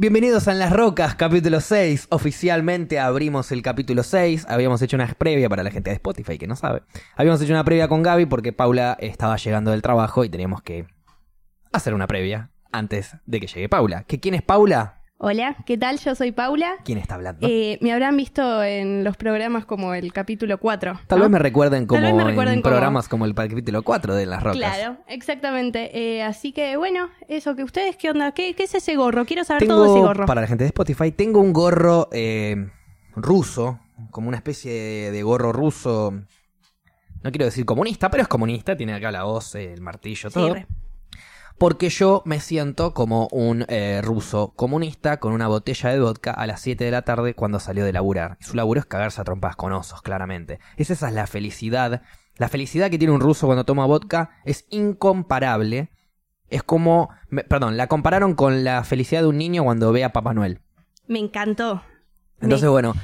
Bienvenidos a En las Rocas, capítulo 6. Oficialmente abrimos el capítulo 6. Habíamos hecho una previa para la gente de Spotify que no sabe. Habíamos hecho una previa con Gaby porque Paula estaba llegando del trabajo y teníamos que hacer una previa antes de que llegue Paula. ¿Que ¿Quién es Paula? Hola, ¿qué tal? Yo soy Paula. ¿Quién está hablando? Eh, me habrán visto en los programas como el capítulo 4. Tal vez me recuerden como vez me recuerden en como- programas como el capítulo 4 de Las Rocas. Claro, exactamente. Eh, así que bueno, eso, que ustedes, ¿qué onda? ¿Qué, qué es ese gorro? Quiero saber Tengo, todo ese gorro. para la gente de Spotify, tengo un gorro eh, ruso, como una especie de, de gorro ruso. No quiero decir comunista, pero es comunista, tiene acá la hoz, el martillo, Sí, todo. re. Porque yo me siento como un eh, ruso comunista con una botella de vodka a las 7 de la tarde cuando salió de laburar. Y su laburo es cagarse a trompas con osos, claramente. Es esa es la felicidad. La felicidad que tiene un ruso cuando toma vodka es incomparable. Es como... me- perdón, la compararon con la felicidad de un niño cuando ve a Papá Noel. Me encantó. Entonces, Me- bueno,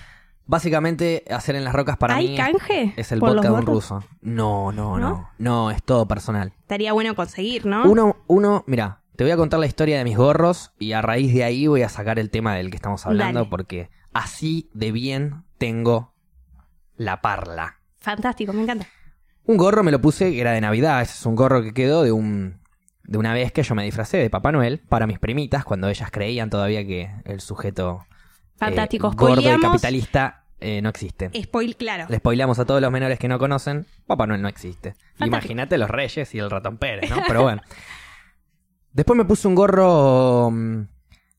básicamente hacer en las rocas para ¿Hay mí canje? es el por los vodka de un ruso. No, no, ¿No? no. No, es todo personal. Estaría bueno conseguir, ¿no? Uno, uno, mira, te voy a contar la historia de mis gorros y a raíz de ahí voy a sacar el tema del que estamos hablando Dale. porque así de bien tengo la parla. Fantástico, me encanta. Un gorro me lo puse que era de Navidad, ese es un gorro que quedó de un de una vez que yo me disfracé de Papá Noel para mis primitas cuando ellas creían todavía que el sujeto eh, Fantástico. gordo y Spoileamos- capitalista eh, no existe. Spoil, claro. Le spoileamos a todos los menores que no conocen, Papá Noel no existe. Imagínate los Reyes y el ratón Pérez, ¿no? Pero bueno. Después me puse un gorro. mm,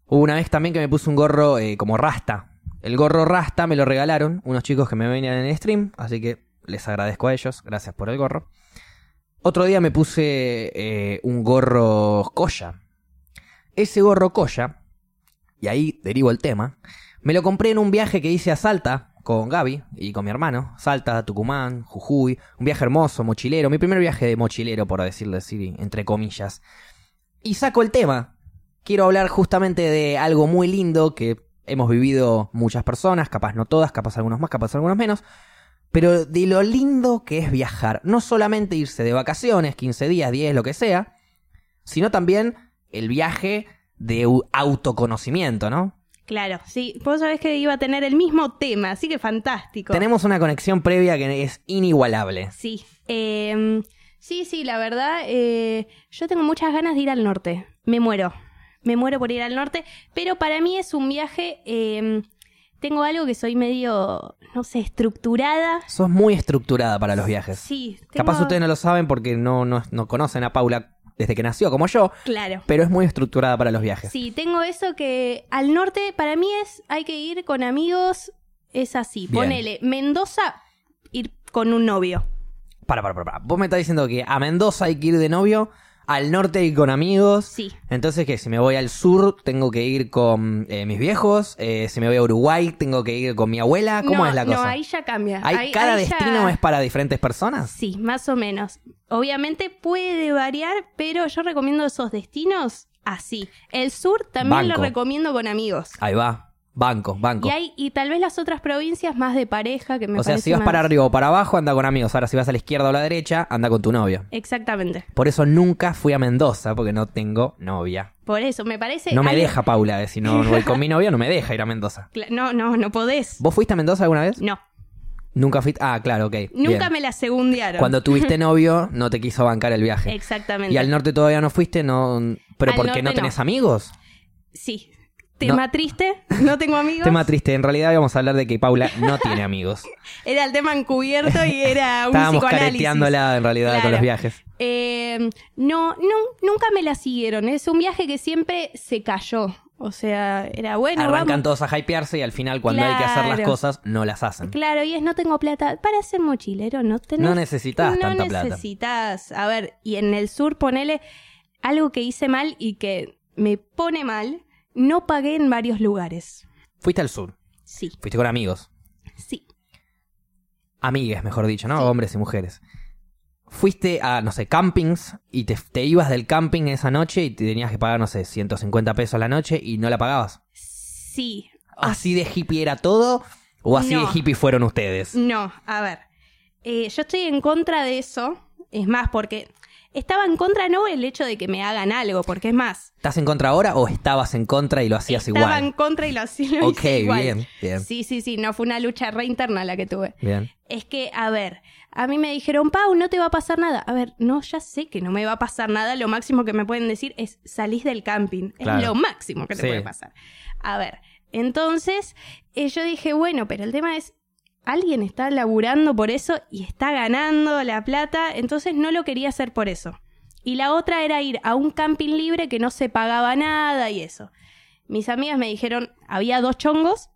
Hubo una vez también que me puse un gorro eh, como rasta. El gorro rasta me lo regalaron unos chicos que me venían en el stream, así que les agradezco a ellos. Gracias por el gorro. Otro día me puse eh, un gorro colla. Ese gorro colla, y ahí derivo el tema, me lo compré en un viaje que hice a Salta con Gaby y con mi hermano. Salta, Tucumán, Jujuy. Un viaje hermoso, mochilero. Mi primer viaje de mochilero, por decirlo así, entre comillas. Y saco el tema. Quiero hablar justamente de algo muy lindo que hemos vivido muchas personas, capaz no todas, capaz algunos más, capaz algunos menos. Pero de lo lindo que es viajar. No solamente irse de vacaciones, 15 días, 10, lo que sea. Sino también el viaje de autoconocimiento, ¿no? Claro, sí. Vos sabés que iba a tener el mismo tema, así que fantástico. Tenemos una conexión previa que es inigualable. Sí. Eh, sí, sí, la verdad, eh, yo tengo muchas ganas de ir al norte. Me muero. Me muero por ir al norte. Pero para mí es un viaje. eh, tengo algo que soy medio, no sé, estructurada. Sos muy estructurada para los viajes. Sí. tengo- Capaz ustedes no lo saben porque no, no, no conocen a Paula desde que nació, como yo, Claro. pero es muy estructurada para los viajes. Sí, tengo eso que al norte para mí es, hay que ir con amigos, es así. Bien. Ponele, Mendoza, ir con un novio. Para, para, para, para. Vos me estás diciendo que a Mendoza hay que ir de novio, al norte ir con amigos. Sí. Entonces, que si me voy al sur, tengo que ir con eh, mis viejos. eh, si me voy a Uruguay, tengo que ir con mi abuela. ¿Cómo no, es la cosa? No, ahí ya cambia. ¿Hay- Ahí- ¿Cada ahí ya- destino es para diferentes personas? Sí, más o menos. Obviamente puede variar, pero yo recomiendo esos destinos así. El sur también Banco. lo recomiendo con amigos. Ahí va. Banco, banco. Y hay y tal vez las otras provincias más de pareja que me o sea, parece si vas más- para arriba o para abajo, anda con amigos. Ahora, si vas a la izquierda o a la derecha, anda con tu novio. Exactamente. Por eso nunca fui a Mendoza, porque no tengo novia. Por eso me parece No me algo- deja Paula, eh, si no voy con mi novia, no me deja ir a Mendoza. Cla- No, no, no podés. ¿Vos fuiste a Mendoza alguna vez? No, Nunca fuiste. Ah, claro, ok. nunca bien. me la segundearon. Cuando tuviste novio, no te quiso bancar el viaje. Exactamente. Y al norte todavía no fuiste, no. ¿Pero Al por qué norte no no. tenés amigos? Sí. Tema triste, no tengo amigos. Tema triste. En realidad íbamos a hablar de que Paula no tiene amigos. Era el tema encubierto y era un Estábamos psicoanálisis. careteándola en realidad con Claro. los viajes. Eh, no, no, nunca me la siguieron. Es un viaje que siempre se cayó. O sea, era bueno, Arrancan vamos. todos a hypearse y al final, cuando hay que hacer las cosas, no las hacen. Claro, y es no tengo plata. Para ser mochilero no tenés. No necesitas no tanta plata. necesitas. A ver, y en el sur ponele algo que hice mal y que me pone mal. No pagué en varios lugares. Fuiste al sur. Sí, Fuiste con amigos. sí. Amigues, mejor dicho, ¿no? Sí. Hombres y mujeres. Fuiste a, no sé, campings y te, te ibas del camping esa noche y te tenías que pagar, no sé, 150 pesos la noche y no la pagabas. Sí. ¿Así de hippie era todo? ¿O así No. de hippie fueron ustedes? No, a ver. eh, yo estoy en contra de eso. Es más, porque estaba en contra no el hecho de que me hagan algo, porque es más, ¿Estás en contra ahora o estabas en contra y lo hacías estaba en igual? contra y lo hacía lo Ok, hice igual. bien, bien. Sí, sí, sí, no fue una lucha re interna la que tuve. Bien. Es que, a ver, a mí me dijeron, Pau, no te va a pasar nada. A ver, no, ya sé que no me va a pasar nada. Lo máximo que me pueden decir es salís del camping. Claro. Es lo máximo que te Sí. puede pasar. A ver, entonces eh, yo dije, bueno, pero el tema es, alguien está laburando por eso y está ganando la plata, entonces no lo quería hacer por eso. Y la otra era ir a un camping libre que no se pagaba nada y eso. Mis amigas me dijeron, había dos chongos,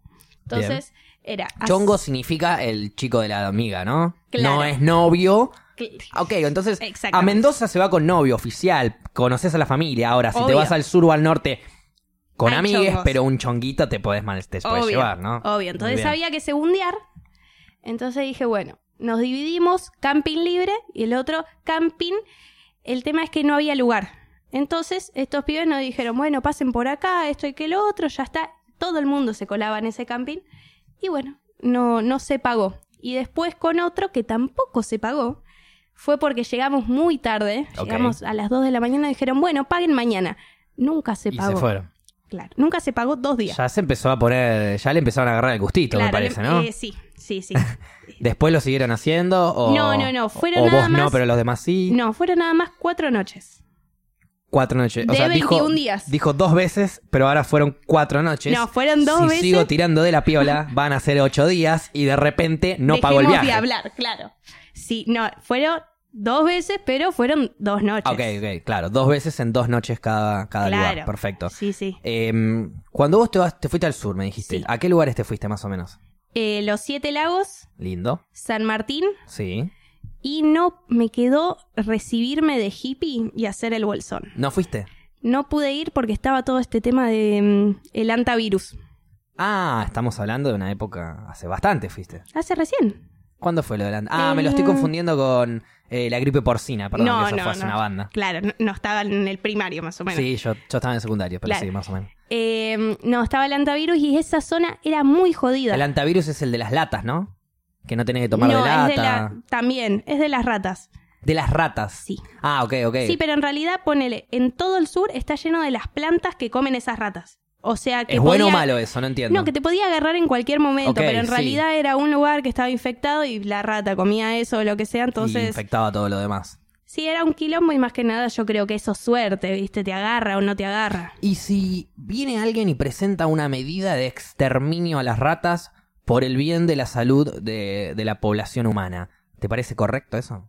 entonces era... Chongo significa el chico de la amiga, ¿no? Claro. No es novio. Ok, entonces a. Mendoza se va con novio oficial, conoces a la familia. Ahora, si te vas al sur o al norte con Hay amigues, chongos. pero un chonguito te podés, mal, te puedes Obvio, llevar, ¿no? Obvio, entonces había que segundear. Entonces dije, bueno, nos dividimos, camping libre y el otro camping. El tema es que no había lugar. Entonces estos pibes nos dijeron, bueno, pasen por acá, esto y que lo otro, ya está. Todo el mundo se colaba en ese camping. Y bueno, no, no se pagó. Y después con otro que tampoco se pagó, fue porque llegamos muy tarde, llegamos a las 2 de la mañana y dijeron, bueno, paguen mañana. Nunca se Y pagó. se fueron. Claro, nunca se pagó dos días. Ya se empezó a poner, ya le empezaron a agarrar el gustito, me parece, ¿no? eh, sí, sí, sí. Después lo siguieron haciendo o No, no, no, fueron o nada vos no, pero los demás sí. No, fueron nada más cuatro noches. Cuatro noches. O De sea, dijo, 21 días. dijo dos veces, pero ahora fueron cuatro noches. No, fueron dos si veces. sigo tirando de la piola, van a ser ocho días y de repente no Dejemos pago el viaje. de hablar, claro. Sí, no, fueron dos veces, pero fueron dos noches. Ok, ok, claro. Dos veces en dos noches cada, cada Claro. lugar. Perfecto. Sí, sí. Em, cuando vos te, vas, te fuiste al sur, me dijiste. Sí. ¿A qué lugares te fuiste más o menos? Eh, los Siete Lagos, Lindo. San Martín, Sí. y no me quedó recibirme de hippie y hacer el bolsón. ¿No fuiste? No pude ir porque estaba todo este tema de mm, el antivirus. Ah, estamos hablando de una época. Hace bastante fuiste. Hace recién. ¿Cuándo fue lo de la... Ah, me lo estoy Eh, confundiendo con eh, la gripe porcina, perdón, no, que esa no, fue hace no. una banda. Claro, no, estaba en el primario más o menos. Sí, yo, yo estaba en secundario, pero Claro. sí, más o menos. Eh, no, estaba el antivirus y esa zona era muy jodida. El antivirus es el de las latas, ¿no? Que no tenés que tomar de lata. es de la, también, es de las ratas. De las ratas. Sí. Ah, ok, ok. Sí, pero en realidad, ponele, en todo el sur está lleno de las plantas que comen esas ratas. O sea que ¿Es bueno o malo eso? No entiendo. No, que te podía agarrar en cualquier momento, pero en sí. realidad era un lugar que estaba infectado y la rata comía eso o lo que sea, Y entonces infectaba todo lo demás. sí era un quilombo y más que nada yo creo que eso es suerte, ¿viste? Te agarra o no te agarra. Y si viene alguien y presenta una medida de exterminio a las ratas por el bien de la salud de, de la población humana, ¿te parece correcto eso?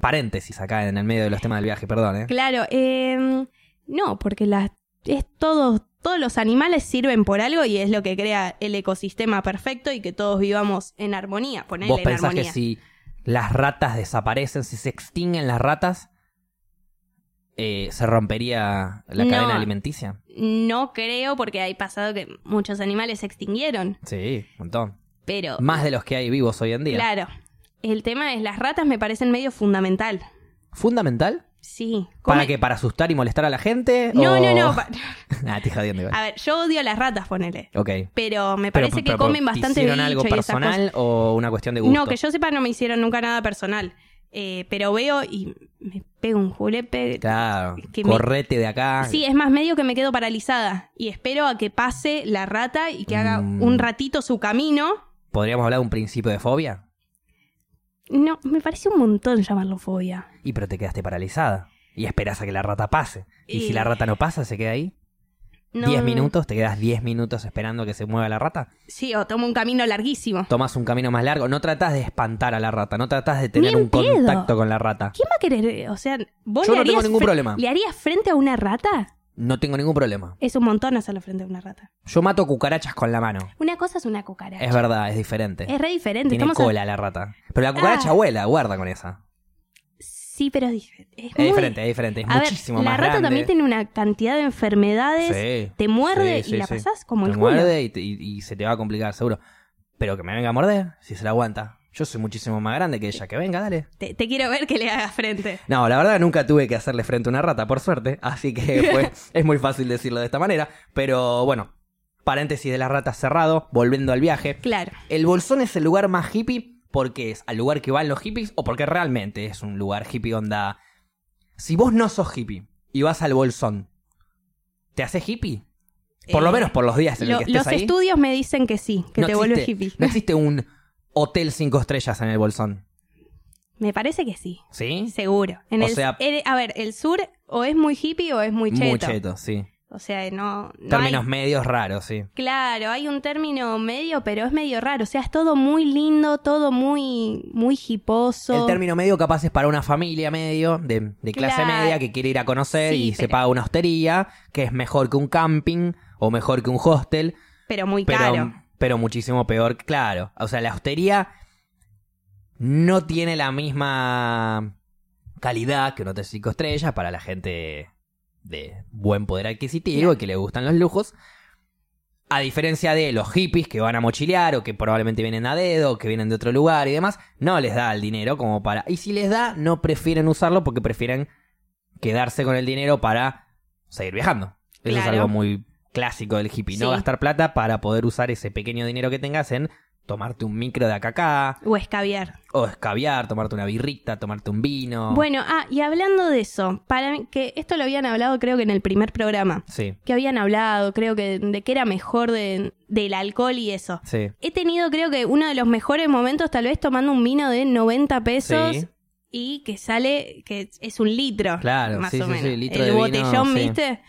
Paréntesis acá en el medio de los temas del viaje, perdón, ¿eh? Claro, eh, no, porque las es todo, todos los animales sirven por algo y es lo que crea el ecosistema perfecto y que todos vivamos en armonía. Ponele ¿Vos en pensás armonía. que si las ratas desaparecen, si se extinguen las ratas, eh, se rompería la No. cadena alimenticia? No creo porque hay pasado que muchos animales se extinguieron, Sí, un montón. pero Más de los que hay vivos hoy en día. claro, el tema es las ratas me parecen medio fundamental. ¿Fundamental? Sí. ¿Para come- qué? ¿Para asustar y molestar a la gente? No, o- no, no. pa- nah, te jodiendo igual. A ver, yo odio las ratas, ponele. Ok. Pero me Pero- parece que pero, comen ¿te bastante ¿Hicieron bicho algo y esas cosas. personal o una cuestión de gusto? No, que yo sepa no me hicieron nunca nada personal. Eh, pero veo y me pego un julepe. Claro, que me- correte de acá. Sí, es más medio que me quedo paralizada y espero a que pase la rata y que haga Mm. un ratito su camino. ¿Podríamos hablar de un principio de fobia? No, me parece un montón llamarlo fobia. Y pero te quedaste paralizada. Y esperas a que la rata pase. Y si la rata no pasa, se queda ahí. No, 10 minutos, te quedas 10 minutos esperando que se mueva la rata. Sí, o tomo un camino larguísimo. Tomas un camino más largo. No tratas de espantar a la rata. No tratas de tener un pedo. contacto con la rata. ¿Quién va a querer? O sea, ¿vos Yo le no tengo ningún problema. ¿Le harías frente a una rata? No tengo ningún problema. Es un montón hacerlo frente a una rata. Yo mato cucarachas con la mano. Una cosa es una cucaracha. Es verdad, es diferente. Es re diferente. Tiene Estamos a- cola la rata. Pero la cucaracha Ah. vuela, guarda con esa. Sí, pero es, dif- es Es muy- diferente, es diferente. Es A ver, muchísimo la más rata grande. también tiene una cantidad de enfermedades. Sí. Te muerde Sí, y la pasás como Te el culo. muerde y, te- y- y se te va a complicar, seguro. Pero que me venga a morder, si se la aguanta. Yo soy muchísimo más grande que ella. Que venga, dale. Te, te quiero ver que le hagas frente. No, la verdad nunca tuve que hacerle frente a una rata, por suerte. Así que fue, es muy fácil decirlo de esta manera. Pero bueno, paréntesis de las ratas cerrado, volviendo al viaje. Claro. El Bolsón es el lugar más hippie porque es al lugar que van los hippies o porque realmente es un lugar hippie onda Si vos no sos hippie y vas al bolsón, ¿te haces hippie? Por lo Eh, menos por los días en Lo- los que estés los ahí. estudios me dicen que sí, que no te existe- vuelves hippie. No existe un hotel cinco estrellas en el bolsón. Me parece que sí, ¿Sí? seguro. En O el- sea- el- a ver, el sur o es muy hippie o es muy cheto. Muy cheto, sí. O sea, no, no Términos hay- medios raros, sí. Claro, hay un término medio, pero es medio raro. O sea, es todo muy lindo, todo muy, muy hiposo. El término medio capaz es para una familia medio de, de clase Claro. media que quiere ir a conocer Sí, y se pero- paga una hostería, que es mejor que un camping o mejor que un hostel, Pero muy pero, caro. Pero muchísimo peor, claro. O sea, la hostería no tiene la misma calidad que un hotel cinco estrellas para la gente de buen poder adquisitivo y que le gustan los lujos. A diferencia de los hippies que van a mochilear o que probablemente vienen a dedo o que vienen de otro lugar y demás, no les da el dinero como para... Y si les da, no prefieren usarlo porque prefieren quedarse con el dinero para seguir viajando. Eso es algo muy clásico del hippie. No gastar plata para poder usar ese pequeño dinero que tengas en tomarte un micro de acá acá, O escabiar. o escabiar, tomarte una birrita, tomarte un vino. Bueno, ah, y hablando de eso, para mí, que esto lo habían hablado creo que en el primer programa. Sí, Que habían hablado, creo que de que era mejor de- del alcohol y eso. sí. He tenido, creo que, uno de los mejores momentos, tal vez tomando un vino de 90 pesos Sí. y que sale, que es un litro. Claro, más sí, o sí, sí, menos. litro El de vino, botellón, sí. ¿viste?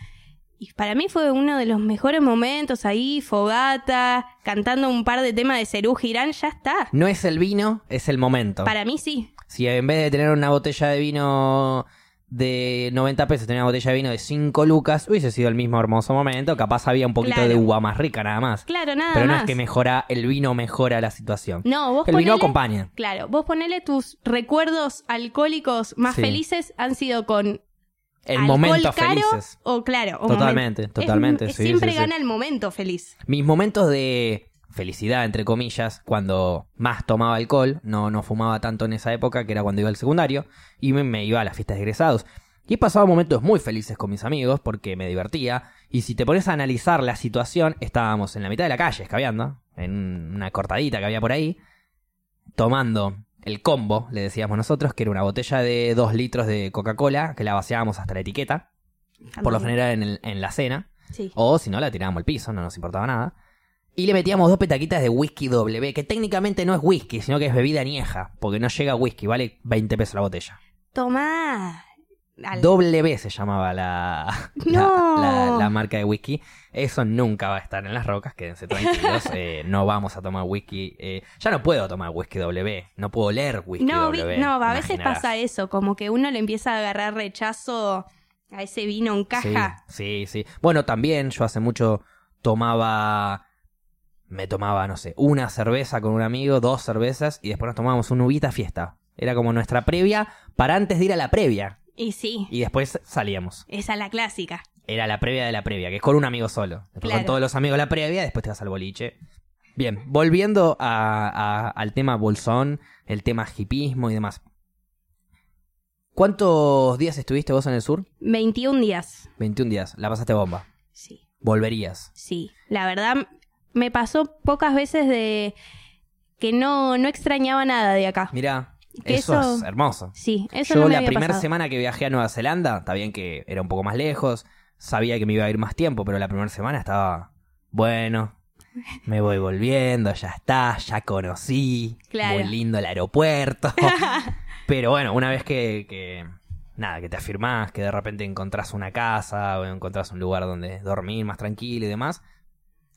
Y para mí fue uno de los mejores momentos ahí, fogata, cantando un par de temas de Cerú Girán, ya está. No es el vino, es el momento. Para mí sí. Si en vez de tener una botella de vino de 90 pesos, tenía una botella de vino de 5 lucas, hubiese sido el mismo hermoso momento. Capaz había un poquito Claro. de uva más rica, nada más. Claro, nada Pero no más. es que mejora, el vino mejora la situación. No, vos el vino acompaña. Claro, vos ponele tus recuerdos alcohólicos más Sí. felices han sido con El momento caro felices. o claro. o Totalmente, momento- totalmente, es- sí, siempre sí, sí. gana el momento feliz. Mis momentos de felicidad, entre comillas, cuando más tomaba alcohol, no, no fumaba tanto en esa época, que era cuando iba al secundario, y me, me iba a las fiestas de egresados. Y he pasado momentos muy felices con mis amigos porque me divertía. Y si te pones a analizar la situación, estábamos en la mitad de la calle, escabeando, en una cortadita que había por ahí, tomando el combo, le decíamos nosotros, que era una botella de 2 litros de Coca-Cola, que la vaciábamos hasta la etiqueta, por lo general en, el- en la cena. Sí. O si no, la tirábamos al piso, no nos importaba nada. Y le metíamos dos petaquitas de whisky W, que técnicamente no es whisky, sino que es bebida añeja, porque no llega a whisky, vale 20 pesos la botella. Tomá. Al- W se llamaba la, la- No. la, la marca de whisky. Eso nunca va a estar en las rocas, quédense tranquilos. eh, no vamos a tomar whisky. eh, ya no puedo tomar whisky W, no puedo leer whisky no, vi- W. no, a veces pasa eso, como que uno le empieza a agarrar rechazo a ese vino en caja. Sí, sí, sí. Bueno, también yo hace mucho tomaba. Me tomaba, no sé, una cerveza con un amigo, dos cervezas, y después nos tomábamos un uvita fiesta. Era como nuestra previa para antes de ir a la previa. Y sí, Y después salíamos. esa es la clásica. Era la previa de la previa, que es con un amigo solo. Después Claro. con todos los amigos la previa, después te vas al boliche. Bien, volviendo a- a- al tema bolsón, el tema hipismo y demás. ¿Cuántos días estuviste vos en el sur? 21 días. 21 días. La pasaste bomba. Sí. Volverías. Sí, la verdad me pasó pocas veces de que no, no extrañaba nada de acá. Mira, Que eso, eso- es hermoso. Sí, eso Yo no me la había primera pasado. semana que viajé a Nueva Zelanda, está bien que era un poco más lejos, sabía que me iba a ir más tiempo, pero la primera semana estaba, bueno, me voy volviendo, ya está, ya conocí, Claro. muy lindo el aeropuerto. pero bueno, una vez que, que, nada, que te afirmás, que de repente encontrás una casa o encontrás un lugar donde dormir más tranquilo y demás,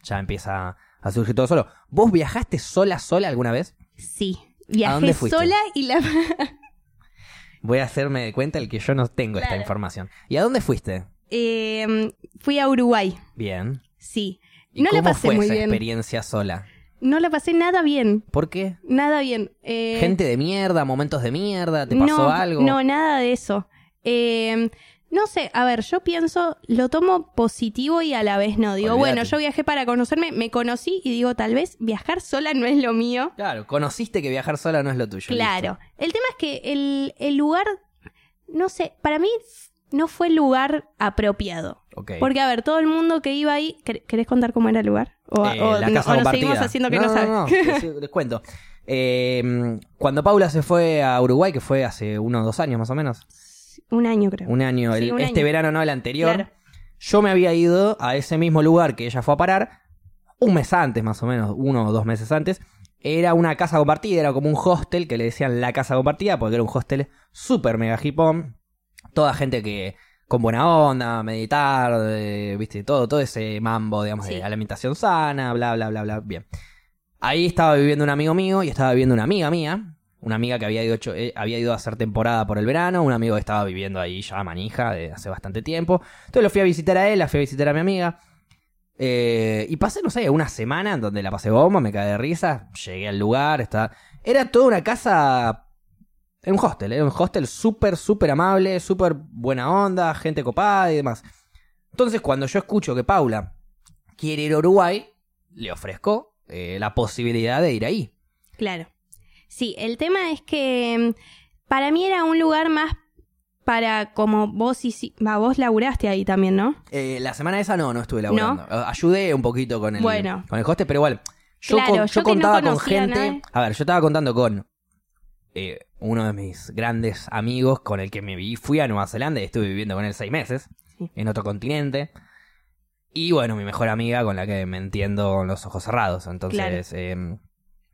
ya empieza a surgir todo solo. ¿Vos viajaste sola, sola alguna vez? Sí, viajé sola y la... Voy a hacerme de cuenta el que yo no tengo esta información. ¿Y a dónde fuiste? Eh, fui a Uruguay, Bien. sí. ¿Y No la cómo pasé fue muy esa bien. experiencia sola? No la pasé nada bien, ¿Por qué? nada bien. Eh, Gente de mierda, momentos de mierda, ¿te pasó no, algo? No, nada de eso. Eh, no sé, a ver, yo pienso, lo tomo positivo y a la vez no. Digo, bueno, yo viajé para conocerme, me conocí y digo, tal vez viajar sola no es lo mío. Claro, conociste que viajar sola no es lo tuyo. Claro. El tema es que el, el lugar, no sé, para mí no fue el lugar apropiado. listo. Ok. Porque, a ver, todo el mundo que iba ahí. ¿quer- ¿Querés contar cómo era el lugar? O, Eh, o- la no- casa o nos seguimos haciendo que no, no, sabes. no, les, les cuento. Eh, cuando Paula se fue a Uruguay, que fue hace uno o dos años más o menos. Un año creo. Un año. Sí, el- un este año. verano no, el anterior. Claro. Yo me había ido a ese mismo lugar que ella fue a parar un mes antes, más o menos, uno o dos meses antes. Era una casa compartida, era como un hostel que le decían la casa compartida, porque era un hostel súper mega hipón. Toda gente que con buena onda, meditar, eh, viste, todo, todo ese mambo, digamos, Sí. de alimentación sana, bla, bla, bla, bla. Bien. Ahí estaba viviendo un amigo mío y estaba viviendo una amiga mía. Una amiga que había ido, eh, había ido a hacer temporada por el verano. Un amigo que estaba viviendo ahí ya manija de hace bastante tiempo. Entonces lo fui a visitar a él, la fui a visitar a mi amiga. Eh, y pasé, no sé, una semana en donde la pasé bomba, me caí de risa. Llegué al lugar, estaba... Era toda una casa... Era un hostel, era un hostel súper, súper amable, súper buena onda, gente copada y demás. Entonces cuando yo escucho que Paula quiere ir a Uruguay, le ofrezco eh, la posibilidad de ir ahí. Claro. Sí, el tema es que mm, para mí era un lugar más para como vos y va, vos laburaste ahí también, ¿no? Eh, la semana esa no, no estuve laburando. Ayudé un poquito con el, Bueno. con el hostel, pero igual. Yo, Claro, con- yo yo que no contaba con a gente. A ver, yo estaba contando con eh, uno de mis grandes amigos con el que me vi. Fui a Nueva Zelanda y estuve viviendo con él seis meses Sí. en otro continente. Y bueno, mi mejor amiga con la que me entiendo con los ojos cerrados. Entonces, eh,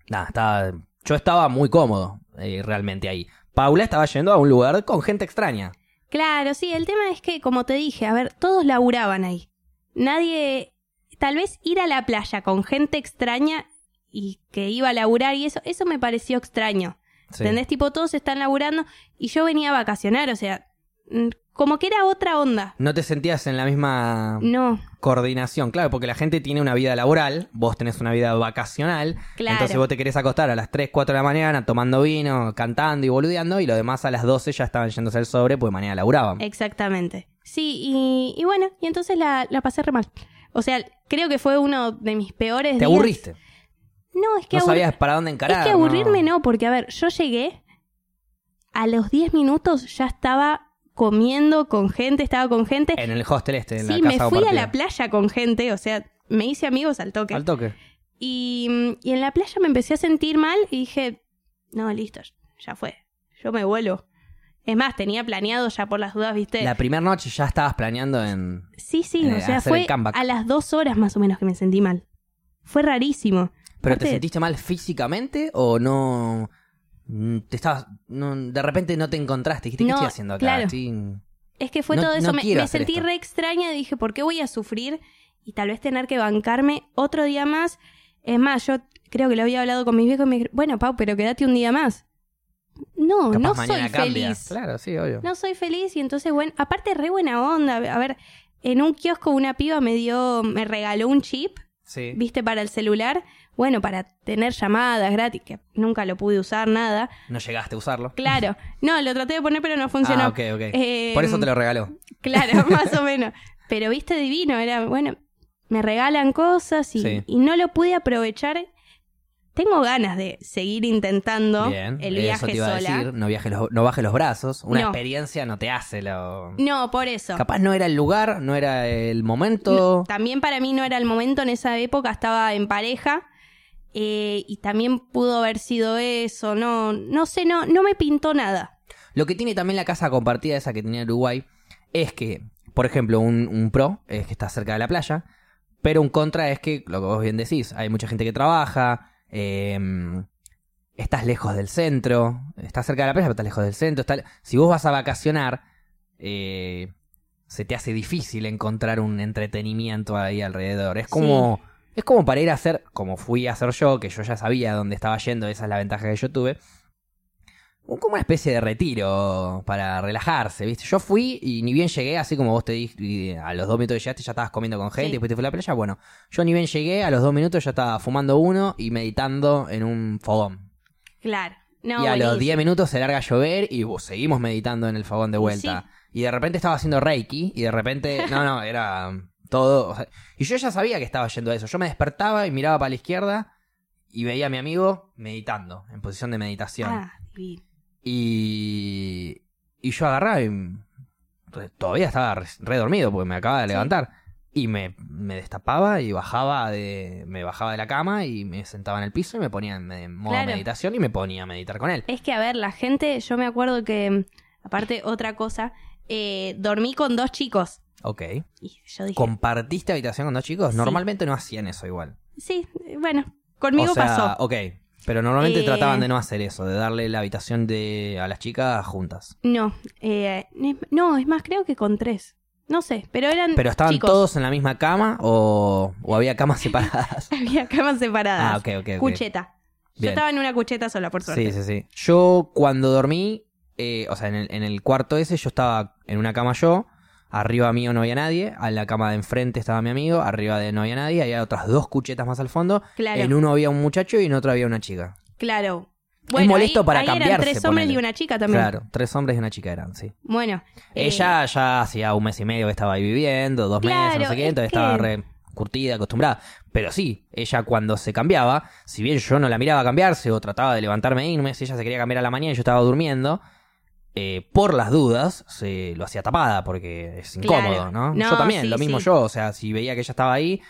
nada, estaba, yo estaba muy cómodo eh, realmente ahí. Paula estaba yendo a un lugar con gente extraña. Claro, sí, el tema es que, como te dije, a ver, todos laburaban ahí. Nadie, tal vez ir a la playa con gente extraña y que iba a laburar y eso, eso me pareció extraño. Sí. ¿Entendés? Tipo, todos están laburando y yo venía a vacacionar, o sea, como que era otra onda. No te sentías en la misma No, coordinación, claro, porque la gente tiene una vida laboral, vos tenés una vida vacacional, Claro. entonces vos te querés acostar a las 3, 4 de la mañana tomando vino, cantando y boludeando, y los demás a las 12 ya estaban yéndose al sobre, pues mañana laburaban. exactamente. Sí, y, y bueno, y entonces la, la pasé re mal. O sea, creo que fue uno de mis peores te días. aburriste, No, es que no sabías para dónde encarar. Es que aburrirme no, porque a ver, yo llegué, a los 10 minutos ya estaba comiendo con gente, estaba con gente. En el hostel este, en sí, la me casa fui a la playa con gente, o sea, me hice amigos al toque. Al toque. Y, y en la playa me empecé a sentir mal y dije, no, listo, ya fue, yo me vuelo. Es más, tenía planeado ya por las dudas, ¿viste? La primera noche ya estabas planeando en... Sí, sí, o sea, fue a las dos horas más o menos que me sentí mal. Fue rarísimo. ¿Pero Aparte- te sentiste mal físicamente o no... mm, Te estabas... no, de repente no te encontraste, dijiste, ¿qué No, estoy haciendo acá? claro. Estoy- Es que fue No- todo eso, me, sentí esto. re extraña y dije, ¿por qué voy a sufrir? Y tal vez tener que bancarme otro día más. Es más, yo creo que lo había hablado con mis viejos y me dijeron, bueno, Pau, pero quédate un día más. No, Capaz no soy cambia. feliz. Claro, sí, obvio. No soy feliz y entonces, bueno, aparte re buena onda. A ver, en un kiosco una piba me dio, me regaló un chip, Sí. viste, para el celular. Bueno, para tener llamadas gratis, que nunca lo pude usar, nada. No llegaste a usarlo. Claro. No, lo traté de poner, pero no funcionó. Ah, ok, ok. Eh, Por eso te lo regaló. Claro, más o menos. Pero viste divino, era, bueno, me regalan cosas y, Sí. y no lo pude aprovechar. Tengo ganas de seguir intentando Bien. el eso viaje te iba a sola. decir. No, viajes los, no bajes los brazos. Una No. experiencia no te hace lo... No, por eso. Capaz no era el lugar, no era el momento. También para mí no era el momento en esa época, estaba en pareja. Eh, y también pudo haber sido eso, no, no sé, no, no me pintó nada. Lo que tiene también la casa compartida esa que tenía Uruguay es que, por ejemplo, un, un pro es que está cerca de la playa, pero un contra es que, lo que vos bien decís, hay mucha gente que trabaja, eh, estás lejos del centro, estás cerca de la playa, pero estás lejos del centro. si vos vas a vacacionar, eh, se te hace difícil encontrar un entretenimiento ahí alrededor. Es como, es como para ir a hacer, como fui a hacer yo, que yo ya sabía dónde estaba yendo, esa es la ventaja que yo tuve. Como una especie de retiro para relajarse, ¿viste? Yo fui y ni bien llegué, así como vos te dijiste, a los dos minutos que llegaste ya estabas comiendo con gente Sí. y después te fui a la playa. Bueno, yo ni bien llegué, a los dos minutos ya estaba fumando uno y meditando en un fogón. Claro. No, y a los buenísimo. 10 minutos se larga a llover y uh, seguimos meditando en el fogón de vuelta. Y de repente estaba haciendo Reiki y de repente, no, no, era todo. o sea, y yo ya sabía que estaba yendo a eso. Yo me despertaba y miraba para la izquierda y veía a mi amigo meditando, en posición de meditación. Ah. Y, y yo agarraba y todavía estaba re, re porque me acababa de Sí. levantar. Y me, me destapaba y bajaba de, me bajaba de la cama y me sentaba en el piso y me ponía en, en modo Claro. meditación y me ponía a meditar con él. Es que, a ver, la gente, yo me acuerdo que, aparte otra cosa, eh, dormí con dos chicos. Ok. Y yo dije, ¿Compartiste habitación con dos chicos? Sí. Normalmente no hacían eso igual. sí, bueno, conmigo o sea, pasó. ok. Pero normalmente Eh, trataban de no hacer eso, de darle la habitación de a las chicas juntas. No, eh, no, es más, creo que con tres. No sé, pero eran ¿Pero estaban chicos. todos en la misma cama o, o había camas separadas? Había camas separadas. ah, ok, ok, ok. Cucheta. Yo estaba en una cucheta sola, por suerte. Sí, sí, sí. Yo cuando dormí, eh, o sea, en el, en el cuarto ese, yo estaba en una cama yo, arriba mío no había nadie, a la cama de enfrente estaba mi amigo, arriba de no había nadie, había otras dos cuchetas más al fondo, Claro, en uno había un muchacho y en otro había una chica. claro. molesto ahí, para ahí eran cambiarse, tres hombres ponele. y una chica también. Claro, tres hombres y una chica eran, sí. Bueno. eh, Ella ya hacía un mes y medio que estaba ahí viviendo, dos meses, no sé qué, es entonces que- estaba re curtida, acostumbrada. Pero sí, ella cuando se cambiaba, si bien yo no la miraba cambiarse o trataba de levantarme e irme, si ella se quería cambiar a la mañana y yo estaba durmiendo, eh, por las dudas, se lo hacía tapada porque es incómodo, Claro. ¿no? No, Yo también, sí, lo mismo sí. yo, o sea, si veía que ella estaba ahí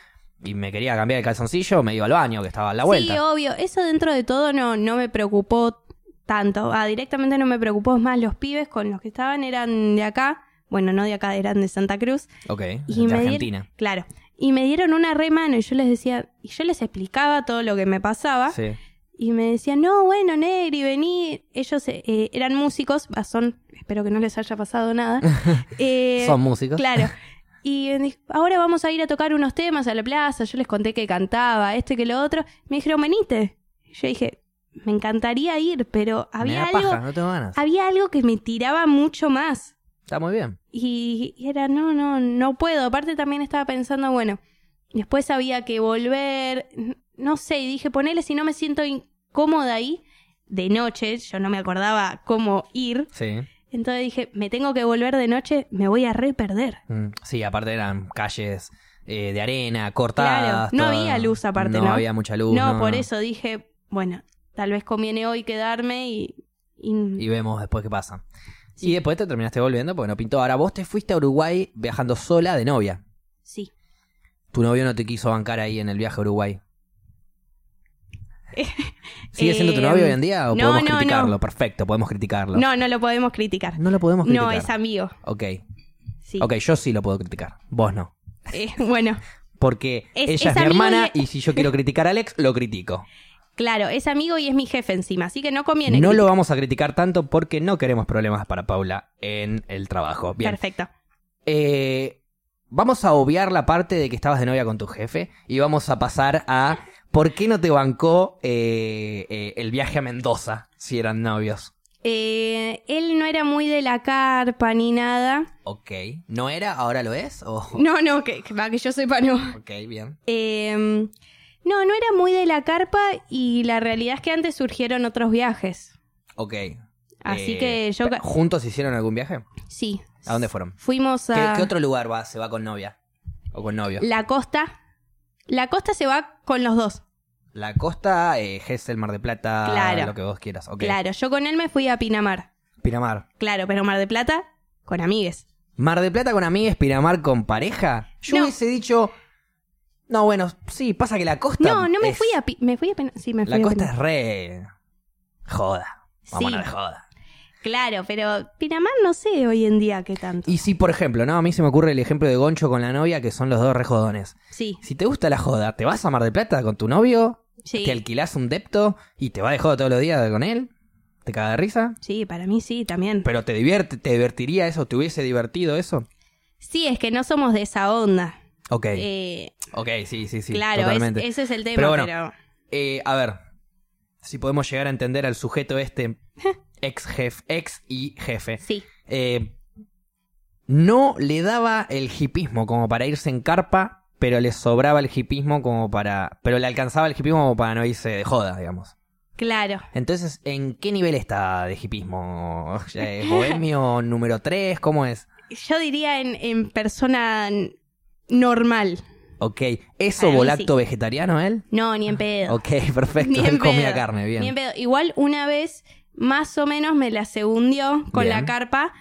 y me quería cambiar el calzoncillo, me iba al baño, que estaba a la vuelta. Sí, obvio. Eso dentro de todo no, no me preocupó tanto. Ah, directamente no me preocupó. Más, los pibes con los que estaban eran de acá. Bueno, no de acá, eran de Santa Cruz. ok, Y de Argentina. Claro. Y me dieron una re mano y yo les decía, y yo les explicaba todo lo que me pasaba. Sí. Y me decían, no, bueno, Negri, vení. Ellos eh, eh, eran músicos, son, espero que no les haya pasado nada. Eh, Son músicos. Claro. Y ahora vamos a ir a tocar unos temas a la plaza. Yo les conté que cantaba, este que lo otro. Me dijeron, venite. Yo dije, me encantaría ir, pero había algo, paja, no tengo ganas. había algo que me tiraba mucho más. Está muy bien. Y, y era, no, no, no puedo. Aparte también estaba pensando, bueno, después había que volver, no sé, y dije, ponele si no me siento incómoda ahí, de noche, yo no me acordaba cómo ir. Sí. Entonces dije, me tengo que volver de noche, me voy a re perder. Mm, Sí, aparte eran calles eh, de arena, cortadas. Claro, no había luz aparte, no ¿no? había mucha luz. no, por eso dije, bueno, tal vez conviene hoy quedarme y... y- Y vemos después qué pasa. Y después te terminaste volviendo porque no pintó. Ahora vos te fuiste a Uruguay viajando sola de novia. Sí. Tu novio no te quiso bancar ahí en el viaje a Uruguay. ¿Sigue siendo tu Eh, novio hoy en día o no, podemos no, criticarlo? no. Perfecto, podemos criticarlo. No, no lo podemos criticar. No lo podemos criticar. No, es amigo. Ok. Sí. Ok, yo sí lo puedo criticar. Vos no. Eh, bueno, Porque Es- ella es es, mi hermana y- y... si yo quiero criticar a Alex, lo critico. claro, es amigo y es mi jefe encima, así que no conviene. No lo vamos a criticar tanto porque no queremos problemas para Paula en el trabajo. Bien. Perfecto. Eh, vamos a obviar la parte de que estabas de novia con tu jefe y vamos a pasar a por qué no te bancó eh, eh, el viaje a Mendoza si eran novios. Eh, él no era muy de la carpa ni nada. Ok. ¿No era? ¿Ahora lo es? O... No, no, que, que, va, que yo sepa, no. Ok, bien. Eh, no, no era muy de la carpa y la realidad es que antes surgieron otros viajes. Ok. Así que yo... ¿Juntos hicieron algún viaje? Sí. ¿A dónde fueron? Fuimos ¿Qué, a qué otro lugar va, se va con novia? ¿O con novio? la costa. La costa se va con los dos. La costa, eh, Gesell, Mar de Plata, Claro. lo que vos quieras. Claro, yo con él me fui a Pinamar. Pinamar. Claro, pero Mar de Plata con amigues. Mar de Plata con amigas, Pinamar con pareja. Yo No. hubiese dicho. No, bueno, sí, pasa que la costa. No, no me es- fui a Pi- me fui a Pina- sí, me fui La a costa es re. Joda. Vamos Sí. a de joda. Claro, pero Pinamar no sé hoy en día qué tanto. Y si, por ejemplo, ¿no? A mí se me ocurre el ejemplo de Goncho con la novia, que son los dos re jodones. Sí, Si te gusta la joda, ¿te vas a Mar de Plata con tu novio? Sí. ¿Te alquilás un depto y te vas de joda todos los días con él? ¿Te caga de risa? Sí, para mí sí, también. ¿Pero te divierte, te divertiría eso? ¿Te hubiese divertido eso? Sí, es que no somos de esa onda. Ok. Eh, ok, sí, sí, sí. claro, es- ese es el tema, Pero pero, bueno, Eh, a ver, si podemos llegar a entender al sujeto este, ex jefe, ex y jefe. sí. Eh, no le daba el hipismo como para irse en carpa, pero le sobraba el hipismo como para. Pero le alcanzaba el hipismo como para no irse de joda, digamos. Claro. Entonces, ¿en qué nivel está de hipismo? ¿Es ¿Bohemio número 3? ¿Cómo es? Yo diría en, en persona normal. Ok, ¿es Para mí volacto vegetariano él? No, ni en pedo. Ok, perfecto. Ni en Él comía pedo. carne, bien. Ni en pedo. Igual una vez, más o menos, me la se hundió con Bien. la carpa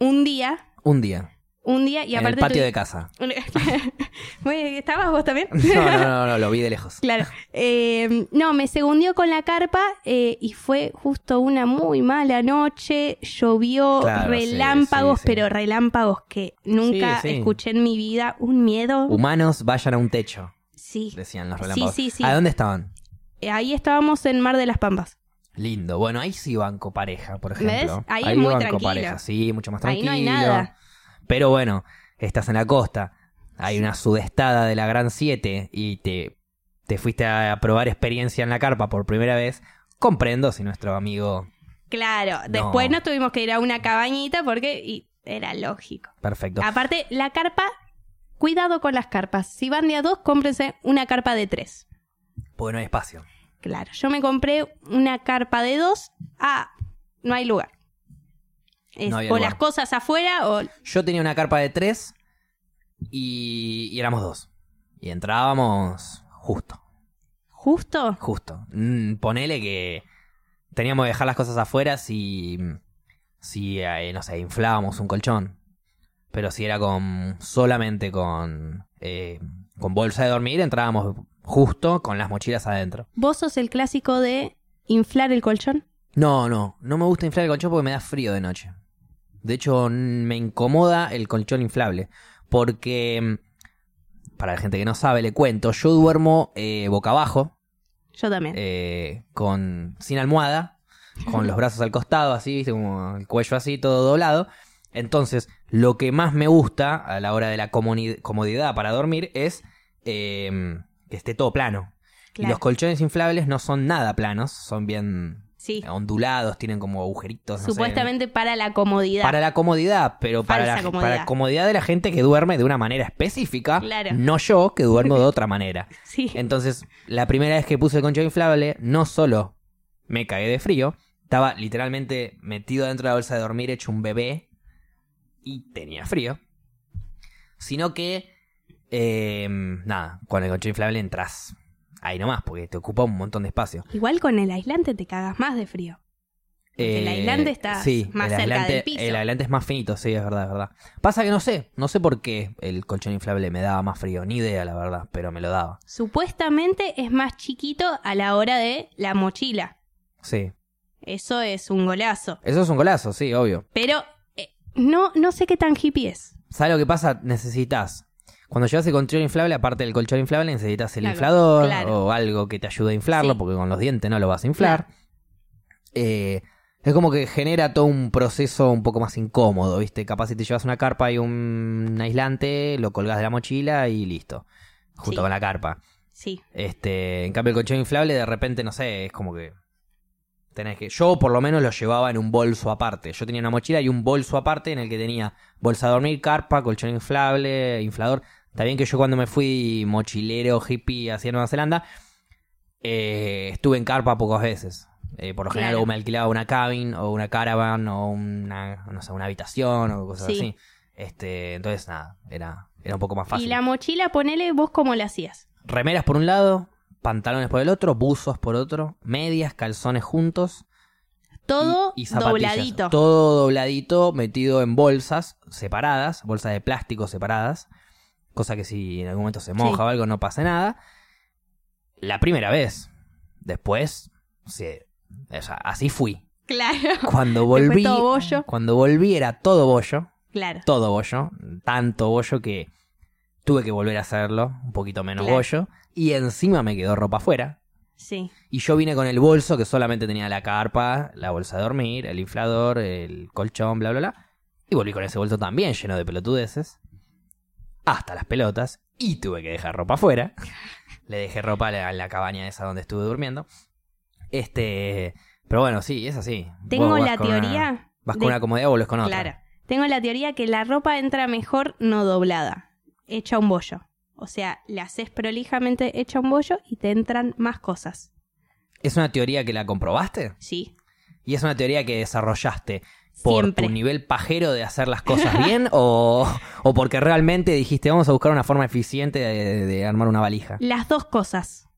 un día. Un día. Un día y en aparte el patio de casa. ¿Estabas vos también? No, no, no, no, lo vi de lejos. Claro. Eh, no, me segundió con la carpa eh, y fue justo una muy mala noche. Llovió Claro, sí, relámpagos, sí, sí. pero relámpagos que nunca Sí, sí. escuché en mi vida. Un miedo. Humanos, vayan a un techo, sí. decían los Sí, relámpagos. sí, sí. ¿A dónde estaban? Eh, Ahí estábamos en Mar de las Pampas. Lindo. Bueno, ahí sí banco pareja, por ejemplo. ¿Ves? Ahí es muy banco tranquilo. pareja, sí, mucho más Ahí tranquilo. no hay nada. Pero bueno, estás en la costa, hay una sudestada de la Gran 7 y te, te fuiste a probar experiencia en la carpa por primera vez. Comprendo si nuestro amigo... Claro. Después nos tuvimos que ir a una cabañita porque y era lógico. Perfecto. Aparte, la carpa, cuidado con las carpas. Si van de a dos, cómprense una carpa de tres. Porque no hay espacio. Claro, yo me compré una carpa de dos. Ah, no hay lugar. Es No había o lugar. las cosas afuera o... Yo tenía una carpa de 3 y, y éramos dos. Y entrábamos justo. Justo. Justo. Mm, ponele que teníamos que dejar las cosas afuera si, si eh, no sé, inflábamos un colchón. Pero si era con solamente con, eh, con bolsa de dormir, entrábamos justo con las mochilas adentro. ¿Vos sos el clásico de inflar el colchón? No, no, no me gusta inflar el colchón porque me da frío de noche. De hecho, me incomoda el colchón inflable. Porque, mm, para la gente que no sabe, le cuento, yo duermo eh, boca abajo, Yo también. eh, con sin almohada, con los brazos al costado, así, ¿viste? como el cuello así, todo doblado. Entonces, lo que más me gusta a la hora de la comodidad para dormir es eh, que esté todo plano. Y los colchones inflables no son nada planos, son bien Sí. ondulados, tienen como agujeritos. no sé. Supuestamente para la comodidad. Para la comodidad, pero para la, comodidad. para la comodidad de la gente que duerme de una manera específica, Claro. no yo que duermo de otra manera. Sí. Entonces, la primera vez que puse el colchón inflable, no solo me cagué de frío, estaba literalmente metido dentro de la bolsa de dormir hecho un bebé y tenía frío, sino que, eh, nada, con el colchón inflable entras ahí nomás, porque te ocupa un montón de espacio. Igual con el aislante te cagas más de frío. El aislante está Eh, sí, más el cerca aislante- del piso. El aislante es más finito, sí, es verdad, es verdad. Pasa que no sé, no sé por qué el colchón inflable me daba más frío, ni idea, la verdad, pero me lo daba. Supuestamente es más chiquito a la hora de la mochila. Sí. Eso es un golazo. Eso es un golazo, sí, obvio. Pero eh, no, no sé qué tan hippie es. ¿Sabes lo que pasa? Necesitas. Cuando llevas el colchón inflable, aparte del colchón inflable, necesitas el Claro, inflador claro. o algo que te ayude a inflarlo, Sí. porque con los dientes no lo vas a inflar. Eh, es como que genera todo un proceso un poco más incómodo, ¿viste? Capaz si te llevas una carpa y un aislante, lo colgas de la mochila y listo. Junto Sí. con la carpa. Sí. Este, en cambio el colchón inflable de repente, no sé, es como que tenés que yo por lo menos lo llevaba en un bolso aparte. Yo tenía una mochila y un bolso aparte en el que tenía bolsa de dormir, carpa, colchón inflable, inflador. Está bien que yo cuando me fui mochilero hippie hacia Nueva Zelanda eh, estuve en carpa pocas veces. Eh, por lo general Claro. o me alquilaba una cabin o una caravan o una no sé, una habitación o cosas Sí. así. Este, entonces nada, era era un poco más fácil Y la mochila, ponele vos cómo la hacías. remeras por un lado, pantalones por el otro, buzos por otro, medias, calzones juntos. Todo y, y zapatillas. dobladito. Todo dobladito, metido en bolsas separadas, bolsas de plástico separadas. Cosa que si en algún momento se moja Sí. o algo no pase nada. La primera vez. Después, sí, o sea, así fui. Claro. Cuando volví, todo bollo. cuando volví era todo bollo Claro. todo bollo, tanto bollo que tuve que volver a hacerlo, un poquito menos Claro. bollo, y encima me quedó ropa afuera. Sí. Y yo vine con el bolso que solamente tenía la carpa, la bolsa de dormir, el inflador, el colchón, bla, bla, bla. Y volví con ese bolso también lleno de pelotudeces. Hasta las pelotas. Y tuve que dejar ropa afuera. Le dejé ropa en la, la cabaña esa donde estuve durmiendo. Este. Pero bueno, sí, es así. Tengo Vos vas la una- teoría. vas de- con una comodidad o volvés con otra. Claro. Tengo la teoría que la ropa entra mejor no doblada, hecha un bollo. O sea, la haces prolijamente hecha un bollo y te entran más cosas. ¿Es una teoría que la comprobaste? Sí. ¿Y es una teoría que desarrollaste por Siempre. tu nivel pajero de hacer las cosas bien o, o porque realmente dijiste vamos a buscar una forma eficiente de, de armar una valija? Las dos cosas.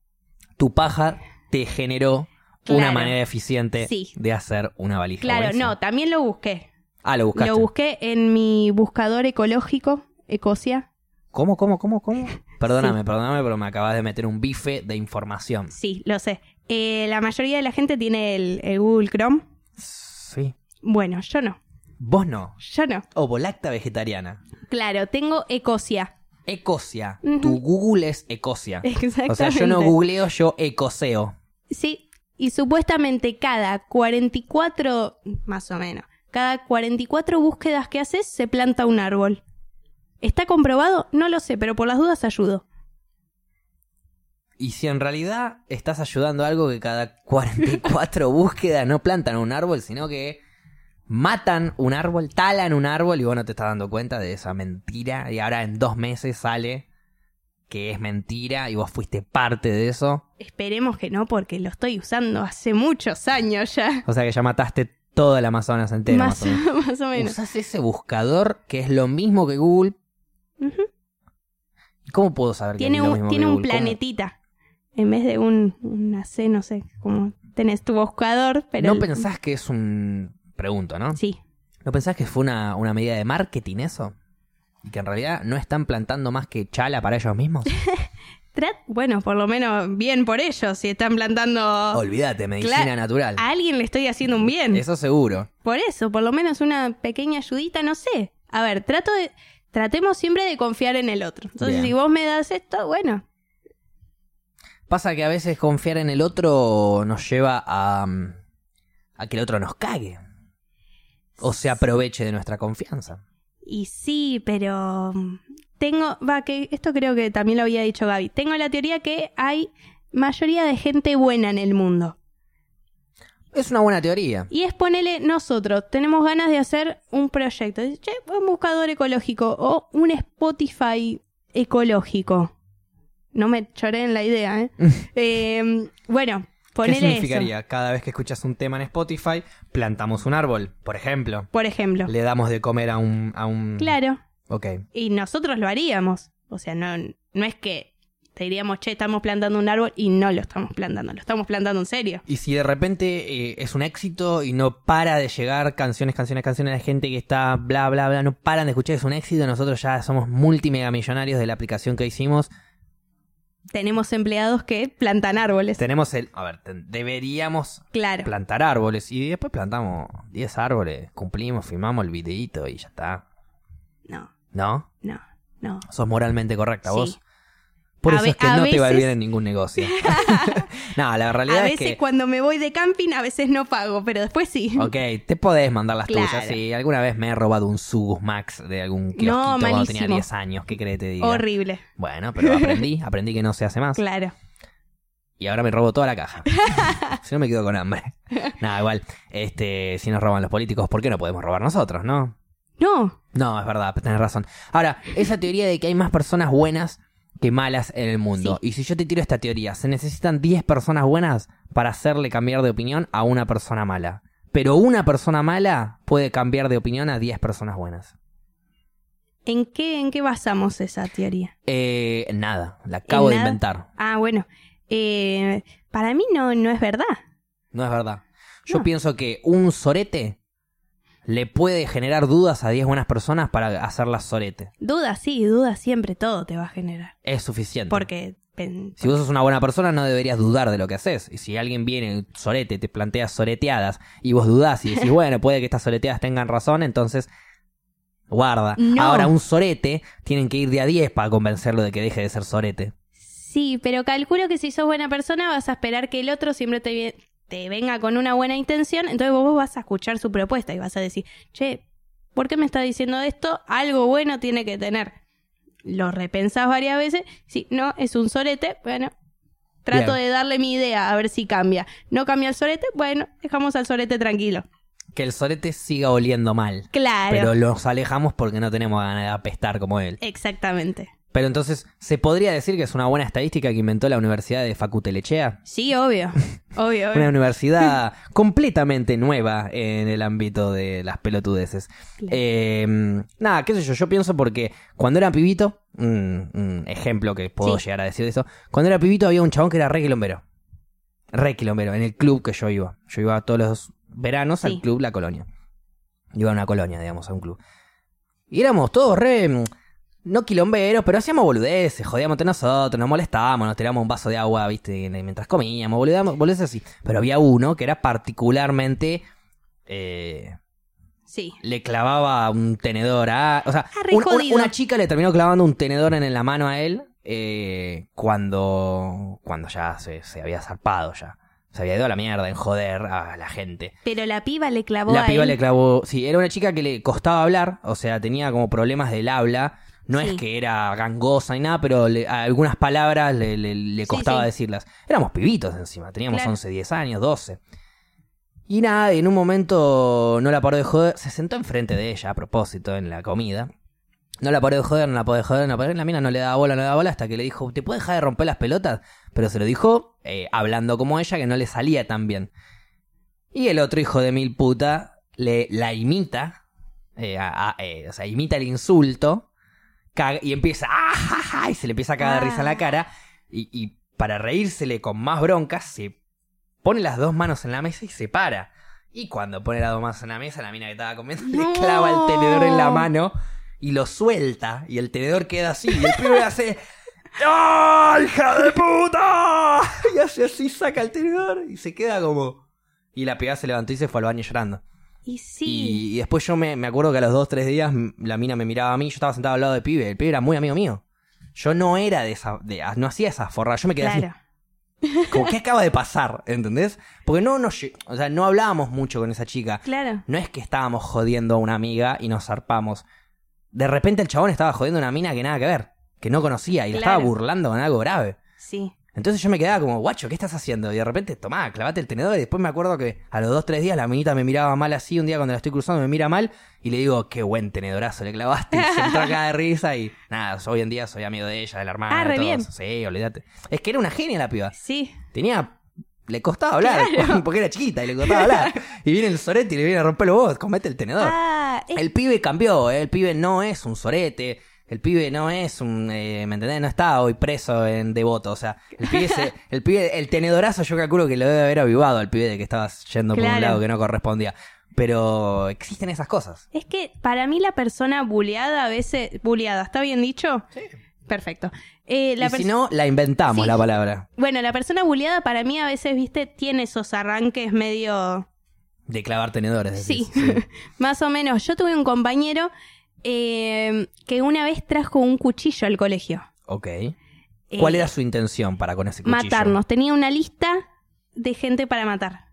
Tu paja te generó una manera eficiente Sí. de hacer una valija. Claro, Buenísimo. no, también lo busqué. Ah, lo buscaste. Lo busqué en mi buscador ecológico, Ecosia. ¿Cómo, cómo, cómo, cómo? Perdóname, perdóname, pero me acabas de meter un bife de información. Sí, lo sé. Eh, la mayoría de la gente tiene el, el Google Chrome. Sí. Bueno, yo no. Vos no. Yo no. Ovolacta vegetariana. Claro, tengo Ecosia. Ecosia. Ujú. Tu Google es Ecosia. Exactamente. O sea, yo no googleo, yo ecoseo. Sí, y supuestamente cada 44, más o menos, cada 44 búsquedas que haces se planta un árbol. ¿Está comprobado? No lo sé, pero por las dudas ayudo. Y si en realidad estás ayudando a algo que cada 44 búsquedas no plantan un árbol, sino que matan un árbol, talan un árbol y vos no te estás dando cuenta de esa mentira y ahora en dos meses sale que es mentira y vos fuiste parte de eso. Esperemos que no, porque lo estoy usando hace muchos años ya. O sea que ya mataste toda el Amazonas entero. Más, Más o menos. más o menos. Usás ese buscador que es lo mismo que Google. ¿Y ¿Cómo puedo saber que Tiene es lo un, mismo tiene que un Google? ¿Cómo? planetita. En vez de un, una C, no sé, como tenés tu buscador, pero... ¿No el- pensás que es un... Pregunto, ¿no? Sí. ¿No pensás que fue una, una medida de marketing eso? Y que en realidad no están plantando más que chala para ellos mismos. Bueno, por lo menos bien por ellos, si están plantando... Olvídate, medicina natural. A alguien le estoy haciendo un bien. Eso seguro. Por eso, por lo menos una pequeña ayudita, no sé. A ver, trato de, tratemos siempre de confiar en el otro. Entonces, Bien. si vos me das esto, bueno, Pasa que a veces confiar en el otro nos lleva a, mm, a que el otro nos cague. O se aproveche de nuestra confianza. y sí, pero mm, tengo, va, que esto creo que también lo había dicho Gaby. Tengo la teoría que hay mayoría de gente buena en el mundo. Es una buena teoría. Y es ponerle nosotros, tenemos ganas de hacer un proyecto. Che, un buscador ecológico o un Spotify ecológico. No me choré en la idea, ¿eh? Eh, bueno, ¿Qué eso. significaría? Cada vez que escuchas un tema en Spotify, plantamos un árbol, por ejemplo. Por ejemplo. Le damos de comer a un... A un... Claro. Ok. Y nosotros lo haríamos. O sea, no, no es que te diríamos, che, estamos plantando un árbol y no lo estamos plantando, lo estamos plantando en serio. Y si de repente eh, es un éxito y no para de llegar canciones, canciones, canciones, la gente que está bla, bla, bla, no paran de escuchar, es un éxito, nosotros ya somos multimegamillonarios de la aplicación que hicimos. Tenemos empleados que plantan árboles. Tenemos el... A ver, deberíamos Claro. plantar árboles y después plantamos 10 árboles, cumplimos, filmamos el videíto y ya está. No, ¿No? no, no. Sos moralmente correcta Sí. vos. Por A eso es que no te va a ir bien en ningún negocio. no, la realidad A es veces que... cuando me voy de camping, a veces no pago, pero después sí. Ok, te podés mandar las Claro. tuyas. Sí, alguna vez me he robado un Sugus Max de algún kiosquito No, cuando tenía malísimo. 10 años. ¿Qué crees que te diga? Horrible. Bueno, pero aprendí, aprendí que no se hace más. Claro. Y ahora me robo toda la caja. si no me quedo con hambre. Nada, igual, este, si nos roban los políticos, ¿por qué no podemos robar nosotros, no? No, No, es verdad, tenés razón. Ahora, esa teoría de que hay más personas buenas que malas en el mundo. Y si yo te tiro esta teoría, se necesitan 10 personas buenas para hacerle cambiar de opinión a una persona mala. Pero una persona mala puede cambiar de opinión a 10 personas buenas. ¿en qué, en qué basamos esa teoría? Eh, nada, la acabo de nada? inventar. Ah, bueno. Eh, para mí no, no es verdad. No es verdad. Yo No. pienso que un sorete le puede generar dudas a 10 buenas personas para hacerlas sorete. Duda, sí, duda siempre todo te va a generar. Es suficiente. Porque Si vos sos una buena persona, no deberías dudar de lo que haces. Y si alguien viene, sorete, te plantea soreteadas, y vos dudás y decís, bueno, puede que estas soreteadas tengan razón, entonces guarda. No. Ahora, un sorete, tienen que ir de a 10 para convencerlo de que deje de ser sorete. Sí, pero calculo que si sos buena persona vas a esperar que el otro siempre te, te venga con una buena intención, entonces vos vas a escuchar su propuesta y vas a decir, che, ¿por qué me está diciendo esto? Algo bueno tiene que tener. Lo repensás varias veces, si no, es un sorete, bueno, trato Bien. de darle mi idea a ver si cambia. No cambia el sorete, bueno, dejamos al sorete tranquilo. Que el sorete siga oliendo mal. Claro, Pero los alejamos porque no tenemos ganas de apestar como él. exactamente. Pero entonces, ¿se podría decir que es una buena estadística que inventó la Universidad de Facutelechea? Sí, obvio, obvio, Una obvio. universidad completamente nueva en el ámbito de las pelotudeces. Claro. Eh, nada, qué sé yo, yo pienso porque cuando era pibito, un, un ejemplo que puedo Sí. llegar a decir de eso, cuando era pibito había un chabón que era re quilombero. Re quilombero, en el club que yo iba. Yo iba todos los veranos Sí. al club La Colonia. Iba a una colonia, digamos, a un club. Y éramos todos re. No quilomberos, pero hacíamos boludeces, jodíamos entre nosotros, nos molestábamos, nos tirábamos un vaso de agua, viste, mientras comíamos, boludeamos, boludeces así. Pero había uno que era particularmente. eh, Sí. le clavaba un tenedor a. O sea, Ah, un- un- una chica le terminó clavando un tenedor en la mano a él eh, cuando. cuando ya se, se había zarpado ya. Se había ido a la mierda en joder a la gente. Pero la piba le clavó La a piba él. le clavó. Sí, era una chica que le costaba hablar, o sea, tenía como problemas del habla. No Sí. es que era gangosa ni nada, pero le- algunas palabras le, le- le Sí, costaba sí. decirlas. Éramos pibitos encima, teníamos Claro. 11, 10 años, 12. Y nada, en un momento no la paró de joder, se sentó enfrente de ella a propósito en la comida. No la paró de joder, no la paró de joder, no la paró de- La mina no le daba bola, no le daba bola hasta que le dijo, ¿te puedes dejar de romper las pelotas? Pero se lo dijo eh, hablando como ella, que no le salía tan bien. Y el otro hijo de mil puta le la imita, eh, a- a- eh, o sea, imita el insulto, caga- y empieza, ¡ah, ja, ja! y se le empieza a cagar de risa en la Ah. cara, y, y para reírsele con más broncas, se pone las dos manos en la mesa y se para. Y cuando pone las dos manos en la mesa, la mina que estaba comiendo No. le clava el tenedor en la mano y lo suelta, y el tenedor queda así, y el pibe hace... ¡Ah, hija de puta! Y hace así, saca el tenedor y se queda como... Y la piba se levantó y se fue al baño llorando. Y sí. Y, y después yo me, me acuerdo que a los dos, tres días la mina me miraba a mí, yo estaba sentado al lado del pibe, el pibe era muy amigo mío. Yo no era de esa, de, no hacía esa forra, yo me quedé claro. así, como ¿qué acaba de pasar? ¿Entendés? Porque no nos, o sea, no hablábamos mucho con esa chica. Claro. No es que estábamos jodiendo a una amiga y nos zarpamos. De repente el chabón estaba jodiendo a una mina que nada que ver, que no conocía y la Claro. estaba burlando con algo grave. Sí. Entonces yo me quedaba como, guacho, ¿qué estás haciendo? Y de repente, tomá, clavate el tenedor. Y después me acuerdo que a los dos, tres días la minita me miraba mal así. Un día cuando la estoy cruzando me mira mal. Y le digo, qué buen tenedorazo le clavaste. Y se entró acá de risa. Y nada, hoy en día soy amigo de ella, de la hermana. Ah, re bien. Sí, olvídate. Es que era una genia la piba. Sí. Tenía. Le costaba hablar, porque era chiquita y le costaba hablar. Y viene el sorete y le viene a romper los vos, comete el tenedor. Ah, es- El pibe cambió, ¿eh? el pibe no es un sorete, el pibe no es un, eh, ¿me entendés? No está hoy preso en devoto, o sea, el pibe, se- el pibe, el tenedorazo yo calculo que lo debe haber avivado al pibe de que estabas yendo por un lado que no correspondía. Pero existen esas cosas. Es que para mí la persona buleada a veces... Buleada, ¿está bien dicho? Sí. Perfecto. Eh, la y si no, la inventamos Sí. la palabra. Bueno, la persona buleada para mí a veces, viste, tiene esos arranques medio... De clavar tenedores. Sí, más o menos. Yo tuve un compañero eh, que una vez trajo un cuchillo al colegio. Ok. Eh, ¿Cuál era su intención para con ese cuchillo? Matarnos. Tenía una lista de gente para matar.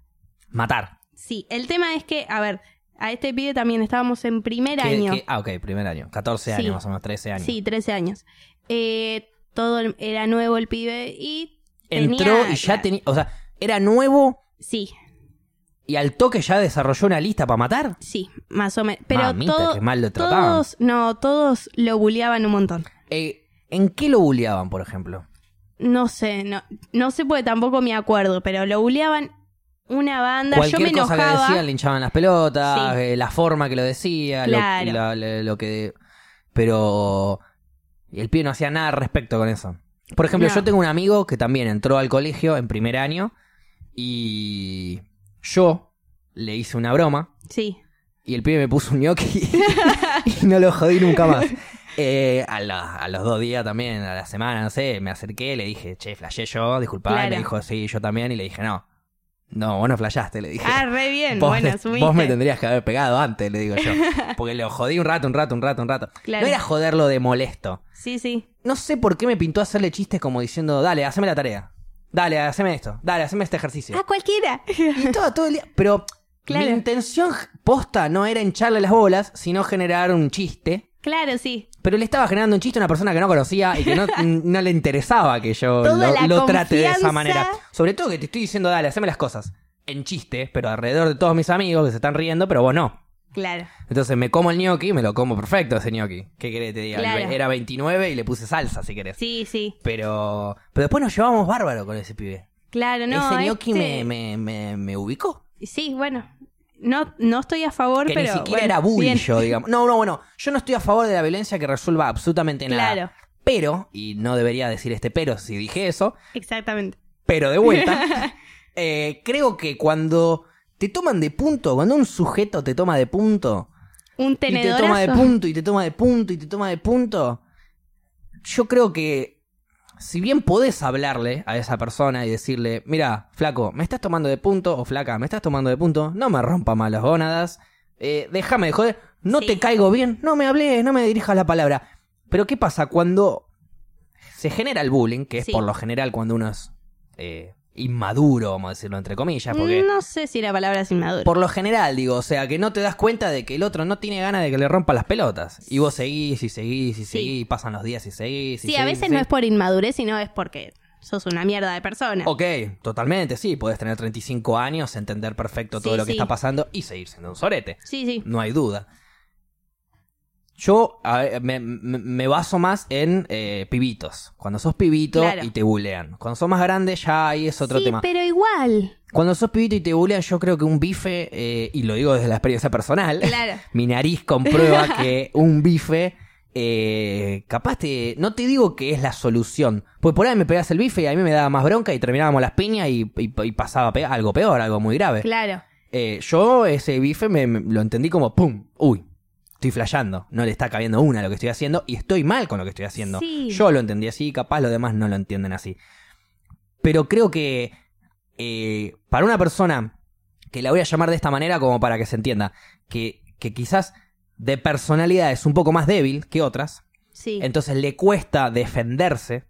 Matar. Sí, el tema es que, a ver, a este pibe también estábamos en primer ¿Qué- año. qué- Ah, ok, primer año. 14 años, Sí. más o menos, 13 años. Sí, 13 años. Eh, todo el- era nuevo el pibe y... Entró tenía- y ya tenía. O sea, era nuevo Sí, y al toque ya desarrolló una lista para matar. sí, más o menos. Pero Mamita, todo- mal lo trataban. todos, no, todos lo buleaban un montón. Eh, ¿En qué lo bulleaban, por ejemplo? No sé, no, no sé porque tampoco me acuerdo, pero lo buleaban una banda. Yo Cualquier me cosa que decían le hinchaban las pelotas, Sí. eh, la forma que lo decía, lo- Claro. la- la- lo, que... Pero el pibe no hacía nada al respecto con eso. Por ejemplo, No. yo tengo un amigo que también entró al colegio en primer año y yo le hice una broma Sí, y el pibe me puso un gnocchi y no lo jodí nunca más. Eh, a, la- a los dos días también, a la semana, no sé, me acerqué, le dije, che, flashé yo, disculpá, y Claro. me dijo, sí, yo también, y le dije, no, no, vos no flashaste, le dije. Ah, re bien. Vos, bueno, vos me tendrías que haber pegado antes, le digo yo. Porque lo jodí un rato, un rato, un rato, un rato. Claro. No era joderlo de molesto. Sí, sí. No sé por qué me pintó hacerle chistes como diciendo, dale, haceme la tarea. Dale, haceme esto. Dale, haceme este ejercicio. Ah, cualquiera. Y estaba todo el día. Pero Claro. mi intención posta no era hincharle las bolas, sino generar un chiste. claro, sí. Pero le estaba generando un chiste a una persona que no conocía y que no, no le interesaba que yo Toda lo, lo trate de esa manera. Sobre todo que te estoy diciendo, dale, haceme las cosas. En chiste, pero alrededor de todos mis amigos que se están riendo, pero vos no. Claro. Entonces me como el gnocchi, me lo como perfecto ese gnocchi. ¿Qué querés que te diga? Claro. Era 29 y le puse salsa, si querés. Sí, sí. Pero, pero después nos llevamos bárbaro con ese pibe. Claro, no. ese gnocchi este- me, me, me, me ubicó. Sí, bueno. No, no estoy a favor, Que pero. ni siquiera bueno, era bully bien. yo, digamos. No, no, bueno. Yo no estoy a favor de la violencia que resuelva absolutamente nada. Claro, Pero, y no debería decir este pero si dije eso, exactamente. pero de vuelta, eh, creo que cuando te toman de punto, cuando un sujeto te toma de punto, Un y te toma de punto, y te toma de punto, y te toma de punto, yo creo que si bien podés hablarle a esa persona y decirle, mira, flaco, me estás tomando de punto, o flaca, me estás tomando de punto, no me rompa más las gónadas, eh, déjame de joder, no Sí. te caigo bien, no me hables, no me dirijas la palabra. Pero ¿qué pasa cuando se genera el bullying, que es Sí. por lo general cuando uno es eh, inmaduro, vamos a decirlo entre comillas, porque... No sé si la palabra es inmaduro. Por lo general, digo, o sea, que no te das cuenta de que el otro no tiene ganas de que le rompa las pelotas. Y vos seguís y seguís y seguís, y pasan los días y seguís. y Sí, a seguís, veces no es por inmadurez, sino es porque sos una mierda de persona. Ok, totalmente, sí. Podés tener 35 años, entender perfecto todo Sí, lo que sí. está pasando y seguir siendo un sorete. Sí, sí. No hay duda. Yo a ver, me, me- me baso más en eh, pibitos. Cuando sos pibito Claro. y te bulean. Cuando sos más grande ya ahí es otro sí, tema. pero igual. Cuando sos pibito y te bulean, yo creo que un bife, eh, y lo digo desde la experiencia personal, Claro. mi nariz comprueba que un bife, eh, capaz te, no te digo que es la solución, pues por ahí me pegas el bife y a mí me daba más bronca y terminábamos las piñas y, y- y pasaba pe- algo peor, algo muy grave. Claro. Eh, yo ese bife me, me- lo entendí como, ¡pum! ¡Uy! Estoy flasheando, no le está cabiendo una a lo que estoy haciendo y estoy mal con lo que estoy haciendo. Sí. Yo lo entendí así, capaz los demás no lo entienden así. Pero creo que eh, para una persona que la voy a llamar de esta manera como para que se entienda, que, que quizás de personalidad es un poco más débil que otras, Sí. entonces le cuesta defenderse,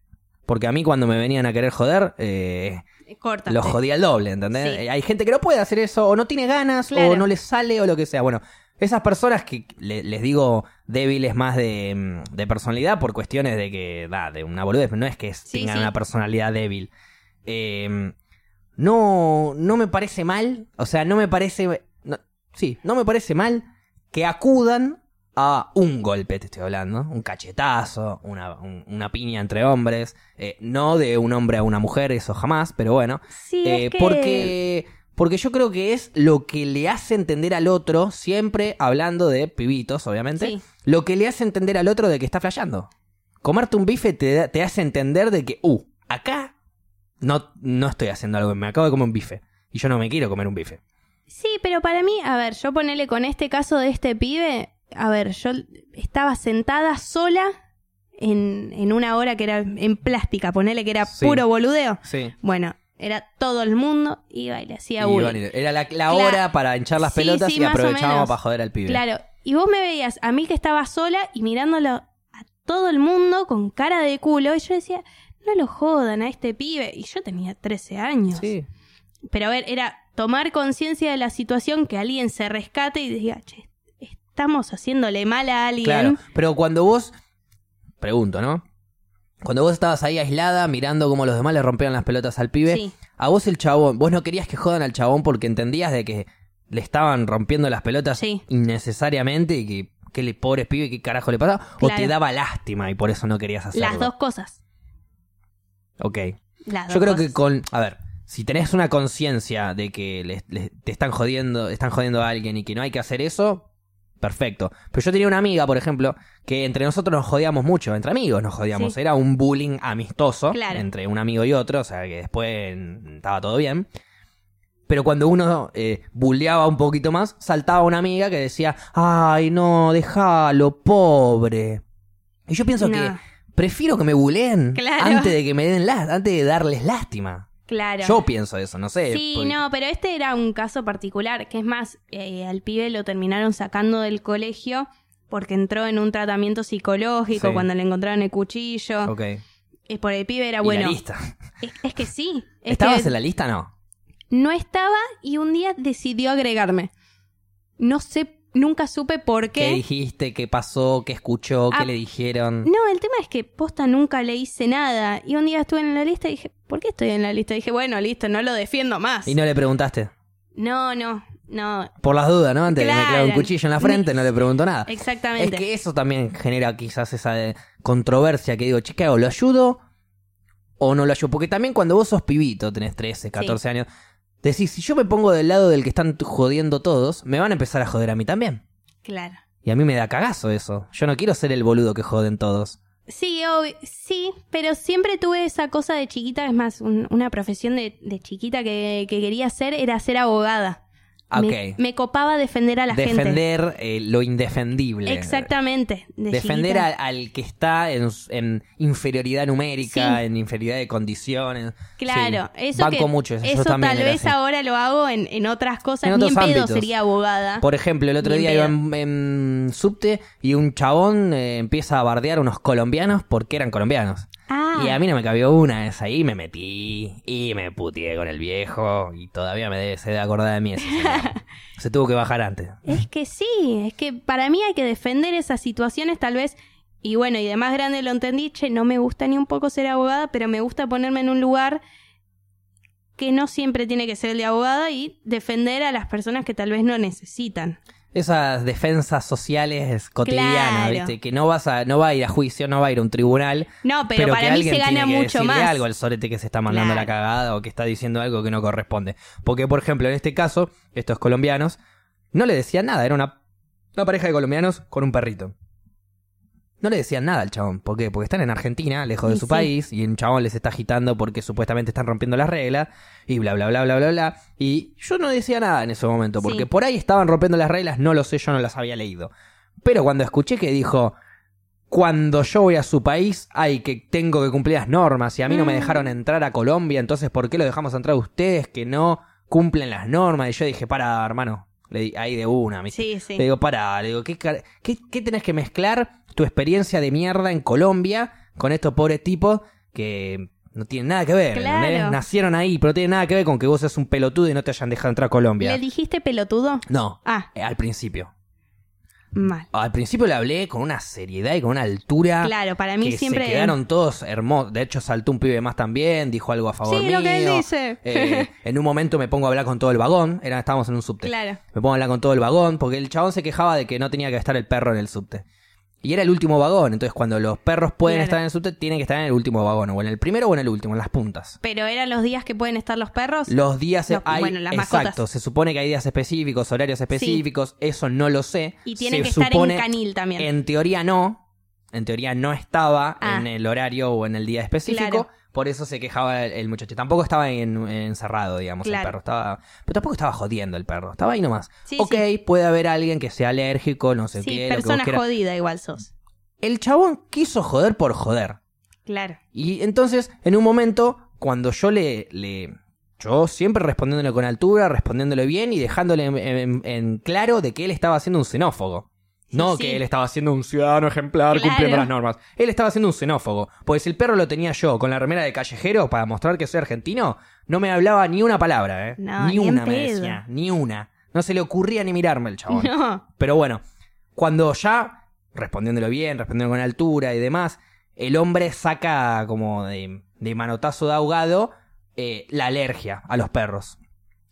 porque a mí cuando me venían a querer joder, eh, Corta. lo jodía el doble, ¿entendés? Sí. Eh, Hay gente que no puede hacer eso, o no tiene ganas, Claro. o no les sale, o lo que sea. Bueno, esas personas que le- les digo débiles más de, mm, de personalidad por cuestiones de que, da, de una boludez, no es que Sí, tengan sí. una personalidad débil. Eh, no, no me parece mal, o sea, no me parece, no- sí, no me parece mal que acudan a un golpe, te estoy hablando, un cachetazo, una, un- una piña entre hombres, eh, no de un hombre a una mujer, eso jamás, pero bueno, Sí, eh, es que... porque, porque yo creo que es lo que le hace entender al otro, siempre hablando de pibitos, obviamente, Sí. lo que le hace entender al otro de que está flasheando. Comerte un bife te, te hace entender de que, uh, acá no, no estoy haciendo algo, me acabo de comer un bife. Y yo no me quiero comer un bife. Sí, pero para mí, a ver, yo ponele con este caso de este pibe, a ver, yo estaba sentada sola en, en una hora que era en plástica, ponele que era Sí. puro boludeo. Sí. Bueno, era todo el mundo, iba y le hacía bullying. era la, la Claro. hora para hinchar las Sí, pelotas sí, y aprovechábamos para joder al pibe. Claro, y vos me veías a mí que estaba sola y mirándolo a todo el mundo con cara de culo, y yo decía, no lo jodan a este pibe. Y yo tenía 13 años. Sí. Pero a ver, era tomar conciencia de la situación, que alguien se rescate y diga, che, estamos haciéndole mal a alguien. Claro, pero cuando vos, pregunto, ¿no? Cuando vos estabas ahí aislada mirando cómo los demás le rompían las pelotas al pibe, Sí. a vos el chabón, vos no querías que jodan al chabón porque entendías de que le estaban rompiendo las pelotas Sí. innecesariamente y que, que le pobre pibe, qué carajo le pasaba, o Claro. te daba lástima y por eso no querías hacerlo. Las dos cosas. Ok. Las Yo dos creo que con, a ver, si tenés una conciencia de que les- les- te están jodiendo, están jodiendo a alguien y que no hay que hacer eso, perfecto. Pero yo tenía una amiga, por ejemplo, que entre nosotros nos jodíamos mucho, entre amigos nos jodíamos. Sí. Era un bullying amistoso Claro. entre un amigo y otro, o sea que después estaba todo bien. Pero cuando uno eh, bulleaba un poquito más, saltaba una amiga que decía, ay no, déjalo, pobre. Y yo pienso No. que prefiero que me buleen Claro. antes de que me den antes de darles lástima. Claro. Yo pienso eso, no sé. Sí, porque- no, pero este era un caso particular, que es más, eh, al pibe lo terminaron sacando del colegio porque entró en un tratamiento psicológico Sí. cuando le encontraron el cuchillo. Ok. Y por el pibe era ¿Y bueno. la lista? Es, es que sí. Es ¿Estabas que en la lista no? No estaba y un día decidió agregarme. No sé, nunca supe por ¿Qué qué. dijiste? ¿Qué pasó? ¿Qué escuchó? ¿Qué Ah, le dijeron? No, el tema es que posta nunca le hice nada. Y un día estuve en la lista y dije, ¿por qué estoy en la lista? Y dije, bueno, listo, no lo defiendo más. Y no le preguntaste. No, no, no. Por las dudas, ¿no? Antes de que me un Claro. cuchillo en la frente, no le pregunto nada. Exactamente. Es que eso también genera quizás esa eh, controversia que digo, che, ¿qué hago? ¿Lo ayudo o no lo ayudo? Porque también cuando vos sos pibito, tenés 13, 14 años, decís, si yo me pongo del lado del que están jodiendo todos, me van a empezar a joder a mí también. Claro. Y a mí me da cagazo eso. Yo no quiero ser el boludo que joden todos. Sí, obvi- sí, pero siempre tuve esa cosa de chiquita, es más, un- una profesión de, de chiquita que, que quería hacer era ser abogada. Ah, Me, copaba defender a la gente. Defender eh, lo indefendible. Exactamente. de Defender al, al que está en, en inferioridad numérica, Sí. en inferioridad de condiciones. Claro, Sí, eso, banco que, mucho eso. Eso también tal vez así. ahora lo hago en, en otras cosas. En Ni en pedo ámbitos. sería abogada. Por ejemplo, el otro Ni día iba en subte y un chabón eh, empieza a bardear a unos colombianos porque eran colombianos. Ah, Y a mí no me cabió una esa ahí, me metí y me puteé con el viejo y todavía me debe, se debe acordar de mí ese señor. Se tuvo que bajar antes. es que sí, es que para mí hay que defender esas situaciones tal vez. Y bueno, y de más grande lo entendí, che, no me gusta ni un poco ser abogada, pero me gusta ponerme en un lugar que no siempre tiene que ser el de abogada y defender a las personas que tal vez no necesitan. Esas defensas sociales cotidianas, Claro. ¿viste? Que no vas a, no va a ir a juicio, no va a ir a un tribunal. No, pero, para mí se tiene gana que mucho más. algo al sorete que se está mandando Claro. la cagada o que está diciendo algo que no corresponde. Porque, por ejemplo, en este caso, estos colombianos no le decían nada. Era una, una pareja de colombianos con un perrito. No le decían nada al chabón. ¿Por qué? Porque están en Argentina, lejos de su país, y un chabón les está agitando porque supuestamente están rompiendo las reglas, y bla, bla, bla, bla, bla, bla. Y yo no decía nada en ese momento, porque Sí. por ahí estaban rompiendo las reglas, no lo sé, yo no las había leído. Pero cuando escuché que dijo, cuando yo voy a su país, hay que tengo que cumplir las normas y a mí no me Mm. dejaron entrar a Colombia, entonces ¿por qué lo dejamos entrar a ustedes que no cumplen las normas? Y yo dije, para, hermano, le di ahí de una, ¿viste? Sí, sí. Le digo, para, le digo, ¿qué, qué, qué tenés que mezclar tu experiencia de mierda en Colombia con estos pobres tipos que no tienen nada que ver? Claro. Nacieron ahí, pero no tienen nada que ver con que vos seas un pelotudo y no te hayan dejado entrar a Colombia. ¿Le dijiste pelotudo? No, Ah, eh, al principio. Mal. Al principio le hablé con una seriedad y con una altura. Claro, para mí que siempre. se quedaron todos hermosos. De hecho, saltó un pibe más también, dijo algo a favor Sí, mío. lo que él dice. Eh, en un momento me pongo a hablar con todo el vagón. Era, estábamos en un subte. Claro. Me pongo a hablar con todo el vagón porque el chabón se quejaba de que no tenía que estar el perro en el subte. Y era el último vagón. Entonces, cuando los perros pueden Claro. estar en el subte, tienen que estar en el último vagón. O en el primero o en el último, en las puntas. Pero eran los días que pueden estar los perros. Los días Los- hay, bueno, las exacto, mascotas. se supone que hay días específicos, horarios específicos, eso no lo sé. Y tienen Se que estar supone- en canil también. En teoría no, en teoría no estaba Ah. en el horario o en el día específico, Claro. Por eso se quejaba el, el muchacho. Tampoco estaba en- encerrado, digamos, el perro, estaba, pero tampoco estaba jodiendo el perro, estaba ahí nomás. Sí, ok, sí. puede haber alguien que sea alérgico, no sé Sí, qué, lo que vos persona jodida igual sos. El chabón quiso joder por joder. Claro. Y entonces, en un momento, cuando yo le. le yo siempre respondiéndole con altura, respondiéndole bien y dejándole en, en- en claro de que él estaba haciendo un xenófobo. No Sí, que él estaba siendo un ciudadano ejemplar Claro. cumpliendo las normas. Él estaba haciendo un xenófobo. Pues si el perro lo tenía yo con la remera de callejero para mostrar que soy argentino, no me hablaba ni una palabra, ¿eh? No, ni, ni una me decía, ni una. No se le ocurría ni mirarme el chabón. No. Pero bueno, cuando ya, respondiéndolo bien, respondiendo con altura y demás, el hombre saca como de, de manotazo de ahogado eh, la alergia a los perros.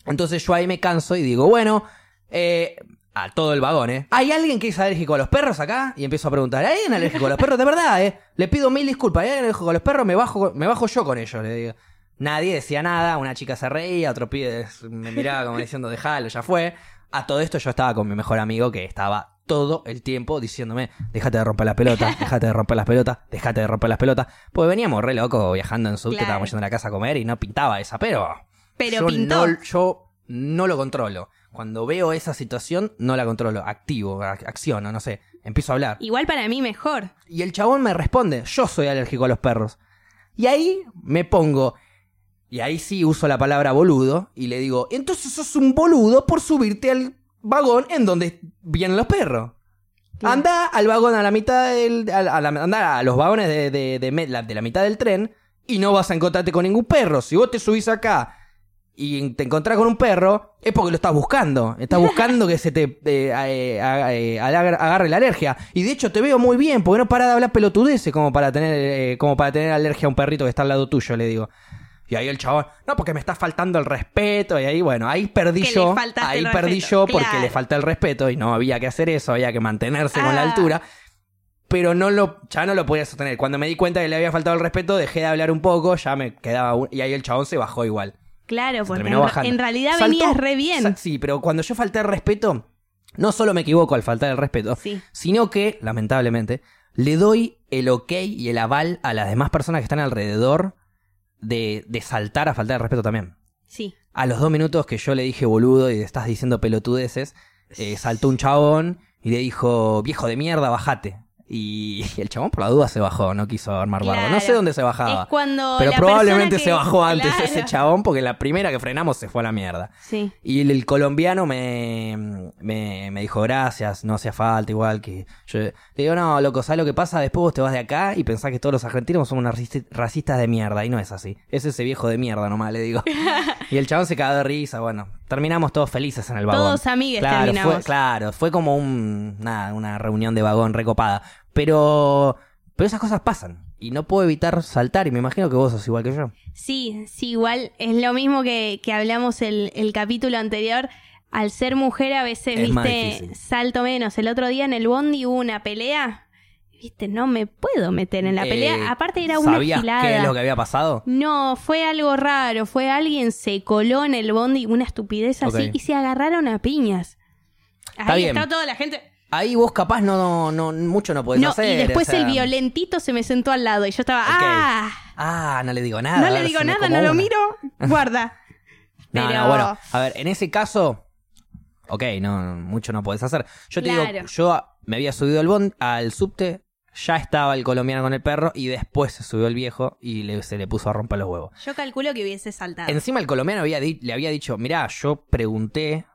Entonces yo ahí me canso y digo, bueno, eh, a todo el vagón, ¿eh? ¿Hay alguien que es alérgico a los perros acá? Y empiezo a preguntar, ¿hay alguien alérgico a los perros? De verdad, ¿eh? Le pido mil disculpas, ¿hay alguien alérgico a los perros? Me bajo, me bajo yo con ellos, le digo. Nadie decía nada, una chica se reía, otro pibe me miraba como diciendo, déjalo, ya fue. A todo esto yo estaba con mi mejor amigo que estaba todo el tiempo diciéndome, déjate de romper las pelotas, déjate de romper las pelotas, déjate de romper las pelotas. Pues veníamos re locos viajando en subte, Claro. estábamos yendo a la casa a comer y no pintaba esa, pero... Pero yo pintó. No, yo no lo controlo. Cuando veo esa situación, no la controlo. Activo, ac- acciono, no sé. Empiezo a hablar. Igual para mí mejor. Y el chabón me responde, yo soy alérgico a los perros. Y ahí me pongo, y ahí sí uso la palabra boludo, y le digo, entonces sos un boludo por subirte al vagón en donde vienen los perros. Anda al vagón a la mitad del. A, a la- anda a los vagones de, de, de la mitad del tren y no vas a encontrarte con ningún perro. Si vos te subís acá y te encontrás con un perro, es porque lo estás buscando. Estás buscando que se te eh, eh, eh, agar- agarre la alergia. Y de hecho te veo muy bien, porque no parás de hablar pelotudeces como para tener, eh, como para tener alergia a un perrito que está al lado tuyo, le digo. Y ahí el chabón, no, porque me está faltando el respeto. Y ahí, bueno, ahí perdí Que yo. Ahí perdí respeto, yo porque claro. le falta el respeto y no había que hacer eso, había que mantenerse con la Ah. altura. Pero no lo, ya no lo podía sostener. Cuando me di cuenta que le había faltado el respeto, dejé de hablar un poco, ya me quedaba un- y ahí el chabón se bajó igual. Claro, Se porque en, realidad Saltó- venías re bien. Sí, pero cuando yo falté el respeto, no solo me equivoco al faltar el respeto, Sí. sino que, lamentablemente, le doy el ok y el aval a las demás personas que están alrededor de, de saltar a faltar el respeto también. Sí. A los dos minutos que yo le dije boludo y estás diciendo pelotudeces, eh, saltó un chabón y le dijo, viejo de mierda, bajate. Y el chabón por la duda se bajó, no quiso armar bardo. No sé dónde se bajaba. Es cuando Pero probablemente se bajó antes Claro. ese chabón porque la primera que frenamos se fue a la mierda. Sí. Y el, el colombiano me, me, me dijo gracias, no hacía falta, igual que yo le digo, no, loco, ¿sabes lo que pasa? Después vos te vas de acá y pensás que todos los argentinos somos racistas de mierda, y no es así. Es ese viejo de mierda nomás, le digo. y el chabón se cagó de risa, bueno, terminamos todos felices en el vagón. Todos amigues claro, terminamos. Fue, claro, fue como un, nada, una reunión de vagón recopada. Pero, pero esas cosas pasan. Y no puedo evitar saltar, y me imagino que vos sos igual que yo. Sí, sí, igual es lo mismo que, que hablamos el, el capítulo anterior. Al ser mujer a veces, Es viste, salto menos. El otro día en el Bondi hubo una pelea. Viste, no me puedo meter en la Eh, pelea. Aparte era una ¿Sabías gilada. qué es lo que había pasado? No, fue algo raro. Fue alguien se coló en el Bondi, una estupidez así, y se agarraron a piñas. Está Ahí bien. está toda la gente. Ahí vos capaz no, no, mucho no podés No, hacer. y después o sea, el violentito se me sentó al lado y yo estaba. ¡ah! Ah, no le digo nada. no le digo nada, no lo miro, guarda. No, Pero- no, bueno, a ver, en ese caso, ok, no, mucho no podés hacer. Yo te Claro. digo, yo me había subido al bond, al subte, ya estaba el colombiano con el perro y después se subió el viejo y le- se le puso a romper los huevos. Yo calculo que hubiese saltado. Encima el colombiano había le había dicho, mirá, yo pregunté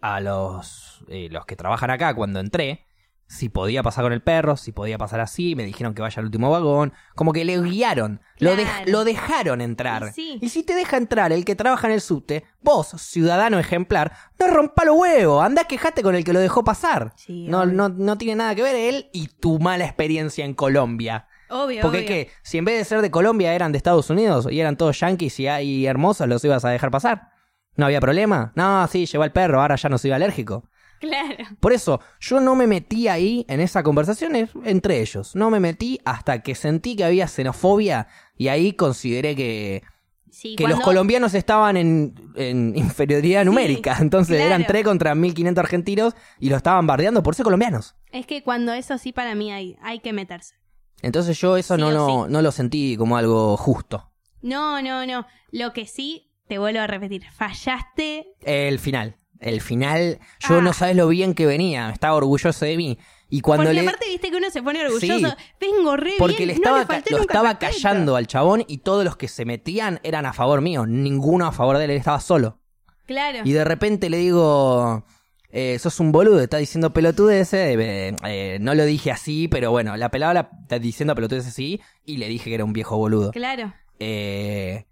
a los, eh, los que trabajan acá cuando entré si podía pasar con el perro, si podía pasar así, me dijeron que vaya al último vagón, como que le guiaron, lo, lo dejaron entrar. Y sí. Y si te deja entrar el que trabaja en el subte, vos, ciudadano ejemplar, no rompa los huevos, anda quejate con el que lo dejó pasar. Sí, no, no, no tiene nada que ver él y tu mala experiencia en Colombia. Obvio, Porque qué, si en vez de ser de Colombia eran de Estados Unidos y eran todos yanquis y, y hermosos, los ibas a dejar pasar. ¿No había problema? No, sí, llevó al perro, ahora ya no soy alérgico. Claro. Por eso, yo no me metí ahí en esa conversación entre ellos. No me metí hasta que sentí que había xenofobia y ahí consideré que, Sí, que los colombianos estaban en, en inferioridad numérica. Entonces claro. eran 3 contra 1500 argentinos y lo estaban bardeando por ser colombianos. Es que cuando eso sí para mí hay, hay que meterse. Entonces yo eso Sí no, o lo, sí. no lo sentí como algo justo. No, no, no. Lo que sí, te vuelvo a repetir, fallaste. El final. El final, yo Ah. no sabes lo bien que venía, estaba orgulloso de mí. Y cuando Porque le. aparte viste que uno se pone orgulloso. Sí. Vengo re Porque bien, le no estaba, le lo estaba respeto. callando al chabón y todos los que se metían eran a favor mío. Ninguno a favor de él, él estaba solo. Claro. Y de repente le digo, eh, sos un boludo, está diciendo pelotudeces. eh, eh, no lo dije así, pero bueno, la pelada está diciendo pelotudeces así y le dije que era un viejo boludo. Claro. Eh,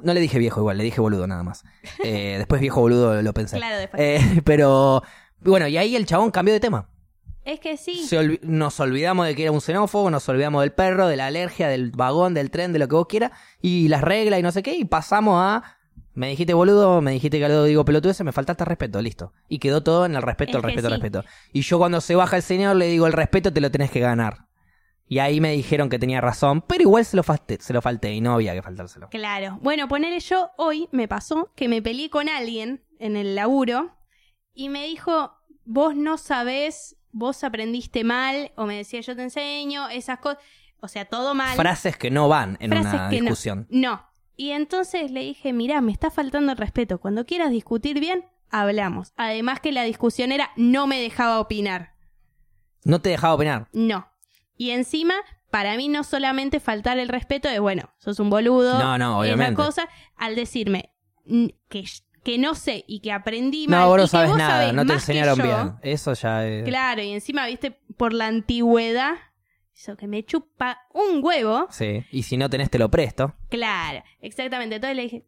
no le dije viejo igual, le dije boludo nada más. Eh, después viejo boludo lo pensé. Claro, después. Eh, pero bueno, y ahí el chabón cambió de tema. Es que sí. Olvi- nos olvidamos de que era un xenófobo, nos olvidamos del perro, de la alergia, del vagón, del tren, de lo que vos quieras, y las reglas y no sé qué, y pasamos a. Me dijiste boludo, me dijiste que lo digo pelotudeces, me faltaste respeto, listo. Y quedó todo en el respeto, Es el respeto, el sí. respeto. Y yo cuando se baja el señor le digo el respeto te lo tenés que ganar. Y ahí me dijeron que tenía razón, pero igual se lo falté, se lo falté y no había que faltárselo. Claro. Bueno, ponerle yo hoy me pasó que me peleé con alguien en el laburo y me dijo, vos no sabés, vos aprendiste mal, o me decía yo te enseño, esas cosas. O sea, todo mal. Frases que no van en Frases una que no. discusión. No. Y entonces le dije, mirá, me está faltando el respeto. Cuando quieras discutir bien, hablamos. Además que la discusión era, no me dejaba opinar. No te dejaba opinar. No. Y encima, para mí no solamente faltar el respeto de, bueno, sos un boludo. No, no, esa obviamente. cosa, al decirme que, que no sé y que aprendí mal. No, vos y no sabes vos nada, sabés no te enseñaron yo, bien. Eso ya es... Claro, y encima, viste, por la antigüedad, eso que me chupa un huevo. Sí, y si no tenés te lo presto. Claro, exactamente. Entonces le dije,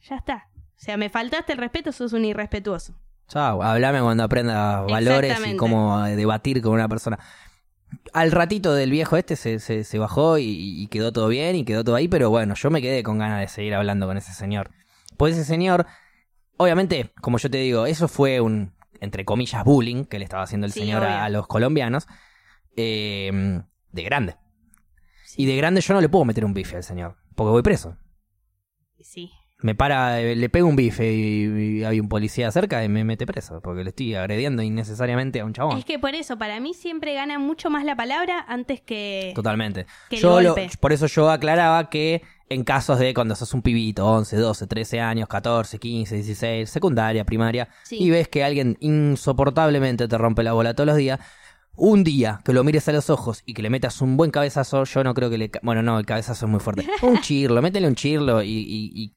ya está. O sea, me faltaste el respeto, sos un irrespetuoso. Chao, hablame cuando aprendas valores y cómo eh, debatir con una persona. Al ratito del viejo este se, se, se bajó y, y quedó todo bien y quedó todo ahí, pero bueno, yo me quedé con ganas de seguir hablando con ese señor. Pues ese señor, obviamente, como yo te digo, eso fue un, entre comillas, bullying que le estaba haciendo el Sí, señor a los colombianos, eh, de grande. Y de grande yo no le puedo meter un bife al señor, porque voy preso. Sí. Me para, eh, le pego un bife y, y hay un policía cerca y me mete preso porque le estoy agrediendo innecesariamente a un chabón. Es que por eso, para mí siempre gana mucho más la palabra antes que... Totalmente. que el Yo lo- golpe. por eso yo aclaraba que en casos de cuando sos un pibito, 11, 12, 13 años, 14, 15, 16, secundaria, primaria, Sí. y ves que alguien insoportablemente te rompe la bola todos los días, un día que lo mires a los ojos y que le metas un buen cabezazo, yo no creo que le... ca- Bueno, no, el cabezazo es muy fuerte. Un chirlo, métele un chirlo y, y- y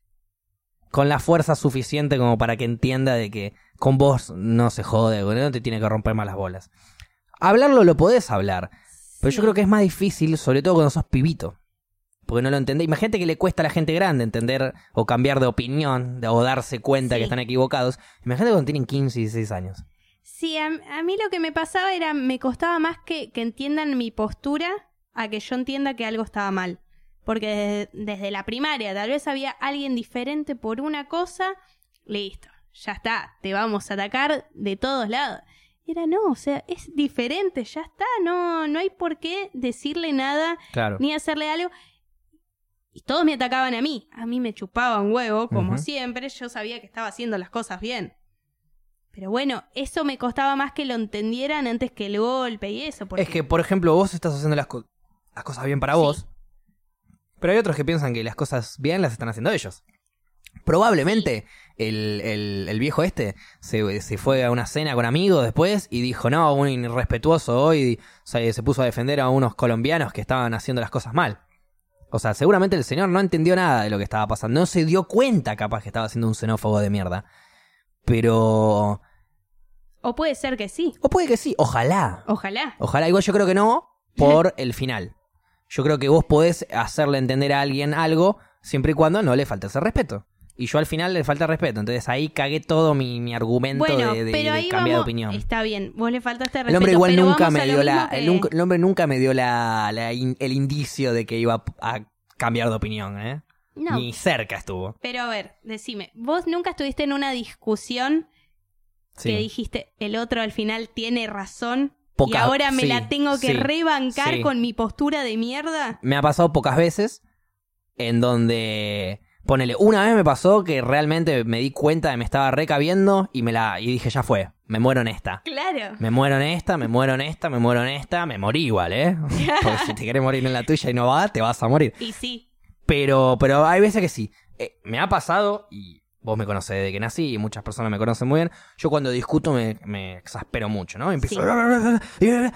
con la fuerza suficiente como para que entienda de que con vos no se jode, no te tiene que romper más las bolas. Hablarlo lo podés hablar, pero yo creo que es más difícil, sobre todo cuando sos pibito. Porque no lo entendés. Imagínate que le cuesta a la gente grande entender o cambiar de opinión de- o darse cuenta Sí. que están equivocados. Imagínate cuando tienen 15 y 16 años. Sí, a, a mí lo que me pasaba era, me costaba más que, que entiendan mi postura a que yo entienda que algo estaba mal. Porque desde, desde la primaria tal vez había alguien diferente por una cosa, listo, ya está, te vamos a atacar de todos lados. Era no, o sea, es diferente, ya está, no, no hay por qué decirle nada Claro. ni hacerle algo. Y todos me atacaban a mí. A mí me chupaban huevo, como siempre. Yo sabía que estaba haciendo las cosas bien. Pero bueno, eso me costaba más que lo entendieran antes que el golpe y eso. Porque... Es que, por ejemplo, vos estás haciendo las, co- las cosas bien para Sí. vos. Pero hay otros que piensan que las cosas bien las están haciendo ellos. Probablemente el, el- el viejo este se, se fue a una cena con amigos después y dijo, no, un irrespetuoso hoy, o sea, se puso a defender a unos colombianos que estaban haciendo las cosas mal. O sea, seguramente el señor no entendió nada de lo que estaba pasando, no se dio cuenta capaz que estaba haciendo un xenófobo de mierda. Pero... O puede ser que sí. O puede que sí, ojalá. Ojalá. Ojalá, igual yo creo que no, por el final. Yo creo que vos podés hacerle entender a alguien algo siempre y cuando no le faltes el respeto. Y yo al final le falta respeto. Entonces ahí cagué todo mi, mi argumento Bueno, de, de- pero de ahí cambiar vamos. de opinión. Está bien, vos le faltaste respeto. El hombre igual pero nunca me dio la, que- el, el hombre nunca me dio la, la in- el indicio de que iba a cambiar de opinión, ¿eh? No, Ni cerca estuvo. pero a ver, decime, vos nunca estuviste en una discusión Sí. que dijiste, el otro al final tiene razón y ahora me sí, la tengo que sí, rebancar sí. con mi postura de mierda? Me ha pasado pocas veces en donde ponele, una vez me pasó que realmente me di cuenta de que me estaba recabiendo y me la y dije, ya fue, me muero en esta. Claro. Me muero en esta, me muero en esta, me muero en esta, me morí igual, ¿eh? Porque si te quieres morir en la tuya y no va, te vas a morir. Y sí, Pero, pero hay veces que sí. Eh, me ha pasado, y vos me conocés desde que nací, y muchas personas me conocen muy bien, yo cuando discuto me, me exaspero mucho, ¿no? Empiezo...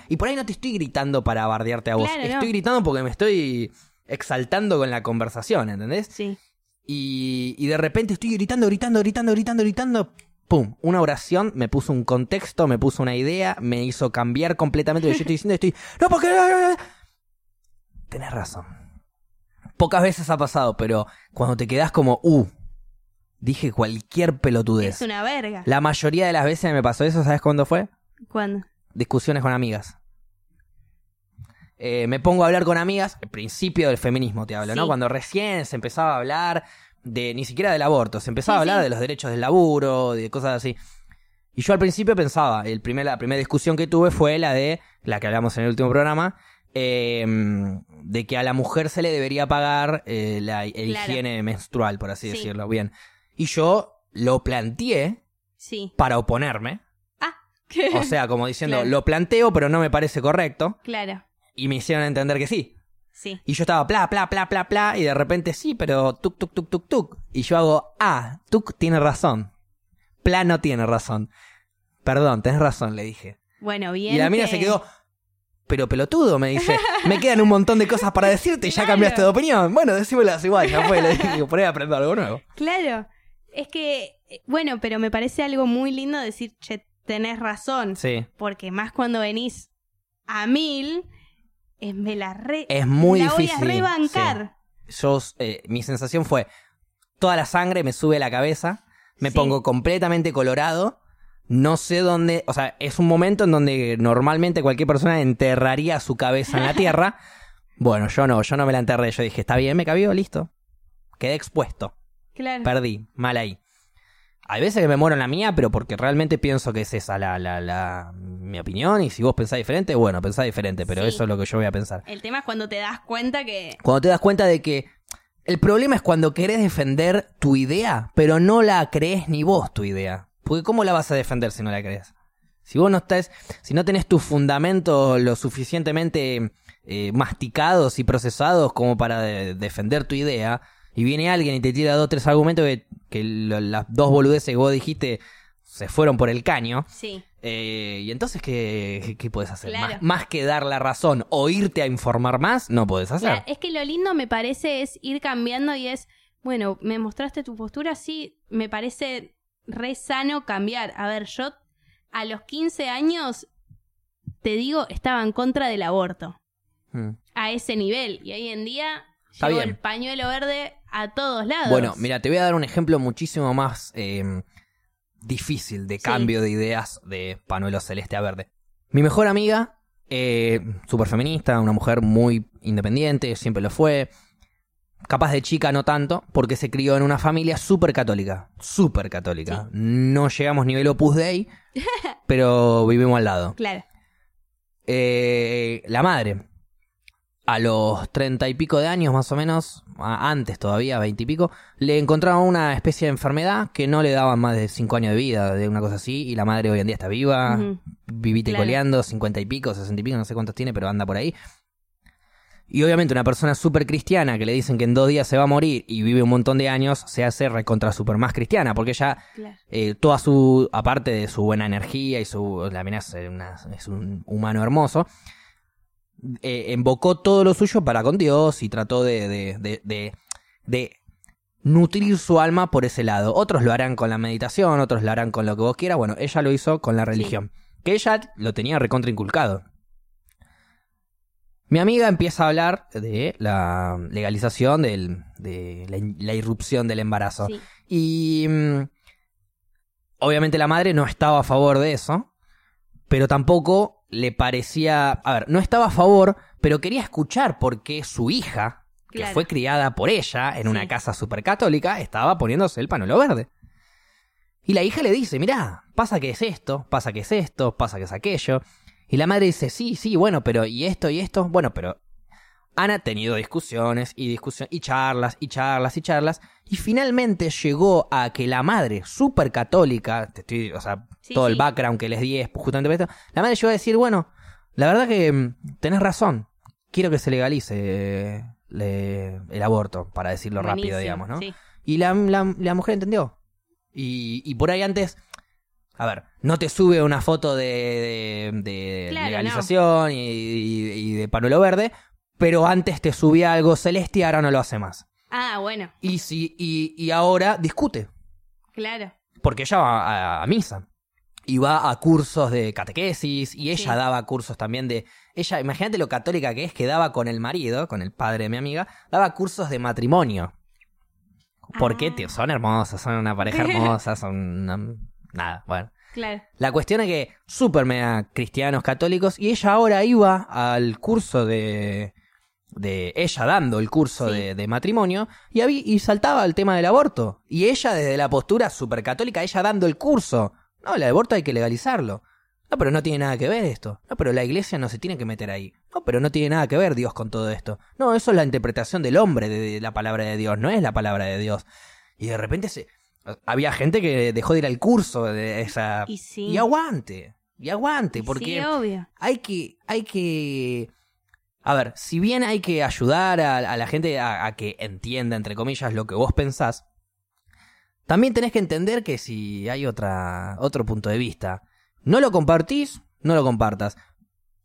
Y por ahí no te estoy gritando para bardearte a vos. Claro, estoy no. gritando porque me estoy exaltando con la conversación, ¿entendés? sí. Y, y de repente estoy gritando, gritando, gritando, gritando, gritando. ¡Pum! Una oración me puso un contexto, me puso una idea, me hizo cambiar completamente lo que yo estoy diciendo. Estoy. ¡No, porque! Tenés razón. Pocas veces ha pasado, pero cuando te quedás como, ¡uh! Dije cualquier pelotudez. Es una verga. La mayoría de las veces me pasó eso, ¿sabes cuándo fue? ¿Cuándo? discusiones con amigas. Eh, me pongo a hablar con amigas, el principio del feminismo te hablo, ¿no? Cuando recién se empezaba a hablar de, ni siquiera del aborto, se empezaba Sí, a hablar sí. de los derechos del laburo, de cosas así. Y yo al principio pensaba, el primer, la primera discusión que tuve fue la de, la que hablamos en el último programa, eh, de que a la mujer se le debería pagar eh, la el Claro. higiene menstrual, por así Sí. decirlo. Bien. Y yo lo planteé Sí. para oponerme. Ah, O sea, como diciendo, Claro. lo planteo, pero no me parece correcto. claro. Y me hicieron entender que sí. Sí. Y yo estaba pla, pla, pla, pla, pla. Y de repente sí, pero tuk, tuk, tuk, tuk, tuk. Y yo hago, ah, tuk tiene razón. Pla no tiene razón. Perdón, tenés razón, le dije. Bueno, bien. Y la mina que- se quedó, pero pelotudo, me dice. Me quedan un montón de cosas para decirte y ya Claro. cambiaste de opinión. Bueno, decímelas igual, ya fue. Le dije, por ahí aprendo algo nuevo. Claro. Es que, eh, bueno, pero me parece algo muy lindo decir, che, tenés razón. Sí. Porque más cuando venís a mil, es me la re. Es muy la difícil. voy a rebancar. yo, eh, mi sensación fue, toda la sangre me sube a la cabeza, me Sí. pongo completamente colorado, no sé dónde, o sea, es un momento en donde normalmente cualquier persona enterraría su cabeza en la tierra. Bueno, yo no, yo no me la enterré, yo dije, está bien, me cabió, listo. Quedé expuesto, Claro. perdí, mal ahí. Hay veces que me muero en la mía, pero porque realmente pienso que es esa la, la, la, mi opinión, y si vos pensás diferente, bueno, pensás diferente, pero Sí. eso es lo que yo voy a pensar. El tema es cuando te das cuenta que. Cuando te das cuenta de que El problema es cuando querés defender tu idea, pero no la crees ni vos tu idea. Porque ¿cómo la vas a defender si no la crees? Si vos no estás, si no tenés tus fundamentos lo suficientemente eh, masticados y procesados como para de- defender tu idea, y viene alguien y te tira dos o tres argumentos que, que lo- las dos boludeces que vos dijiste se fueron por el caño, Sí. eh, y entonces ¿qué, qué, qué podés hacer? Claro. Más, más que dar la razón o irte a informar más, no podés hacer. Claro, es que lo lindo me parece es ir cambiando y es, bueno, me mostraste tu postura, sí, me parece re sano cambiar. A ver, yo a los 15 años, te digo, estaba en contra del aborto. Mm. A ese nivel. Y hoy en día Está llevo bien. el pañuelo verde a todos lados. Bueno, mira, te voy a dar un ejemplo muchísimo más eh, difícil de Sí. cambio de ideas de panuelo celeste a verde. Mi mejor amiga, eh, súper feminista, una mujer muy independiente, siempre lo fue. Capaz de chica no tanto, porque se crió en una familia súper católica. Súper católica. No llegamos nivel Opus Dei, pero vivimos al lado. Claro. Eh, la madre, a los treinta y pico de años más o menos, antes todavía, veinte y pico, le encontraron una especie de enfermedad que no le daban más de cinco años de vida, de una cosa así, y la madre hoy en día está viva, Ujú. vivita y Claro. coleando, cincuenta y pico, sesenta y pico, no sé cuántos tiene, pero anda por ahí. Y obviamente una persona súper cristiana que le dicen que en dos días se va a morir y vive un montón de años, se hace recontra súper más cristiana, porque ella Claro. eh, toda su, aparte de su buena energía y su, la mina es, una- es un humano hermoso, eh, invocó todo lo suyo para con Dios y trató de, de, de, de- nutrir su alma por ese lado. Otros lo harán con la meditación, otros lo harán con lo que vos quieras. Bueno, ella lo hizo con la religión, que ella lo tenía recontra inculcado. Mi amiga empieza a hablar de la legalización del, de la, la irrupción del embarazo. Sí. Y mm, obviamente la madre no estaba a favor de eso, pero tampoco le parecía, a ver, no estaba a favor, pero quería escuchar por qué su hija, que fue criada por ella en una casa super católica, estaba poniéndose el panuelo verde. Y la hija le dice, mirá, pasa que es esto, pasa que es esto, pasa que es aquello. Y la madre dice, sí, sí, bueno, pero ¿y esto y esto? Bueno, pero han tenido discusiones y discusiones y charlas y charlas y charlas y finalmente llegó a que la madre súper católica, te estoy, o sea, Sí, todo el background que les di es justamente por esto, la madre llegó a decir, bueno, la verdad que mm, tenés razón, quiero que se legalice le- el aborto, para decirlo rápido, digamos, ¿no? Sí. Y la, la- la mujer entendió. Y, y por ahí antes, a ver, no te sube una foto de, de- de Claro, legalización y, y- y de panuelo verde, pero antes te subía algo celeste ahora no lo hace más. Ah, bueno, Y, si, y, y ahora discute, claro. porque ella va a, a misa. Y va a cursos de catequesis, y ella Sí. daba cursos también de... Ella, imagínate lo católica que es, que daba con el marido, con el padre de mi amiga, daba cursos de matrimonio. Porque Ah. tío, son hermosas, son una pareja hermosa, son... una- Nada, bueno. Claro. La cuestión es que súper mega cristianos católicos y ella ahora iba al curso de... de ella dando el curso Sí. de, de matrimonio y, y saltaba el tema del aborto. Y ella desde la postura súper católica, ella dando el curso. No, el aborto hay que legalizarlo. No, pero no tiene nada que ver esto. No, pero la iglesia no se tiene que meter ahí. No, pero no tiene nada que ver Dios con todo esto. No, eso es la interpretación del hombre de, la palabra de Dios, no es la palabra de Dios. Y de repente se... había gente que dejó de ir al curso de esa... Y sí. Y aguante. Y aguante, porque Sí, obvio. hay que, hay que, a ver, si bien hay que ayudar a, a la gente a, a que entienda, entre comillas, lo que vos pensás, también tenés que entender que si hay otra, otro punto de vista, no lo compartís, no lo compartas.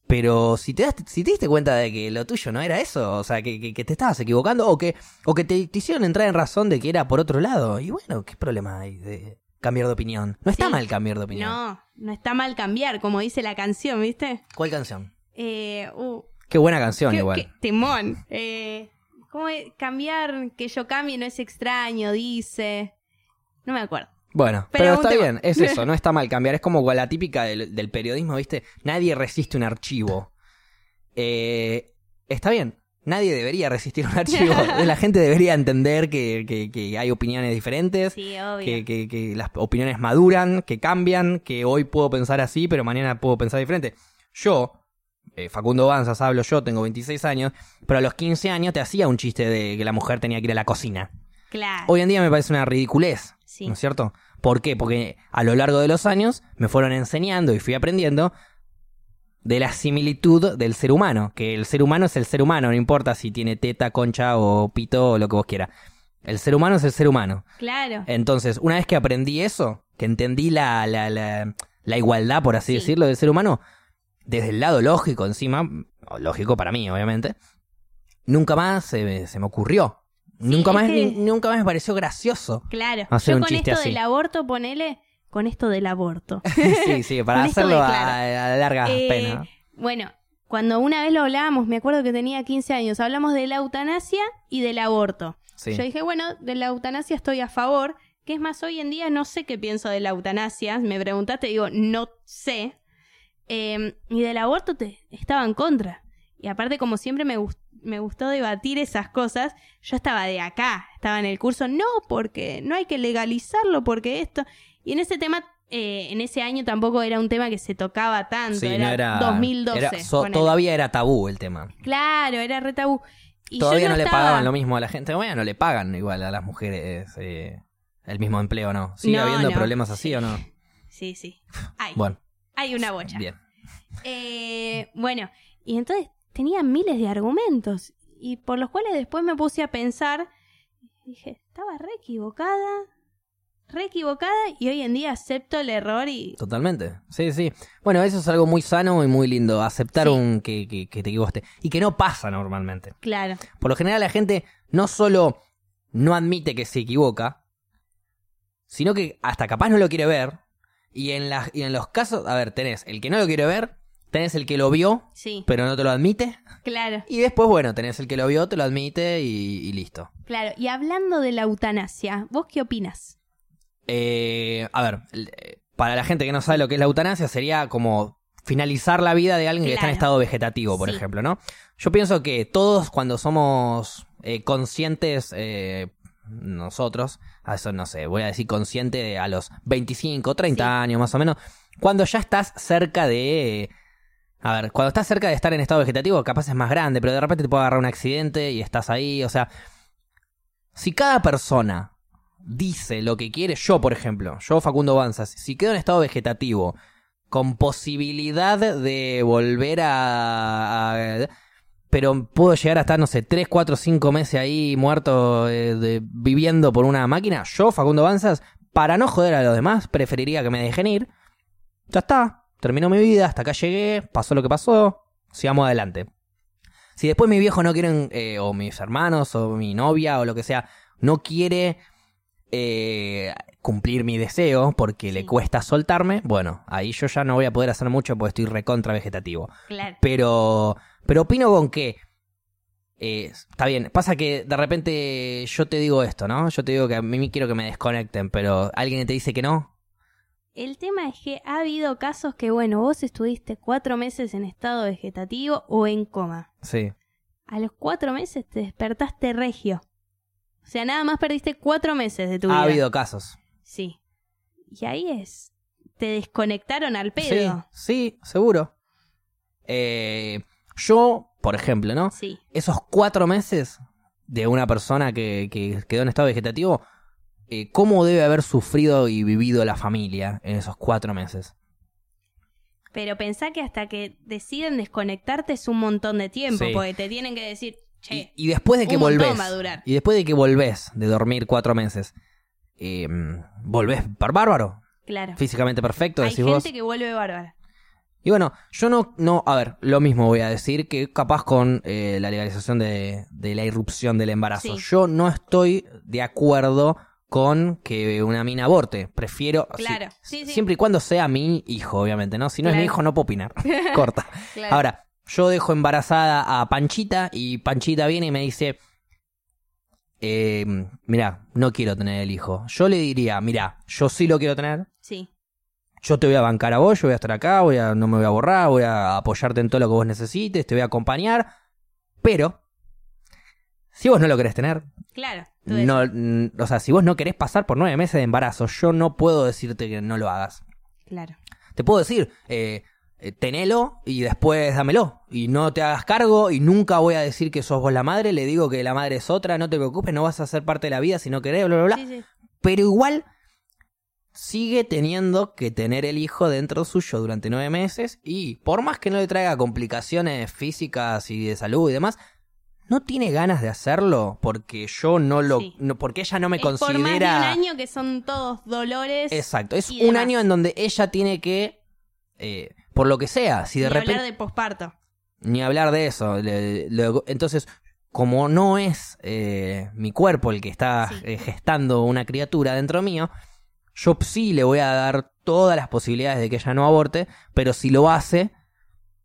Pero si te, das, si te diste cuenta de que lo tuyo no era eso, o sea, que, que- que te estabas equivocando, o que, o que te, te hicieron entrar en razón de que era por otro lado, y bueno, ¿qué problema hay de cambiar de opinión? No está Sí. mal cambiar de opinión. No, no está mal cambiar, como dice la canción, ¿viste? ¿Cuál canción? Eh, uh, Qué buena canción qué- igual. qué temón. Eh, ¿Cómo es? Cambiar, que yo cambie no es extraño, dice. No me acuerdo. Bueno, Pero está tema. bien, es eso, no está mal cambiar. Es como la típica del, del periodismo, ¿viste? Nadie resiste un archivo. Eh, está bien, nadie debería resistir un archivo. la gente debería entender que, que- que hay opiniones diferentes, Sí, obvio. que, que- que las opiniones maduran, que cambian, que hoy puedo pensar así, pero mañana puedo pensar diferente. Yo, eh, Facundo Banzas hablo yo, tengo 26 años, pero a los 15 años te hacía un chiste de que la mujer tenía que ir a la cocina. Claro. Hoy en día me parece una ridiculez, Sí. ¿no es cierto? ¿Por qué? Porque a lo largo de los años me fueron enseñando y fui aprendiendo de la similitud del ser humano, que el ser humano es el ser humano, no importa si tiene teta, concha o pito o lo que vos quieras. El ser humano es el ser humano. Claro. Entonces, una vez que aprendí eso, que entendí la, la, la, la igualdad, por así Sí. decirlo, del ser humano, desde el lado lógico encima, lógico para mí, obviamente, nunca más se, me- se me ocurrió. nunca, más, que- nunca más me pareció gracioso. Claro. Hacer Yo un con chiste esto así. del aborto, ponele, con esto del aborto. sí, sí, para hacerlo de, a, a largas Eh, penas. Bueno, cuando una vez lo hablábamos, me acuerdo que tenía 15 años, hablamos de la eutanasia y del aborto. Sí. Yo dije, bueno, de la eutanasia estoy a favor, que es más, hoy en día no sé qué pienso de la eutanasia, me preguntaste, digo, no sé. Eh, y del aborto te, estaba en contra. Y aparte, como siempre me, gust- me gustó debatir esas cosas, yo estaba de acá, estaba en el curso, no, porque no hay que legalizarlo, porque esto... Y en ese tema, eh, en ese año tampoco era un tema que se tocaba tanto, Sí, era, no era, 2012. era so- ponele. todavía era tabú el tema. Claro, era re tabú. Y todavía no, le estaba- pagaban lo mismo a la gente. Todavía no le pagan igual a las mujeres eh, el mismo empleo, ¿no? ¿Sigue No, habiendo problemas así o no? Sí, sí. Bueno, hay una bocha. bien. Eh, bueno, y entonces tenía miles de argumentos y por los cuales después me puse a pensar, y dije, estaba re equivocada, re equivocada y hoy en día acepto el error y... Totalmente. Sí, sí. Bueno, eso es algo muy sano y muy lindo. Aceptar Sí. un que, que, que te equivocaste. Y que no pasa normalmente. Claro, Por lo general la gente no solo no admite que se equivoca, sino que hasta capaz no lo quiere ver. Y en, y en los casos, a ver, tenés el que no lo quiere ver, tenés el que lo vio, sí, pero no te lo admite. claro, Y después, bueno, tenés el que lo vio, te lo admite y, y listo. claro. Y hablando de la eutanasia, ¿vos qué opinas? Eh, a ver, eh, para la gente que no sabe lo que es la eutanasia, sería como finalizar la vida de alguien que está en estado vegetativo, por Sí. ejemplo, ¿no? Yo pienso que todos cuando somos eh, conscientes, eh, nosotros, a eso no sé, voy a decir consciente de a los 25, 30 Sí. años más o menos, cuando ya estás cerca de... A ver, cuando estás cerca de estar en estado vegetativo, capaz es más grande, pero de repente te puede agarrar un accidente y estás ahí, o sea, si cada persona dice lo que quiere, yo por ejemplo, yo Facundo Banzas, si quedo en estado vegetativo con posibilidad de volver a... a- pero puedo llegar a estar, no sé, 3, 4, 5 meses ahí muerto, eh, de- viviendo por una máquina, yo Facundo Banzas, para no joder a los demás, preferiría que me dejen ir. Ya está, terminó mi vida, hasta acá llegué, pasó lo que pasó, sigamos adelante. Si después mi viejo no quieren, eh, o mis hermanos, o mi novia, o lo que sea, no quiere eh, cumplir mi deseo porque le cuesta soltarme, bueno, ahí yo ya no voy a poder hacer mucho porque estoy recontra vegetativo. Claro. Pero, pero opino con que eh, está bien. Pasa que de repente yo te digo esto, ¿no? Yo te digo que a mí quiero que me desconecten, pero alguien te dice que no. El tema es que ha habido casos que, bueno, vos estuviste cuatro meses en estado vegetativo o en coma. Sí. A los cuatro meses te despertaste regio. O sea, nada más perdiste cuatro meses de tu Ha vida. habido casos. Sí. Y ahí es. Te desconectaron al Sí, pedo. sí, seguro. Eh, yo, por ejemplo, ¿no? Sí. Esos cuatro meses de una persona que, que quedó en estado vegetativo, eh, ¿cómo debe haber sufrido y vivido la familia en esos cuatro meses? Pero pensá que hasta que deciden desconectarte es un montón de tiempo, Sí. porque te tienen que decir, che, Y, y después de que un volvés, va a durar. y después de que volvés de dormir cuatro meses, eh, volvés bárbaro, claro. físicamente perfecto, Hay decís gente vos. que vuelve bárbara. Y bueno, yo no, no, a ver, lo mismo voy a decir que capaz con eh, la legalización de, de la irrupción del embarazo. Sí. Yo no estoy de acuerdo con que una mina aborte. Prefiero, si- Claro, sí, sí. siempre y cuando sea mi hijo, obviamente, ¿no? Si no es mi hijo, no puedo opinar. Corta. Claro. Ahora, yo dejo embarazada a Panchita y Panchita viene y me dice, eh, mira, no quiero tener el hijo. Yo le diría, mira, yo sí lo quiero tener, Sí. Yo te voy a bancar a vos, yo voy a estar acá, voy a, no me voy a borrar, voy a apoyarte en todo lo que vos necesites, te voy a acompañar, pero si vos no lo querés tener, Claro. no, mm, o sea, si vos no querés pasar por nueve meses de embarazo, yo no puedo decirte que no lo hagas. Claro. Te puedo decir, eh, eh, tenelo y después dámelo. Y no te hagas cargo y nunca voy a decir que sos vos la madre, le digo que la madre es otra, no te preocupes, no vas a ser parte de la vida si no querés, bla, bla, bla. Sí, sí. Pero igual sigue teniendo que tener el hijo dentro suyo durante nueve meses y por más que no le traiga complicaciones físicas y de salud y demás, no tiene ganas de hacerlo porque yo no lo, Sí. no, porque ella no me Es por más de un considera. año que son todos dolores. Exacto, es un demás. año en donde ella tiene que, eh, por lo que sea, si de Ni repente hablar de posparto. ni hablar de eso. le- le- entonces, como no es eh, mi cuerpo el que está Sí. eh, gestando una criatura dentro mío, yo sí le voy a dar todas las posibilidades de que ella no aborte, pero si lo hace,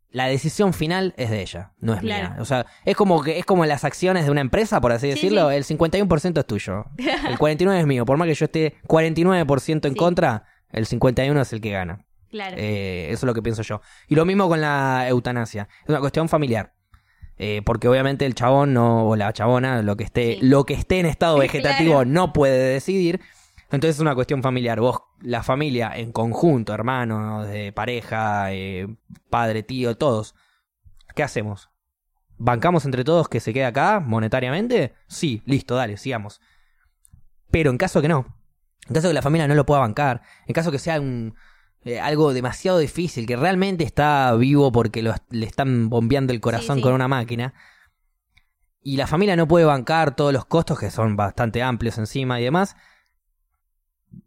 la decisión final es de ella, no es Claro. mía. O sea, es como que es como las acciones de una empresa, por así Sí, decirlo, sí. el 51% es tuyo, el 49% es mío. Por más que yo esté 49% en Sí. contra, el 51% es el que gana. Claro. Eh, eso es lo que pienso yo. Y lo mismo con la eutanasia. Es una cuestión familiar. Eh, porque obviamente el chabón no, o la chabona, lo que esté, lo que esté en estado vegetativo Claro. no puede decidir. Entonces es una cuestión familiar. Vos, la familia en conjunto, hermanos, de pareja, eh, padre, tío, todos. ¿Qué hacemos? ¿Bancamos entre todos que se quede acá monetariamente? Sí, listo, dale, sigamos. Pero en caso que no, en caso que la familia no lo pueda bancar, en caso que sea un, eh, algo demasiado difícil, que realmente está vivo porque lo- le están bombeando el corazón Sí, sí. con una máquina, y la familia no puede bancar todos los costos, que son bastante amplios encima y demás,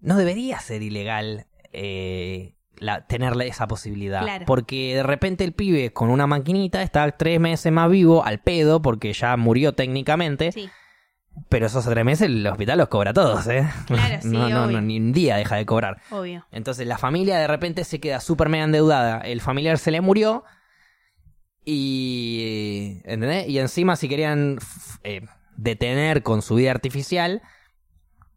no debería ser ilegal eh, la, tenerle esa posibilidad. Claro. Porque de repente el pibe con una maquinita está tres meses más vivo al pedo, porque ya murió técnicamente, Sí. pero esos tres meses el hospital los cobra todos, ¿eh? Claro, sí, no, no, obvio. no, ni un día deja de cobrar. Obvio. Entonces la familia de repente se queda súper mega endeudada. El familiar se le murió. Y. ¿Entendés? Y encima, si querían eh, detener con su vida artificial,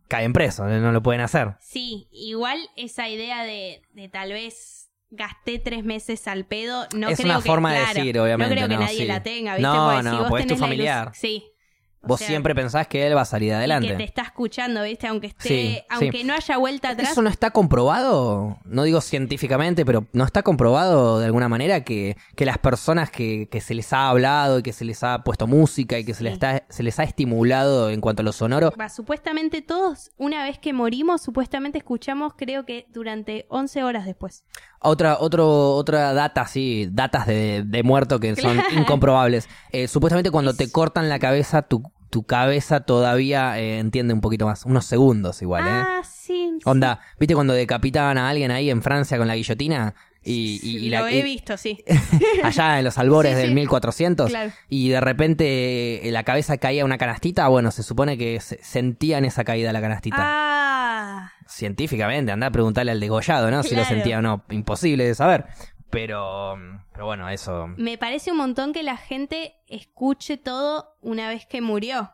caen presos, no lo pueden hacer. Sí, igual esa idea de, de tal vez gasté tres meses al pedo, no Es creo una que, forma de claro, decir, obviamente, No creo que no, nadie sí. la tenga, ¿viste? No, Porque no, si vos es tu tenés la ilus- familiar. Sí. O Vos sea, siempre pensás que él va a salir adelante. que te está escuchando, ¿viste? Aunque esté, Sí, aunque sí. no haya vuelta atrás. ¿Eso no está comprobado? No digo científicamente, pero ¿no está comprobado de alguna manera que, que las personas que, que se les ha hablado y que se les ha puesto música y que se, les está, se les ha estimulado en cuanto a lo sonoro? Va, supuestamente todos, una vez que morimos, supuestamente escuchamos, creo que durante 11 horas después. Otra, otro, otra data, sí, datas de, de muerto que son incomprobables. Eh, supuestamente cuando te cortan la cabeza, tu, tu cabeza todavía eh, entiende un poquito más. Unos segundos igual, ¿eh? ah, sí. sí. Onda, ¿viste cuando decapitaban a alguien ahí en Francia con la guillotina? Y, y- Lo he visto, sí. allá en los albores Sí, del sí. 1400 Claro. y de repente eh, la cabeza caía una canastita, bueno, se supone que se- sentían esa caída la canastita. Ah, Científicamente, anda a preguntarle al degollado, ¿no? Si lo sentía o no, imposible de saber. Pero, pero bueno, eso... me parece un montón que la gente escuche todo una vez que murió.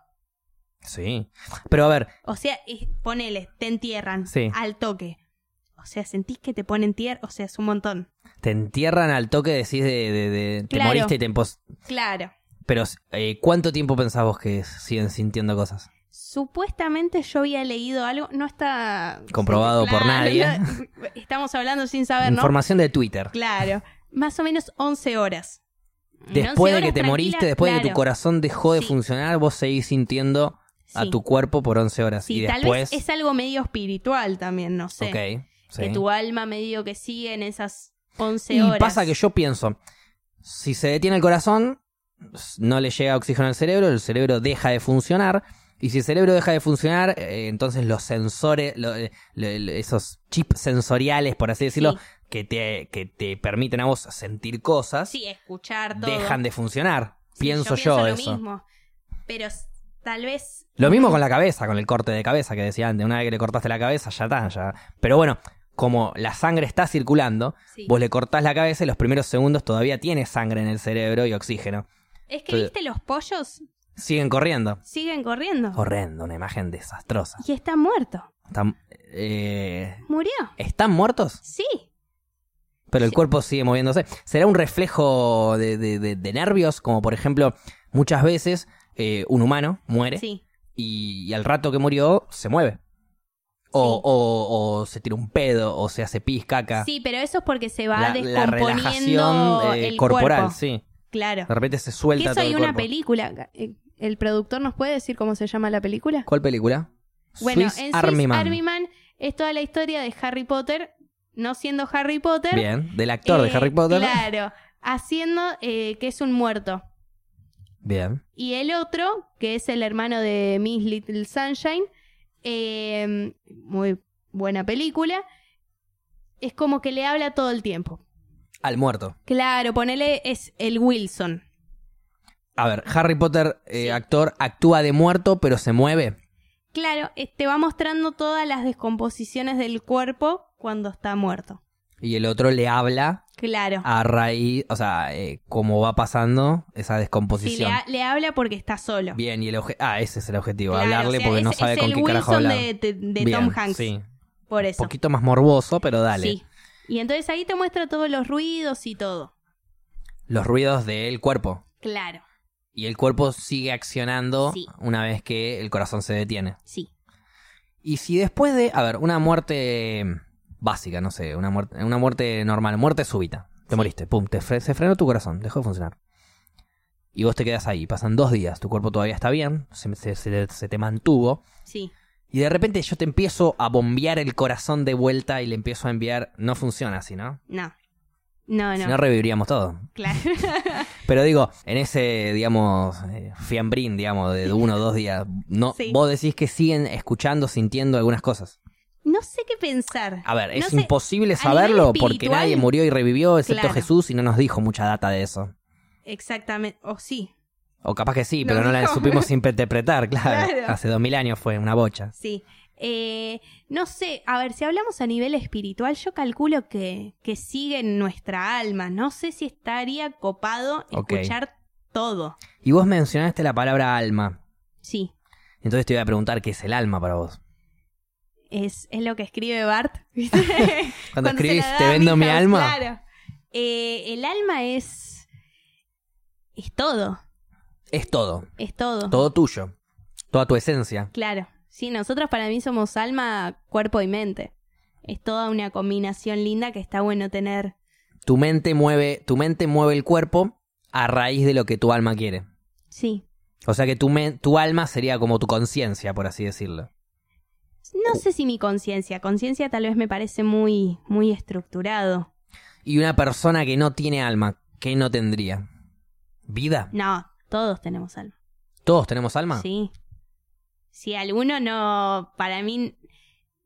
Sí. Pero a ver, O sea, ponele, te entierran Sí. al toque. O sea, sentís que te ponen tierra, o sea, es un montón. te entierran al toque, decís de... de- de- te Claro. moriste y te. Claro. Pero, eh, ¿cuánto tiempo pensás vos que siguen sintiendo cosas? Supuestamente yo había leído algo, no está Comprobado por nadie. no- estamos hablando sin saber, ¿no? Información de Twitter. Claro, más o menos 11 horas. Después 11 de que te moriste, después de que tu corazón dejó de Sí. funcionar, vos seguís sintiendo a Sí. tu cuerpo por 11 horas. Sí, y tal después... vez es algo medio espiritual también, no sé. Ok, sí. Que tu alma medio que sigue en esas 11 Y horas. pasa que yo pienso, si se detiene el corazón, no le llega oxígeno al cerebro, el cerebro deja de funcionar. Y si el cerebro deja de funcionar, eh, entonces los sensores, lo- eh, lo- lo- esos chips sensoriales, por así decirlo, Sí. que, te, que te permiten a vos sentir cosas, Sí, escuchar todo. dejan de funcionar. Sí, pienso yo, lo eso. mismo. Pero tal vez... Lo mismo con la cabeza, con el corte de cabeza que decía antes. Una vez que le cortaste la cabeza, ya está, ya. Pero bueno, como la sangre está circulando, Sí. vos le cortás la cabeza y los primeros segundos todavía tiene sangre en el cerebro y oxígeno. Es que, Entonces- viste, los pollos Siguen corriendo. siguen corriendo. Horrendo, una imagen desastrosa. Y está muerto. Están, eh, Murió. ¿Están muertos? Sí. Pero el Sí. cuerpo sigue moviéndose. ¿Será un reflejo de, de- de- de nervios? Como por ejemplo, muchas veces eh, un humano muere Sí. y, y al rato que murió se mueve. O, o, o se tira un pedo, o se hace pis, caca. Sí, pero eso es porque se va la, la descomponiendo relajación eh, el corporal, cuerpo. sí. Claro. De repente se Que suelta eso todo hay el una película. ¿El productor nos puede decir cómo se llama la película? ¿Cuál película? Bueno, Swiss en Army Swiss Man. Army Man es toda la historia de Harry Potter, no siendo Harry Potter. Bien, del actor de eh, Harry Potter. Claro, haciendo eh, que es un muerto. Bien. Y el otro, que es el hermano de Miss Little Sunshine, eh, muy buena película, es como que le habla todo el tiempo. Al muerto. Claro, ponele, es el Wilson. A ver, Harry Potter, eh, Sí. actor, actúa de muerto, pero se mueve. Claro, eh, te va mostrando todas las descomposiciones del cuerpo cuando está muerto. Y el otro le habla Claro. a raíz, o sea, eh, cómo va pasando esa Sí, descomposición. le, ha- le habla porque está solo. Bien, y el Ah, ese es el objetivo, Claro, hablarle o sea, porque no sabe es con el qué carajo Wilson hablar. de, de- de Bien, Tom Hanks. Sí, Por un eso. poquito más morboso, pero dale. Sí. Y entonces ahí te muestra todos los ruidos y todo. Los ruidos del cuerpo. Claro, Y el cuerpo sigue accionando Sí. una vez que el corazón se detiene. sí. Y si después de, a ver, una muerte básica, no sé, una muerte, una muerte normal, muerte súbita, te moriste, pum, te fre- se frenó tu corazón, dejó de funcionar. Y vos te quedas ahí, pasan dos días, tu cuerpo todavía está bien, se, se- se- se te mantuvo, Sí. y de repente yo te empiezo a bombear el corazón de vuelta y le empiezo a enviar, no funciona así, ¿no? No. No, Si no. no reviviríamos todo. Claro. Pero digo, en ese, digamos, eh, fiambrín, digamos, de uno o dos días, no, Sí. vos decís que siguen escuchando, sintiendo algunas cosas. no sé qué pensar. A ver, es No sé, imposible saberlo porque nadie murió y revivió excepto Claro. Jesús y no nos dijo mucha data de eso. Exactamente. O sí. O capaz que sí, No pero no la supimos interpretar, claro. Claro. Hace dos mil años fue una bocha. Sí. Eh, no sé, a ver, si hablamos a nivel espiritual, yo calculo que, que sigue en nuestra alma. No sé si estaría copado Ok. escuchar todo. Y vos mencionaste la palabra alma. Sí, Entonces te voy a preguntar qué es el alma para vos. es, es lo que escribe Bart. ¿viste? Cuando, se escribís, te vendo mi alma. Claro. Eh, el alma es. Es todo. Es todo. Es todo. Todo tuyo. Toda tu esencia. Claro. Sí, nosotros para mí somos alma, cuerpo y mente. Es toda una combinación linda que está bueno tener. Tu mente mueve, tu mente mueve el cuerpo a raíz de lo que tu alma quiere. Sí. O sea que tu, men- tu alma sería como tu conciencia, por así decirlo. No sé si mi conciencia. Conciencia tal vez me parece muy, muy estructurado. Y una persona que no tiene alma, ¿qué no tendría? ¿Vida? No, todos tenemos alma. ¿Todos tenemos alma? Sí. Si alguno no, para mí,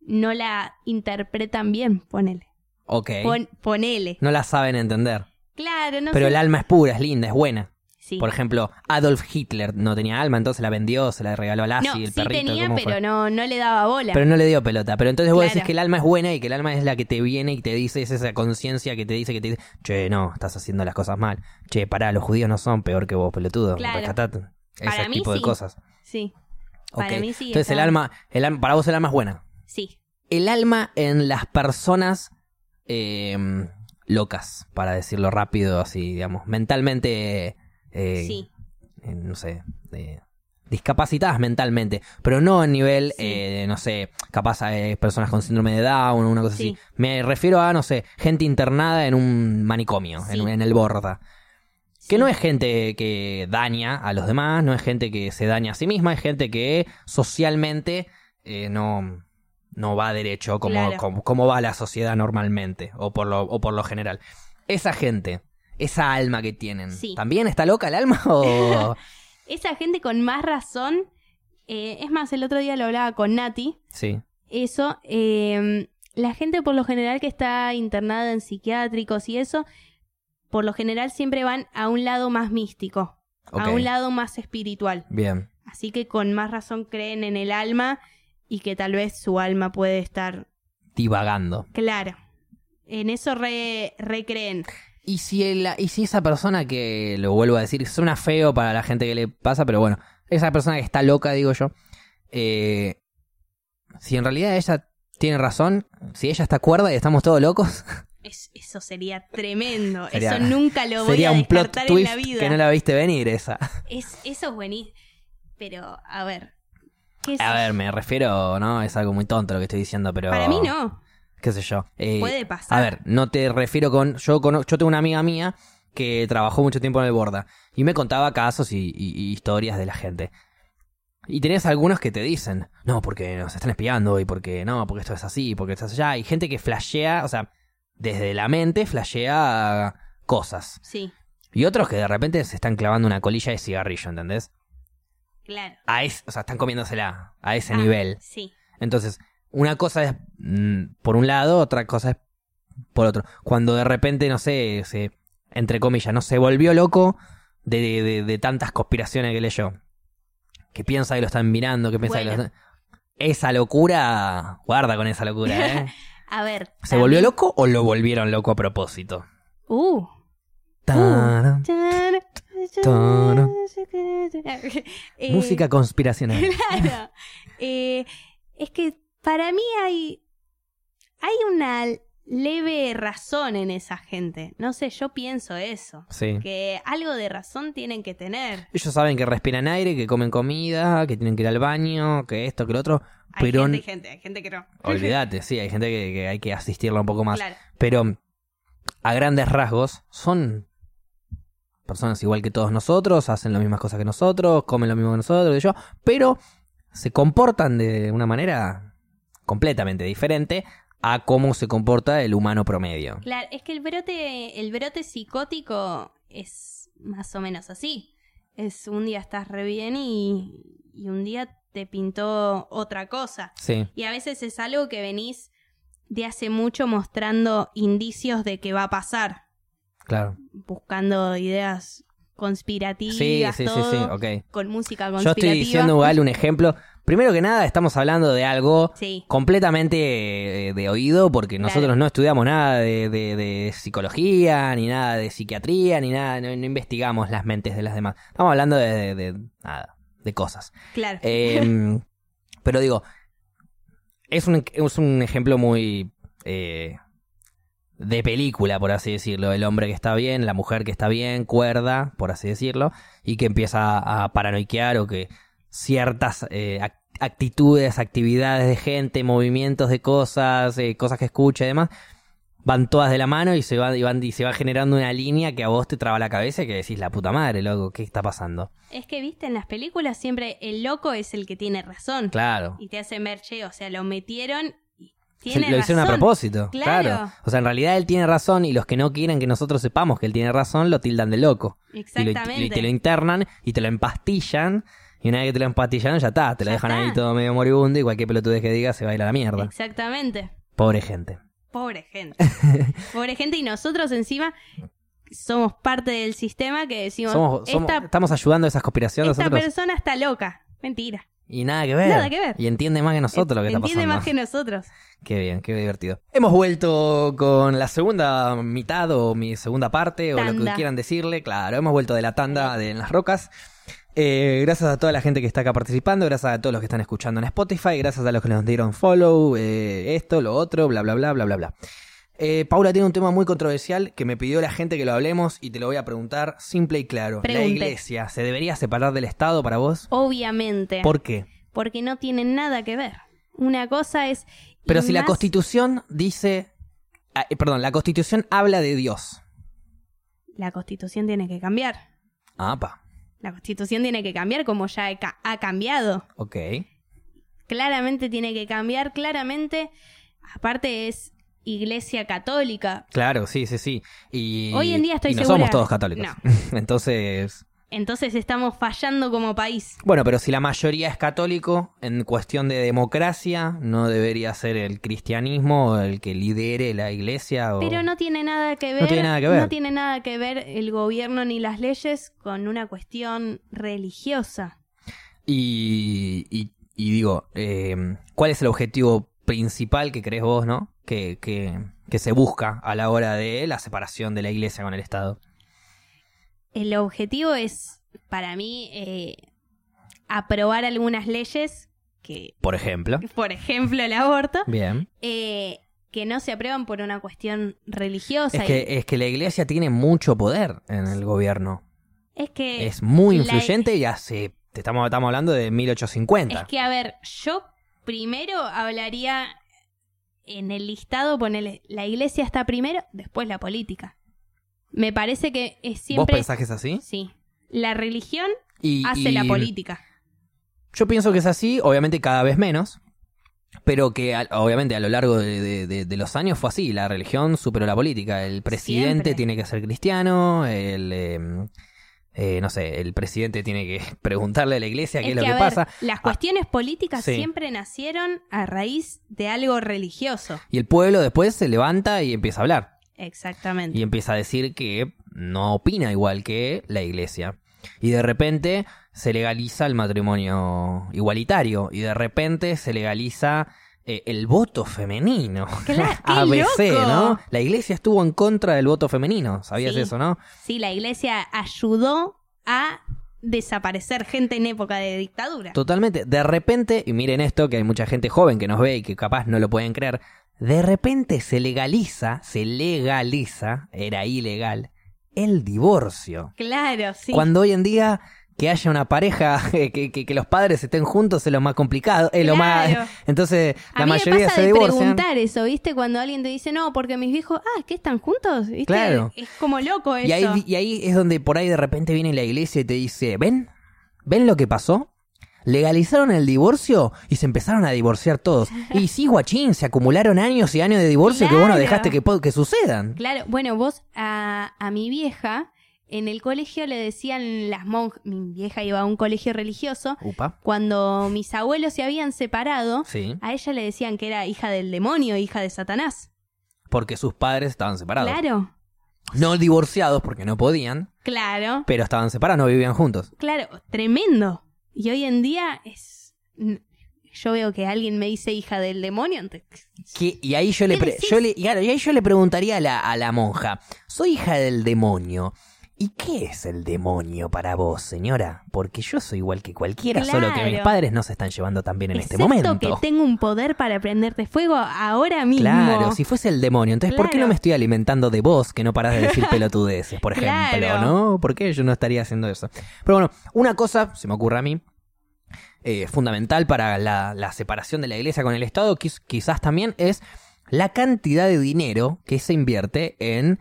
no la interpretan bien, ponele. Ok. Pon- ponele. No la saben entender. Claro, no Pero sé. el alma es pura, es linda, es buena. Sí. Por ejemplo, Adolf Hitler no tenía alma, entonces la vendió, se la regaló a Lassie, no, el sí perrito. tenía, ¿cómo pero fue? no, no le daba bola. Pero no le dio pelota. Pero entonces vos Claro. decís que el alma es buena y que el alma es la que te viene y te dice, es esa conciencia que te dice, que te dice, che, no, estás haciendo las cosas mal. Che, pará, los judíos no son peor que vos, pelotudo. Claro. Rescatate. Ese Para mí tipo de sí. cosas. Sí, Para Ok. mí sí, Entonces el alma, el alma, para vos el alma es buena. sí. El alma en las personas eh, locas, para decirlo rápido, así, digamos, mentalmente, eh, sí. eh, no sé, eh, discapacitadas mentalmente, pero no a nivel, Sí. eh, no sé, capaz eh, personas con síndrome de Down o una cosa Sí. así. Me refiero a, no sé, gente internada en un manicomio, en, en el Borda. Que no es gente que daña a los demás, no es gente que se daña a sí misma, es gente que socialmente eh, no, no va derecho como, Claro. como, como va la sociedad normalmente, o por lo, o por lo general. Esa gente, esa alma que tienen, Sí. ¿también está loca el alma? O... Esa gente con más razón. eh, es más, el otro día lo hablaba con Nati. sí, Eso, eh, la gente por lo general que está internada en psiquiátricos y eso, por lo general siempre van a un lado más místico, a un lado más espiritual. bien. Así que con más razón creen en el alma y que tal vez su alma puede estar Divagando. clara. En eso re, recreen. Y si, el- y si esa persona que, lo vuelvo a decir, suena feo para la gente que le pasa, pero bueno, esa persona que está loca, digo yo, eh, si en realidad ella tiene razón, si ella está cuerda y estamos todos locos, eso sería tremendo. Sería- eso nunca lo voy a un plot descartar en la vida. que no la viste venir esa. Es, eso es buenísimo. Pero, a ver, ¿Qué sé A ver, me refiero, ¿no? Es algo muy tonto lo que estoy diciendo, pero... Para mí no. qué sé yo. Eh, Puede pasar. A ver, no te refiero con... Yo, cono- yo tengo una amiga mía que trabajó mucho tiempo en el Borda y me contaba casos y, y- y historias de la gente. Y tenés algunos que te dicen, no, porque nos están espiando y porque no, porque esto es así, porque esto es allá. Y gente que flashea, o sea, desde la mente flashea cosas. Sí, Y otros que de repente se están clavando una colilla de cigarrillo, ¿entendés? claro. A es, o sea, están comiéndosela a ese Ah, nivel. Sí. Entonces, una cosa es mm, por un lado, otra cosa es por otro. Cuando de repente, no sé, se, entre comillas, no se volvió loco de, de- de- de tantas conspiraciones que leyó. Que piensa que lo están mirando, que piensa que lo están... Esa locura, guarda con esa locura, ¿eh? A ver. ¿Se volvió loco o lo volvieron loco a propósito? Uh. Tarán. Tarán. Eh, Música conspiracional. Claro. Eh, es que para mí hay. Hay una leve razón en esa gente. No sé, yo pienso eso. Sí. Que algo de razón tienen que tener. Ellos saben que respiran aire, que comen comida, que tienen que ir al baño, que esto, que lo otro. Hay Pero gente y gente, hay gente que no. olvídate, sí, hay gente que, que hay que asistirla un poco más. Claro. Pero a grandes rasgos son personas igual que todos nosotros, hacen las mismas cosas que nosotros, comen lo mismo que nosotros, y yo, pero se comportan de una manera completamente diferente a cómo se comporta el humano promedio. Claro, es que el brote, el brote psicótico es más o menos así. Es un día estás re bien y, y un día te pintó otra cosa. Sí, Y a veces es algo que venís de hace mucho mostrando indicios de que va a pasar, claro. buscando ideas conspirativas, Sí, sí, sí, todo, sí, ok. con música Yo conspirativa. estoy diciendo igual un ejemplo. Primero que nada, estamos hablando de algo Sí, completamente eh, de oído porque Claro. nosotros no estudiamos nada de, de- de psicología, ni nada de psiquiatría, ni nada, no, no investigamos las mentes de las demás. Estamos hablando de, nada, de cosas. claro. Eh, pero digo, es un, es un ejemplo muy eh, de película, por así decirlo. El hombre que está bien, la mujer que está bien, cuerda, por así decirlo, y que empieza a paranoiquear o que ciertas eh, ac- actitudes, actividades de gente, movimientos de cosas, eh, cosas que escucha y demás, van todas de la mano y se, va, y, van- y se va generando una línea que a vos te traba la cabeza y que decís, la puta madre, loco, ¿qué está pasando? Es que, viste, en las películas siempre el loco es el que tiene razón. Claro. Y te hacen ver, che, o sea, lo metieron tiene lo hicieron a propósito, Claro. claro. O sea, en realidad él tiene razón y los que no quieren que nosotros sepamos que él tiene razón lo tildan de loco. Y, lo- Exactamente. y te lo internan y te lo empastillan. Y una vez que te lo empastillan, ya está. Te lo Ya dejan está. ahí todo medio moribundo y cualquier pelotudez que diga se va a ir a la mierda. Exactamente. Pobre gente. Pobre gente. Pobre gente y nosotros encima somos parte del sistema que decimos, Somos, somos- esta, estamos ayudando a esas conspiraciones esta nosotros. persona está loca. Mentira. Y nada que ver. Nada que ver. Y entiende más que nosotros lo que está Entiende pasando. más que nosotros. Qué bien, qué divertido. Hemos vuelto con la segunda mitad o mi segunda parte o lo que quieran decirle. Claro, hemos vuelto de la tanda de En las Rocas. Eh, gracias a toda la gente que está acá participando, gracias a todos los que están escuchando en Spotify, gracias a los que nos dieron follow, eh, esto, lo otro, bla, bla, bla, bla, bla, bla. Eh, Paula tiene un tema muy controversial que me pidió la gente que lo hablemos y te lo voy a preguntar simple y claro. ¿La iglesia se debería separar del Estado para vos? Obviamente. ¿Por qué? Porque no tienen nada que ver. Una cosa es... Pero si la constitución dice... ah, eh, perdón, la constitución habla de Dios. La constitución tiene que cambiar. Ah, pa. La constitución tiene que cambiar como ya ca- ha cambiado. Ok. Claramente tiene que cambiar, claramente. Aparte es iglesia católica. Claro, sí, sí, sí. Y, Hoy en día estoy y no segura- somos todos católicos. Entonces, Entonces estamos fallando como país. bueno, pero si la mayoría es católico, en cuestión de democracia, no debería ser el cristianismo el que lidere la iglesia. O... Pero no tiene nada que ver. tiene nada que ver. no tiene nada que ver el gobierno ni las leyes con una cuestión religiosa. Y, y, y digo, eh, ¿cuál es el objetivo principal que crees vos, no? Que, que, que se busca a la hora de la separación de la iglesia con el Estado. El objetivo es, para mí, eh, aprobar algunas leyes que, Por ejemplo. por ejemplo, el aborto, Bien. eh, que no se aprueban por una cuestión religiosa. Es y- que, es que la iglesia tiene mucho poder en el gobierno. es que Es muy la- influyente y hace Te estamos, estamos hablando de 1850. Es que, a ver, yo primero hablaría en el listado, ponele, la iglesia está primero, después la política. Me parece que es ¿Vos siempre... pensás que es así? Sí. La religión Y, hace y la política. Yo pienso que es así, obviamente cada vez menos, pero que obviamente a lo largo de, de- de- de los años fue así. La religión superó la política. El presidente Siempre. tiene que ser cristiano, el... eh, eh, no sé, el presidente tiene que preguntarle a la iglesia qué es, lo que, que a ver, pasa. Las Ah, cuestiones políticas sí. siempre nacieron a raíz de algo religioso. Y el pueblo después se levanta y empieza a hablar. Exactamente. y empieza a decir que no opina igual que la iglesia. Y de repente se legaliza el matrimonio igualitario y de repente se legaliza eh, el voto femenino. Claro, ABC, loco. ¿no? La iglesia estuvo en contra del voto femenino, ¿sabías Sí. eso, no? Sí, la iglesia ayudó a desaparecer gente en época de dictadura. Totalmente. De repente, y miren esto, que hay mucha gente joven que nos ve y que capaz no lo pueden creer, de repente se legaliza, se legaliza, era ilegal, el divorcio. Claro, sí. Cuando hoy en día que haya una pareja, que, que- que los padres estén juntos es lo más complicado, es lo más... Entonces, a la mí mayoría me pasa se de divorcian. preguntar eso, ¿viste? Cuando alguien te dice, no, porque mis viejos, ah, ¿qué están juntos? ¿Viste? Claro. Es como loco eso. Y ahí, y ahí es donde por ahí de repente viene la iglesia y te dice, ¿ven? ¿Ven lo que pasó? Legalizaron el divorcio y se empezaron a divorciar todos. Y sí, guachín, se acumularon años y años de divorcio que bueno, Claro. dejaste que, que sucedan. Claro, bueno, vos a, a mi vieja en el colegio le decían las monjas, mi vieja iba a un colegio religioso, Upa, cuando mis abuelos se habían separado, sí. a ella le decían que era hija del demonio, hija de Satanás. Porque sus padres estaban separados. Claro, No divorciados porque no podían, claro, pero estaban separados, no vivían juntos. claro, tremendo. Y hoy en día es... Yo veo que alguien me dice hija del demonio, y ahí yo le, ¿Qué pre- yo le- claro, y ahí yo le preguntaría a la, a la monja, soy hija del demonio. ¿Y qué es el demonio para vos, señora? Porque yo soy igual que cualquiera, solo que mis padres no se están llevando tan bien en este momento. que tengo un poder para prenderte fuego ahora mismo. Claro, si fuese el demonio, entonces ¿por qué no me estoy alimentando de vos que no parás de decir pelotudeces, por ejemplo, Claro. ¿no? ¿Por qué yo no estaría haciendo eso? Pero bueno, una cosa se me ocurre a mí, eh, fundamental para la, la separación de la iglesia con el Estado, quiz- quizás también es la cantidad de dinero que se invierte en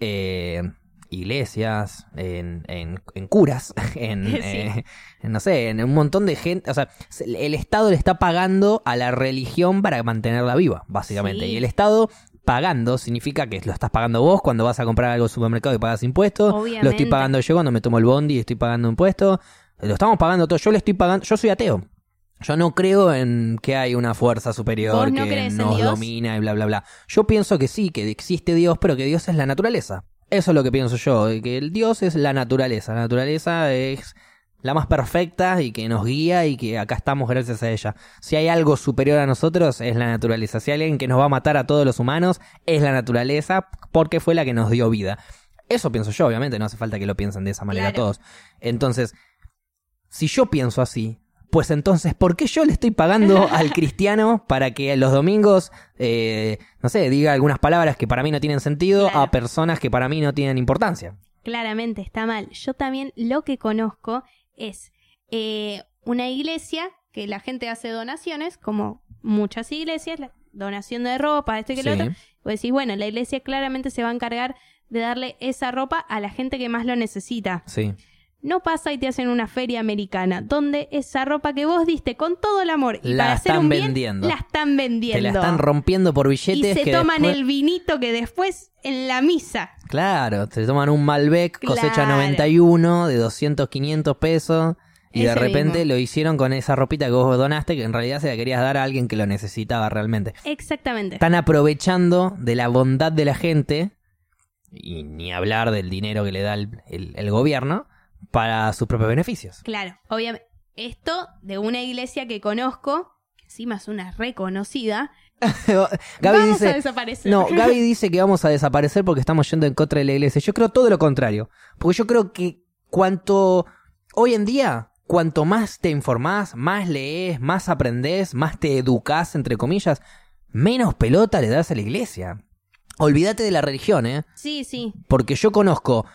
eh, iglesias, en, en- en curas, en, Sí. eh, en, no sé, en un montón de gente. O sea, se- el Estado le está pagando a la religión para mantenerla viva, básicamente. Sí. Y el Estado pagando significa que lo estás pagando vos cuando vas a comprar algo al supermercado y pagas impuestos. Lo estoy Obviamente. pagando yo cuando me tomo el bondi y estoy pagando impuestos. Lo estamos pagando todo. Yo le estoy pagando. Yo soy ateo. Yo no creo en que hay una fuerza superior ¿Vos no que nos domina y bla, bla, bla. Yo pienso que sí, que existe Dios, pero que Dios es la naturaleza. Eso es lo que pienso yo, que el Dios es la naturaleza. La naturaleza es la más perfecta y que nos guía y que acá estamos gracias a ella. Si hay algo superior a nosotros, es la naturaleza. Si hay alguien que nos va a matar a todos los humanos, es la naturaleza porque fue la que nos dio vida. Eso pienso yo, obviamente, no hace falta que lo piensen de esa manera Claro. todos. Entonces, si yo pienso así, pues entonces, ¿por qué yo le estoy pagando al cristiano para que los domingos, eh, no sé, diga algunas palabras que para mí no tienen sentido Claro. a personas que para mí no tienen importancia? Claramente está mal. Yo también lo que conozco es eh, una iglesia que la gente hace donaciones, como muchas iglesias, la donación de ropa, esto y que lo Sí. otro. Vos decís, bueno, la iglesia claramente se va a encargar de darle esa ropa a la gente que más lo necesita. Sí. No pasa y te hacen una feria americana, donde esa ropa que vos diste con todo el amor y La para hacer están un bien, vendiendo. la están vendiendo. Te la están rompiendo por y billetes se que toman después- el vinito que después en la misa. Claro, se toman un Malbec cosecha Claro. 91 de 200, 500 pesos y de repente mismo. lo hicieron con esa ropita que vos donaste que en realidad se la querías dar a alguien que lo necesitaba realmente. Exactamente. Están aprovechando de la bondad de la gente y ni hablar del dinero que le da el, el- el gobierno para sus propios beneficios. Claro, obviamente. Esto de una iglesia que conozco, que encima es una reconocida, Gaby vamos dice, a desaparecer. No, Gaby dice que vamos a desaparecer porque estamos yendo en contra de la iglesia. Yo creo todo lo contrario. Porque yo creo que cuanto hoy en día, cuanto más te informás, más lees, más aprendés, más te educás, entre comillas, menos pelota le das a la iglesia. Olvídate de la religión, ¿eh? Sí, sí. Porque yo conozco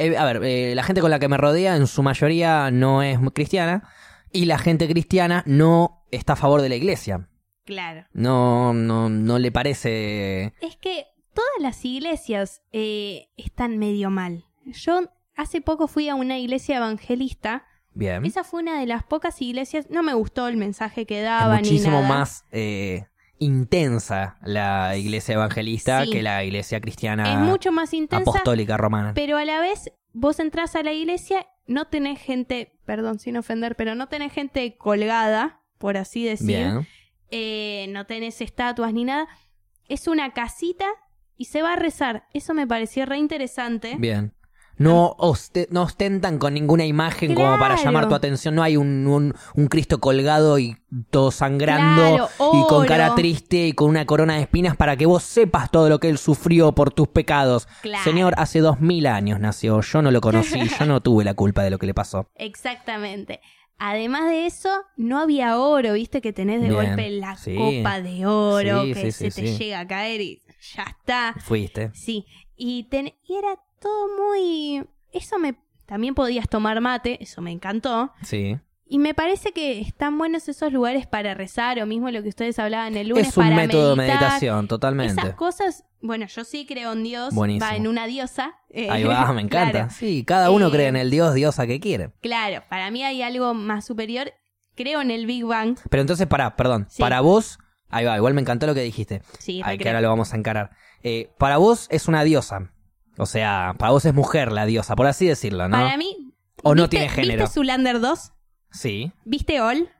eh, a ver, eh, la gente con la que me rodea en su mayoría no es cristiana y la gente cristiana no está a favor de la iglesia. Claro. No, no, no le parece. Es que todas las iglesias eh, están medio mal. Yo hace poco fui a una iglesia evangelista. Bien. Esa fue una de las pocas iglesias. No me gustó el mensaje que Es daba muchísimo ni nada. más eh, intensa la iglesia evangelista Sí. que la iglesia cristiana Es mucho más intensa, apostólica romana. pero a la vez vos entras a la iglesia, no tenés gente, perdón sin ofender, pero no tenés gente colgada, por así decir. Bien. Eh, no tenés estatuas ni nada. Es una casita y se va a rezar. Eso me pareció re interesante. Bien. No, oste- no ostentan con ninguna imagen como para llamar tu atención. No hay un, un- un Cristo colgado y todo sangrando Claro, y con cara triste y con una corona de espinas para que vos sepas todo lo que él sufrió por tus pecados. Claro. Señor, hace dos mil años nació. Yo no lo conocí. yo no tuve la culpa de lo que le pasó. Exactamente. Además de eso, no había oro, viste que tenés de Bien, golpe la sí. copa de oro Sí, que sí, se te llega a caer y ya está. Fuiste. Sí, y, ten- y era todo muy... Eso me... También podías tomar mate, eso me encantó. Sí. Y me parece que están buenos esos lugares para rezar, o mismo lo que ustedes hablaban el lunes Es un para método de meditación, totalmente. Esas cosas, bueno, yo sí creo en Dios, Buenísimo. va en una diosa. eh, Ahí va, me encanta. claro. Sí, cada uno Eh, cree en el Dios, diosa que quiere. Claro, para mí hay algo más superior. Creo en el Big Bang. Pero entonces, pará, perdón. Sí. Para vos, ahí va, igual me encantó lo que dijiste. Sí, Ay, que ahora lo vamos a encarar. Eh, para vos es una diosa. O sea, para vos es mujer la diosa, por así decirlo, ¿no? Para mí. O no ¿viste- tiene género. ¿Viste Zulander 2? Sí. ¿Viste All?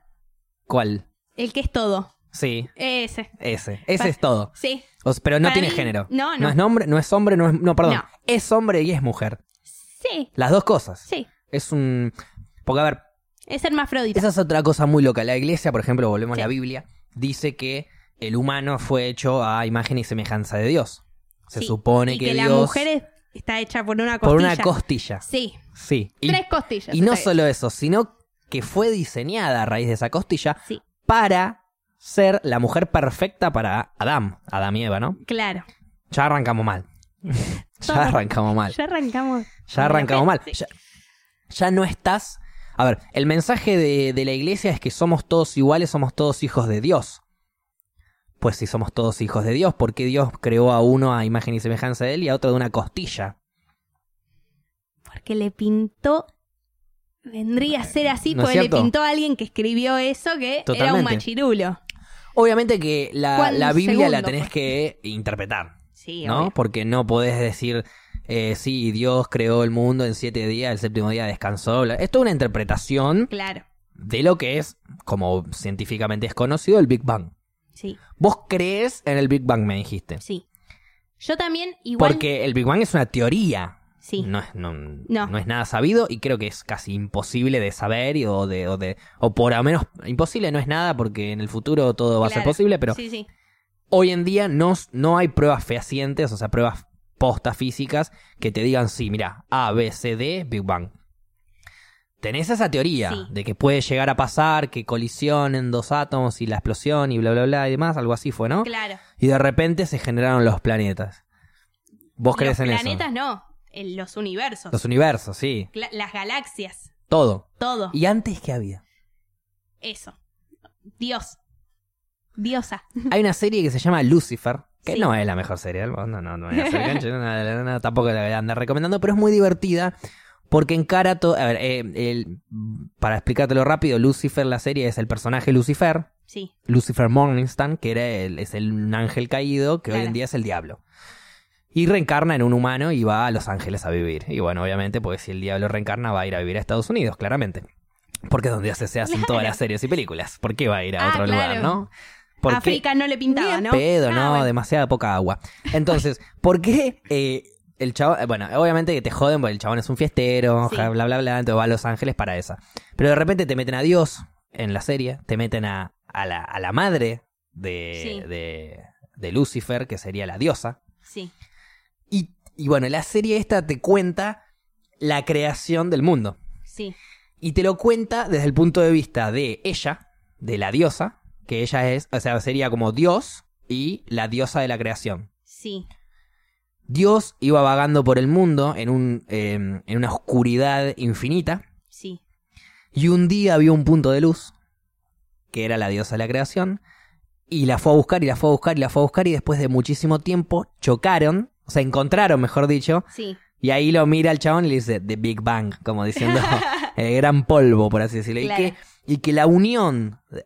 ¿Cuál? El que es todo. Sí, Ese. ese. Ese es todo. Sí. O pero no Para tiene mí- género. no, no. es nombre, no es hombre, no es. No, perdón. No. Es hombre y es mujer. Sí. Las dos cosas. Sí. Es un. Porque, a ver, Es hermafrodita. esa es otra cosa muy loca. La iglesia, por ejemplo, volvemos Sí. a la Biblia, dice que el humano fue hecho a imagen y semejanza de Dios. Se Sí. supone y que, que, la Dios. mujer es- está hecha por una por costilla. una costilla. Sí. Sí. Y, Tres costillas. y no solo eso, sino que fue diseñada a raíz de esa costilla. Sí. para ser la mujer perfecta para Adán, Adán y Eva, ¿no? Claro. Ya arrancamos mal. ya arrancamos mal. Ya arrancamos. Ya arrancamos mal. Sí. Ya, ya no estás. A ver, el mensaje de, de la iglesia es que somos todos iguales, somos todos hijos de Dios. Pues si somos todos hijos de Dios, ¿por qué Dios creó a uno a imagen y semejanza de él y a otro de una costilla? Porque le pintó. Vendría a ser así, ¿No es porque le pintó a alguien que escribió eso que era un machirulo. Obviamente que la, ¿Cuál la Biblia la tenés fue? que interpretar, Sí, ¿no? obvio. Porque no podés decir, eh, sí, Dios creó el mundo en siete días, el séptimo día descansó. bla- Es una interpretación Claro. de lo que es, como científicamente es conocido, el Big Bang. Sí, Vos crees en el Big Bang, me dijiste. sí. Yo también, igual. Porque el Big Bang es una teoría. Sí. No, es, no, No. no es nada sabido y creo que es casi imposible de saber y, o de, o de o por lo menos imposible no es nada porque en el futuro todo va a ser posible, pero Sí, sí. hoy en día no, no hay pruebas fehacientes, o sea, pruebas postas físicas que te digan, sí, mira, A, B, C, D, Big Bang. Tenés esa teoría Sí. de que puede llegar a pasar, que colisionen dos átomos y la explosión y bla, bla, bla y demás, algo así fue, ¿no? Claro. Y de repente se generaron los planetas. ¿Vos crees Los en planetas eso? no, en los universos. Los universos, sí. Las galaxias. Todo. Todo. ¿Y antes qué había? Eso. Dios. Diosa. Hay una serie que se llama Lucifer, que Sí. no es la mejor serie del mundo, no, no, no, no, tampoco la voy a andar recomendando, pero es muy divertida porque encara todo... A ver, eh, el- para explicártelo rápido, Lucifer, la serie, es el personaje Lucifer, Sí. Lucifer Morningstar, que era el, es el, ángel caído, que hoy en día es el diablo. Y reencarna en un humano y va a Los Ángeles a vivir. Y bueno, obviamente, pues si el diablo reencarna, va a ir a vivir a Estados Unidos, claramente. Porque es donde se, hacen todas las series y películas. ¿Por qué va a ir a Ah, otro claro. lugar, no? ¿Por qué? África no le pintaba, ¿no? pedo, Ah, no, bueno. demasiada poca agua. Entonces, ¿por qué eh, el chabón, eh, bueno, obviamente que te joden porque el chabón es un fiestero, Sí. bla, bla, bla, entonces va a Los Ángeles para esa. Pero de repente te meten a Dios en la serie, te meten a, a, la, a la madre de, Sí. de, de Lucifer, que sería la diosa. Sí. Y, y bueno, la serie esta te cuenta la creación del mundo. Sí. Y te lo cuenta desde el punto de vista de ella, de la diosa, que ella es, o sea, sería como Dios y la diosa de la creación. Sí. Dios iba vagando por el mundo en, un, eh, en una oscuridad infinita Sí. y un día vio un punto de luz, que era la diosa de la creación, y la fue a buscar y la fue a buscar y la fue a buscar y después de muchísimo tiempo chocaron, o sea, encontraron, mejor dicho, Sí. y ahí lo mira el chabón y le dice The Big Bang, como diciendo el gran polvo, por así decirlo. Claro. Y, que, y que la unión de-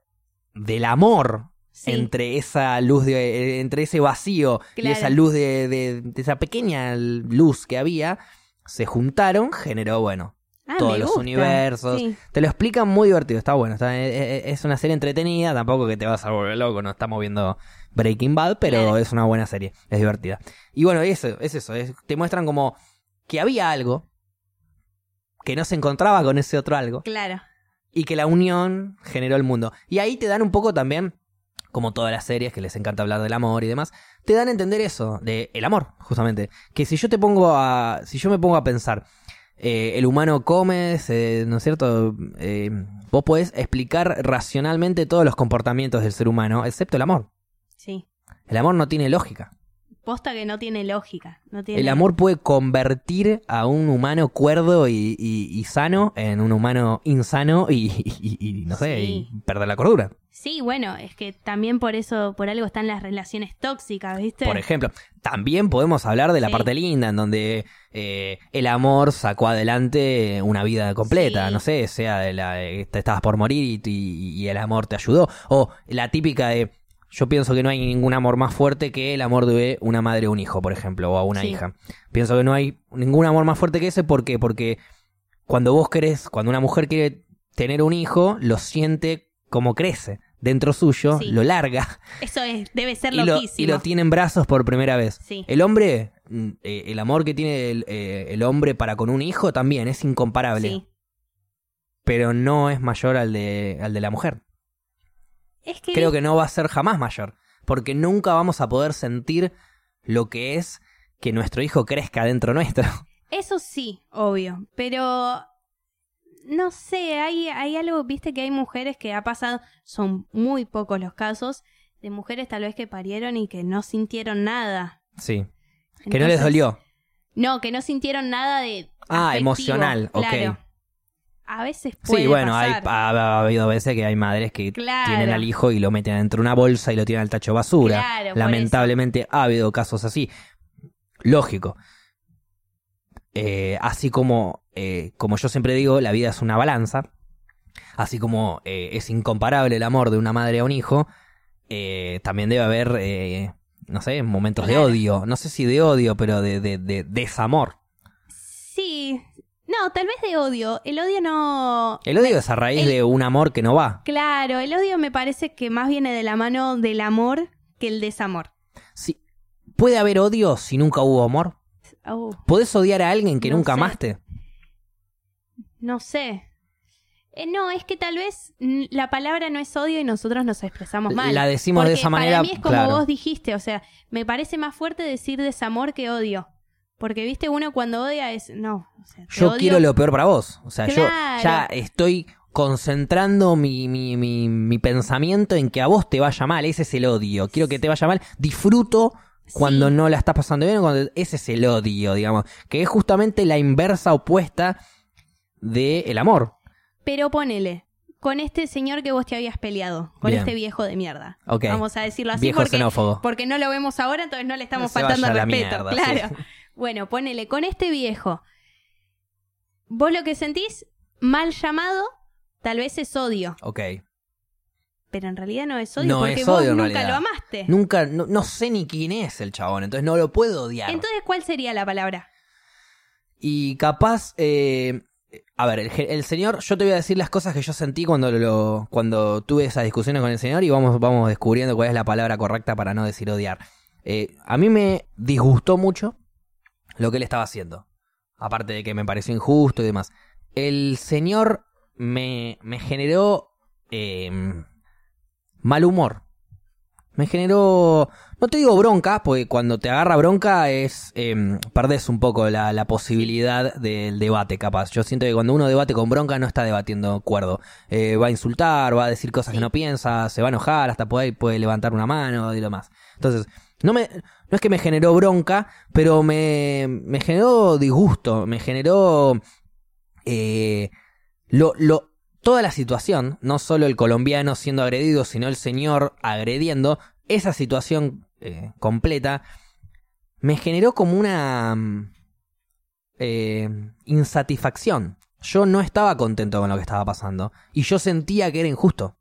del amor Sí. entre esa luz, de, eh, entre ese vacío y esa luz de, de- de esa pequeña luz que había, se juntaron, generó, bueno, Ah, todos los gusta. universos. Sí. Te lo explican muy divertido, está bueno. Está, eh, eh, es una serie entretenida, tampoco que te vas a volver loco, no estamos viendo Breaking Bad, pero Claro. es una buena serie, es divertida. Y bueno, eso, es eso, es- te muestran como que había algo que no se encontraba con ese otro algo Claro. y que la unión generó el mundo. Y ahí te dan un poco también, como todas las series que les encanta hablar del amor y demás, te dan a entender eso, de el amor, justamente. Que si yo te pongo a, si yo me pongo a pensar, eh, el humano come, se- ¿no es cierto? Eh, vos podés explicar racionalmente todos los comportamientos del ser humano, excepto el amor. Sí. El amor no tiene lógica. Posta que no tiene lógica. No tiene... El amor puede convertir a un humano cuerdo y, y- y sano en un humano insano y, y- y, no sé, Sí. y perder la cordura. Sí, bueno, es que también por eso, por algo están las relaciones tóxicas, ¿viste? Por ejemplo, también podemos hablar de la Sí. parte linda, en donde eh, el amor sacó adelante una vida completa, Sí. no sé, sea de la, eh, te estabas por morir y, y- y el amor te ayudó, o la típica de, yo pienso que no hay ningún amor más fuerte que el amor de una madre o un hijo, por ejemplo, o a una Sí. hija. Pienso que no hay ningún amor más fuerte que ese, ¿por qué? Porque cuando vos querés, cuando una mujer quiere tener un hijo, lo siente como crece dentro suyo, Sí. lo larga Eso es, debe ser y lo, loquísimo. y lo tiene en brazos por primera vez. Sí. El hombre, mm, eh, el amor que tiene el, eh, el hombre para con un hijo también es incomparable, Sí. pero no es mayor al de, al de la mujer. Es que, Creo que no va a ser jamás mayor, porque nunca vamos a poder sentir lo que es que nuestro hijo crezca dentro nuestro. eso sí, obvio, pero no sé, hay, hay algo, viste que hay mujeres que ha pasado, son muy pocos los casos, de mujeres tal vez que parieron y que no sintieron nada. Sí. Que no les dolió. No, que no sintieron nada de... Ah, afectivo, emocional, ok. claro. A veces puede Sí, bueno, hay, ha, ha habido veces que hay madres que Claro. tienen al hijo y lo meten dentro de una bolsa y lo tiran al tacho de basura. Claro, Lamentablemente ha habido casos así. Lógico. Eh, así como, eh, como yo siempre digo, la vida es una balanza. Así como eh, es incomparable el amor de una madre a un hijo, también debe haber, no sé, momentos de odio. No sé si de odio, pero de, de, de desamor. Sí. No, tal vez de odio. El odio no... El odio es a raíz El- de un amor que no va. Claro, el odio me parece que más viene de la mano del amor que el desamor. Sí. ¿Puede haber odio si nunca hubo amor? Oh, ¿Podés odiar a alguien que No nunca sé. amaste? no sé. Eh, no, es que tal vez la palabra no es odio y nosotros nos expresamos mal. La decimos de esa manera, Para mí es como claro. vos dijiste, o sea, me parece más fuerte decir desamor que odio. Porque, viste, uno cuando odia es. No, o sea, te Yo odio- quiero lo peor para vos. O sea, yo ya estoy concentrando mi, mi, mi, mi pensamiento en que a vos te vaya mal. Ese es el odio. Quiero que te vaya mal. Disfruto cuando Sí. no la estás pasando bien. Cuando... Ese es el odio, digamos. Que es justamente la inversa opuesta del amor. Pero ponele, con este señor que vos te habías peleado, con Bien. este viejo de mierda. Ok. Vamos a decirlo así Viejo porque, xenófobo. porque no lo vemos ahora, entonces no le estamos Se faltando respeto. mierda, claro. sí. Bueno, ponele, con este viejo, vos lo que sentís, mal llamado, tal vez es odio. Ok. Pero en realidad no es odio No porque es vos odio nunca lo amaste. Nunca, no, no sé ni quién es el chabón. Entonces no lo puedo odiar. Entonces, ¿cuál sería la palabra? Y capaz, eh, a ver, el, señor, yo te voy a decir las cosas que yo sentí cuando lo, cuando tuve esas discusiones con el señor y vamos, vamos descubriendo cuál es la palabra correcta para no decir odiar. Eh, a mí me disgustó mucho lo que él estaba haciendo. Aparte de que me pareció injusto y demás. El señor me, me generó eh, mal humor. Me generó, no te digo bronca, porque cuando te agarra bronca es, eh, perdés un poco la, la posibilidad del debate, capaz. Yo siento que cuando uno debate con bronca no está debatiendo cuerdo. Eh, va a insultar, va a decir cosas que no piensa, se va a enojar, hasta puede, puede levantar una mano y lo más. Entonces, no me, no es que me generó bronca, pero me, me generó disgusto, me generó eh, lo, lo, toda la situación, no solo el colombiano siendo agredido, sino el señor agrediendo, esa situación eh, completa me generó como una mm, eh, insatisfacción. Yo no estaba contento con lo que estaba pasando y yo sentía que era injusto.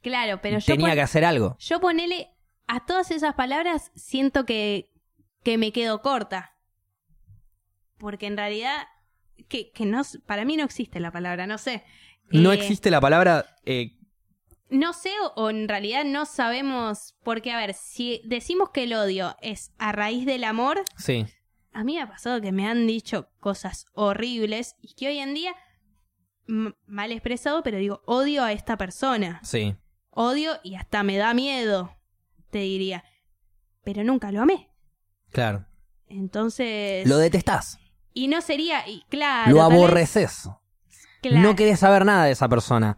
Claro, pero yo, Tenía que hacer algo. yo ponele a todas esas palabras, siento que, que me quedo corta. Porque en realidad, que, que no, para mí no existe la palabra, no sé. No Eh, existe la palabra eh, No sé, o, en realidad no sabemos, porque a ver, si decimos que el odio es a raíz del amor, sí, a mí me ha pasado que me han dicho cosas horribles y que hoy en día, mal expresado, pero digo, odio a esta persona. sí. Odio y hasta me da miedo, te diría. Pero nunca lo amé. Claro. Entonces... Lo detestás. Y no sería... Y claro... lo vez- aborreces. Claro. No querés saber nada de esa persona.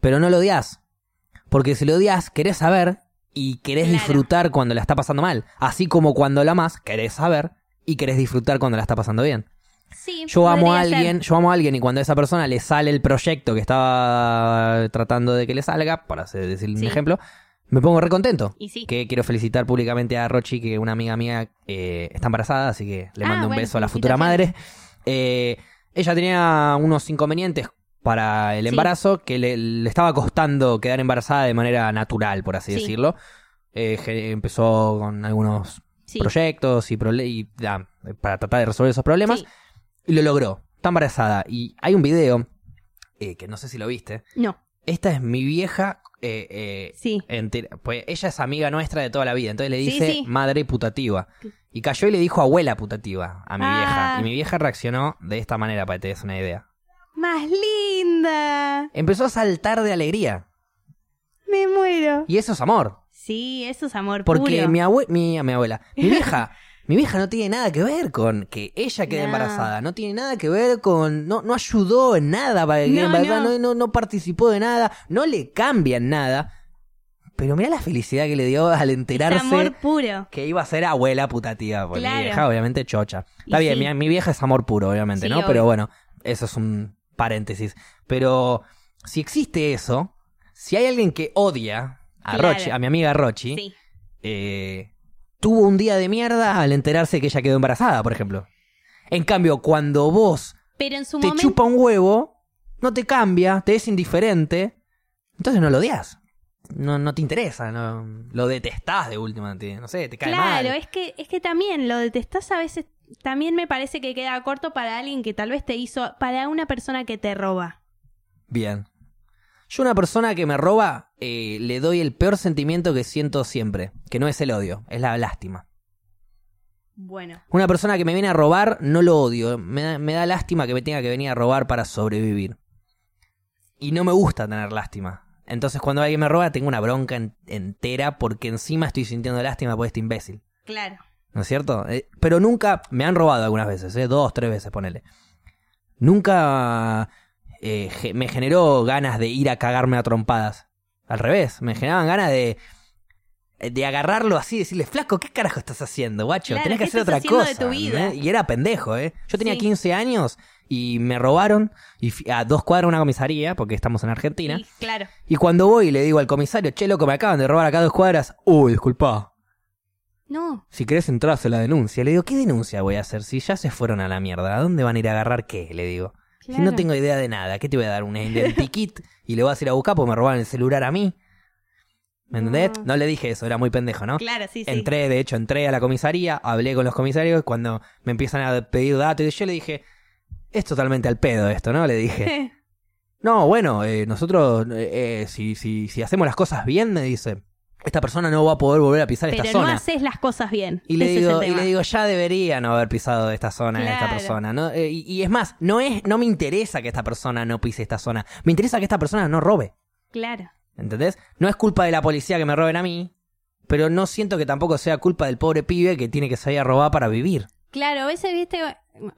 Pero no lo odias. Porque si lo odias, querés saber y querés Claro. disfrutar cuando la está pasando mal. Así como cuando la amas, querés saber y querés disfrutar cuando la está pasando bien. Sí, Yo amo a ser. alguien, yo amo a alguien y cuando a esa persona le sale el proyecto que estaba tratando de que le salga, para decir un Sí. ejemplo, me pongo re contento. Y sí. Que quiero felicitar públicamente a Rochi, que una amiga mía eh, está embarazada, así que le Ah, mando un bueno, beso a la futura madre. Eh, ella tenía unos inconvenientes para el Sí. embarazo que le, le estaba costando quedar embarazada de manera natural, por así Sí. decirlo. Eh, empezó con algunos Sí. proyectos y, prole- y, para tratar de resolver esos problemas y lo logró. Está embarazada. Y hay un video eh, que no sé si lo viste. No, Esta es mi vieja. eh, eh, sí. entera- pues ella es amiga nuestra de toda la vida. Entonces le Sí, dice sí. madre putativa. Y cayó y le dijo abuela putativa a mi Ah. vieja. Y mi vieja reaccionó de esta manera, para que te des una idea. Más linda. Empezó a saltar de alegría. Me muero. Y eso es amor. Sí, eso es amor Porque puro. mi, abue mi, mi abuela, mi vieja, mi vieja no tiene nada que ver con que ella quede No. embarazada. No tiene nada que ver con. No, no ayudó en nada para que quede No, embarazada. no. No, participó de nada. No le cambia en nada. Pero mira la felicidad que le dio al Es enterarse amor puro. que iba a ser abuela putativa. Porque mi Claro. vieja, obviamente, chocha. Está Y bien, sí. mi, mi vieja es amor puro, obviamente, Sí, ¿no? obvio. Pero bueno, eso es un paréntesis. Pero si existe eso, si hay alguien que odia a Claro. Rochi, a mi amiga Rochi, Sí. eh, tuvo un día de mierda al enterarse que ella quedó embarazada, por ejemplo. En cambio, cuando vos Pero en su te momento. chupa un huevo, no te cambia, te es indiferente, entonces no lo odias. No, no te interesa, no, lo detestás de última, te- no sé, te cae Claro, mal. es que, es que también lo detestás a veces. También me parece que queda corto para alguien que tal vez te hizo. Para una persona que te roba. Bien. Yo a una persona que me roba eh, le doy el peor sentimiento que siento siempre, que no es el odio, es la lástima. Bueno. Una persona que me viene a robar no lo odio, me da, me da lástima que me tenga que venir a robar para sobrevivir. Y no me gusta tener lástima. Entonces cuando alguien me roba tengo una bronca en- entera porque encima estoy sintiendo lástima por este imbécil. Claro. ¿No es cierto? Eh, pero nunca, me han robado algunas veces, ¿eh? dos, tres veces, ponele. Nunca eh, ge- me generó ganas de ir a cagarme a trompadas. Al revés, me generaban ganas de, de agarrarlo así y decirle, flaco, ¿qué carajo estás haciendo, guacho? Claro, Tenés que ¿qué hacer otra cosa. de tu vida? Y era pendejo, ¿eh? Yo tenía Sí. 15 años y me robaron y a dos cuadras una comisaría, porque estamos en Argentina. Sí, claro. Y cuando voy y le digo al comisario, che, loco, me acaban de robar acá a dos cuadras. Uy, disculpa. No. Si querés entrar, hace la denuncia. Le digo, ¿qué denuncia voy a hacer? Si ya se fueron a la mierda, ¿a dónde van a ir a agarrar qué? Le digo. Si no tengo idea de nada, ¿qué te voy a dar? ¿Un identikit? y le vas a ir a buscar porque me robaron el celular a mí. ¿Me entendés? No. No le dije eso, era muy pendejo, ¿no? Claro, sí, sí. Entré, de hecho, entré a la comisaría, hablé con los comisarios, cuando me empiezan a pedir datos, y yo le dije, es totalmente al pedo esto, ¿no? Le dije, no, bueno, eh, nosotros, eh, eh, si, si, si hacemos las cosas bien, me dice, esta persona no va a poder volver a pisar Pero esta no zona. haces las cosas bien. Y le, Ese digo, y le digo, ya debería no haber pisado esta zona esta Claro. persona. ¿no? Eh, y, y es más, no, es, no me interesa que esta persona no pise esta zona. Me interesa que esta persona no robe. Claro. ¿Entendés? No es culpa de la policía que me roben a mí, pero no siento que tampoco sea culpa del pobre pibe que tiene que salir a robar para vivir. Claro, a veces, viste,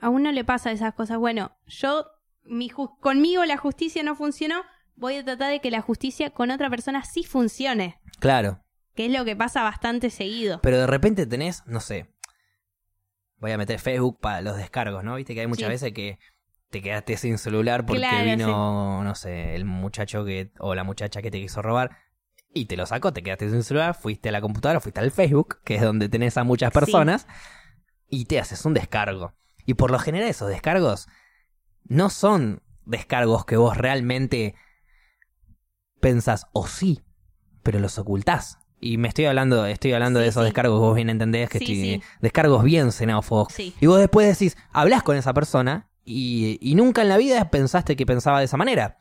a uno le pasa esas cosas. Bueno, yo, mi conmigo la justicia no funcionó, voy a tratar de que la justicia con otra persona sí funcione. Claro. que es lo que pasa bastante seguido. Pero de repente tenés, no sé, voy a meter Facebook para los descargos, ¿no? Viste que hay muchas Sí. veces que te quedaste sin celular porque Claro, vino, no sé, el muchacho que o la muchacha que te quiso robar y te lo sacó, te quedaste sin celular, fuiste a la computadora, fuiste al Facebook, que es donde tenés a muchas Sí. personas, y te haces un descargo. Y por lo general esos descargos no son descargos que vos realmente pensás, o sí, pero los ocultás. Y me estoy hablando, estoy hablando Sí, de esos sí. descargos que vos bien entendés, que Sí, estoy- descargos bien xenófobos. Y vos después decís, hablas con esa persona y, y nunca en la vida pensaste que pensaba de esa manera.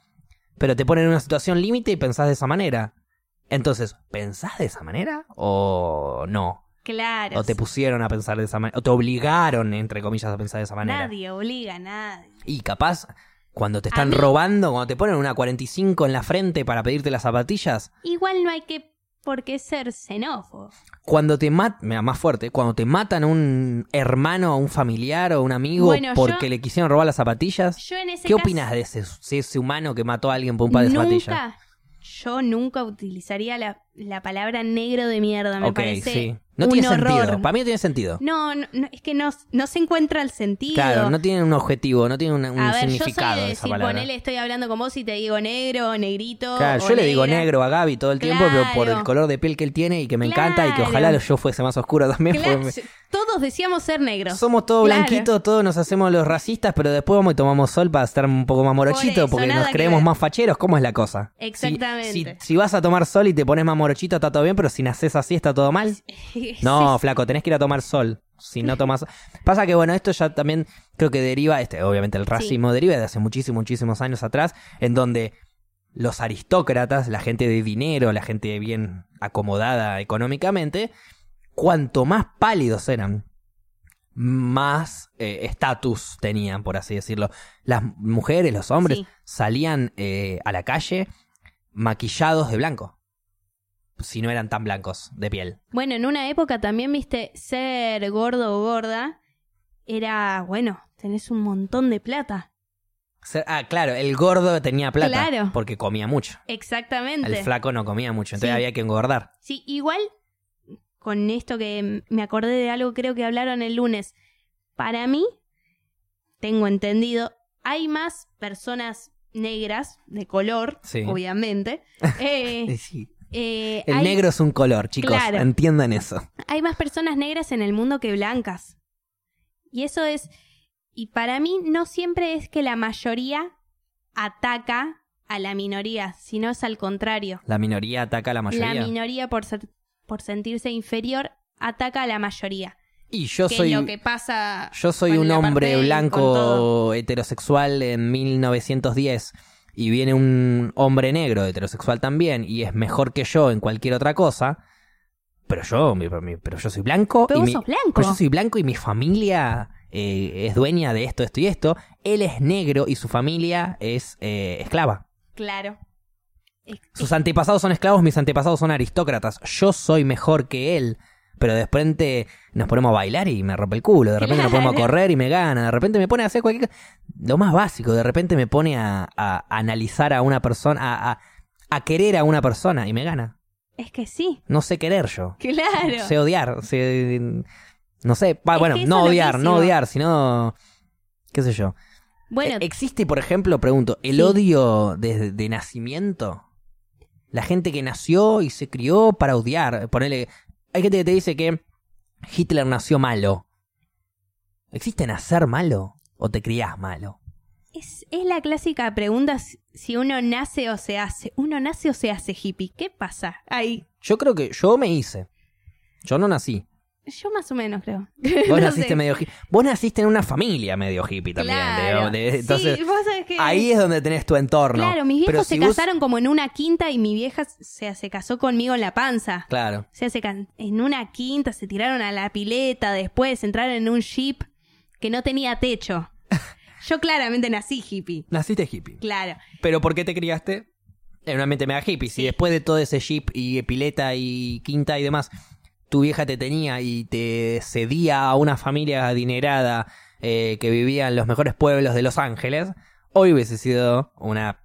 Pero te ponen en una situación límite y pensás de esa manera. Entonces, ¿pensás de esa manera o no? Claro. O te pusieron a pensar de esa manera, o te obligaron, entre comillas, a pensar de esa manera. Nadie obliga a nadie. Y capaz, cuando te están mí- robando, cuando te ponen una 45 en la frente para pedirte las zapatillas, Igual no hay que por qué ser xenófobo. cuando te matan, más fuerte, cuando te matan a un hermano, a un familiar o un amigo Bueno, porque yo- le quisieron robar las zapatillas, Yo en ese ¿qué opinas de ese, de ese humano que mató a alguien por un par de zapatillas? Nunca, yo nunca utilizaría la, la palabra negro de mierda. Me ok, parece sí. No un tiene horror. sentido. Para mí no tiene sentido. No, no, no, es que no, no se encuentra el sentido. Claro, no tiene un objetivo, no tiene un, un a ver, yo soy significado de esa decir, palabra. ponele, estoy hablando con vos y te digo negro, negrito. Claro, o yo le digo negro a Gaby todo el tiempo, pero por el color de piel que él tiene y que me encanta y que ojalá yo fuese más oscuro también. Claro, todos decíamos ser negros. Somos todos blanquitos, todos nos hacemos los racistas, pero después vamos y tomamos sol para estar un poco más morochito, eso, porque nos creemos más facheros. ¿Cómo es la cosa? Si- Exactamente. Si, si vas a tomar sol y te pones más morochito, está todo bien, pero si naces así, está todo mal. No, flaco, tenés que ir a tomar sol. Si no tomas. Pasa que, bueno, esto ya también creo que deriva, este, obviamente el racismo deriva de hace muchísimos, muchísimos años atrás, en donde los aristócratas, la gente de dinero, la gente bien acomodada económicamente, cuanto más pálidos eran, más eh, estatus tenían, por así decirlo. Las mujeres, los hombres, Sí. salían eh, a la calle maquillados de blanco. Si no eran tan blancos de piel. Bueno, en una época también, viste, ser gordo o gorda era, bueno, tenés un montón de plata. Ser- Ah, claro, el gordo tenía plata. Claro. Porque comía mucho. Exactamente. El flaco no comía mucho, entonces Sí. había que engordar. Sí, igual con esto que me acordé de algo, creo que hablaron el lunes. Para mí, tengo entendido, hay más personas negras de color, Sí. obviamente. Eh, Sí. Eh, El hay, negro es un color, chicos. Claro. Entiendan eso. hay más personas negras en el mundo que blancas. Y eso es. Y para mí, no siempre es que la mayoría ataca a la minoría, sino es al contrario. La minoría ataca a la mayoría. La minoría, por, ser, por sentirse inferior, ataca a la mayoría. y yo que soy. lo que pasa. Yo soy un hombre blanco heterosexual en 1910 y viene un hombre negro heterosexual también y es mejor que yo en cualquier otra cosa. Pero yo, mi- mi- pero yo soy blanco Pero y vos mi, sos blanco. pero yo soy blanco y mi familia eh, es dueña de esto, esto y esto. Él es negro y su familia es eh, esclava. Claro. Sus antepasados son esclavos, mis antepasados son aristócratas. Yo soy mejor que él. Pero de repente nos ponemos a bailar y me rompe el culo. De repente nos ponemos a correr y me gana. De repente me pone a hacer cualquier. Lo más básico. De repente me pone a, a analizar a una persona, a, a- a querer a una persona y me gana. Es que sí. No sé querer yo. Claro. Sé odiar. sé- no sé. Es bueno, no odiar, no odiar, sino. ¿Qué sé yo? Bueno, Eh, ¿Existe, por ejemplo, pregunto, el Sí. odio desde de nacimiento? La gente que nació y se crió para odiar. Ponele, hay gente que te dice que Hitler nació malo. ¿Existe nacer malo o te criás malo? es, es la clásica pregunta si- si uno nace o se hace. ¿Uno nace o se hace hippie? ¿Qué pasa? Ahí. Yo creo que yo me hice. Yo no nací. Yo más o menos creo. Vos No naciste sé. medio hippie. Vos naciste en una familia medio hippie también. Claro. de- de- entonces, sí, vos sabés que... ahí es donde tenés tu entorno. Claro, mis Pero viejos si se vos- casaron como en una quinta y mi vieja se, se casó conmigo en la panza. Claro. O sea, se can- en una quinta se tiraron a la pileta, después entraron en un jeep que no tenía techo. Yo claramente nací hippie. Naciste hippie. Claro. ¿Pero por qué te criaste? En una mente mega hippie. Si Sí. después de todo ese jeep y pileta y quinta y demás, tu vieja te tenía y te cedía a una familia adinerada eh, que vivía en los mejores pueblos de Los Ángeles, hoy hubiese sido una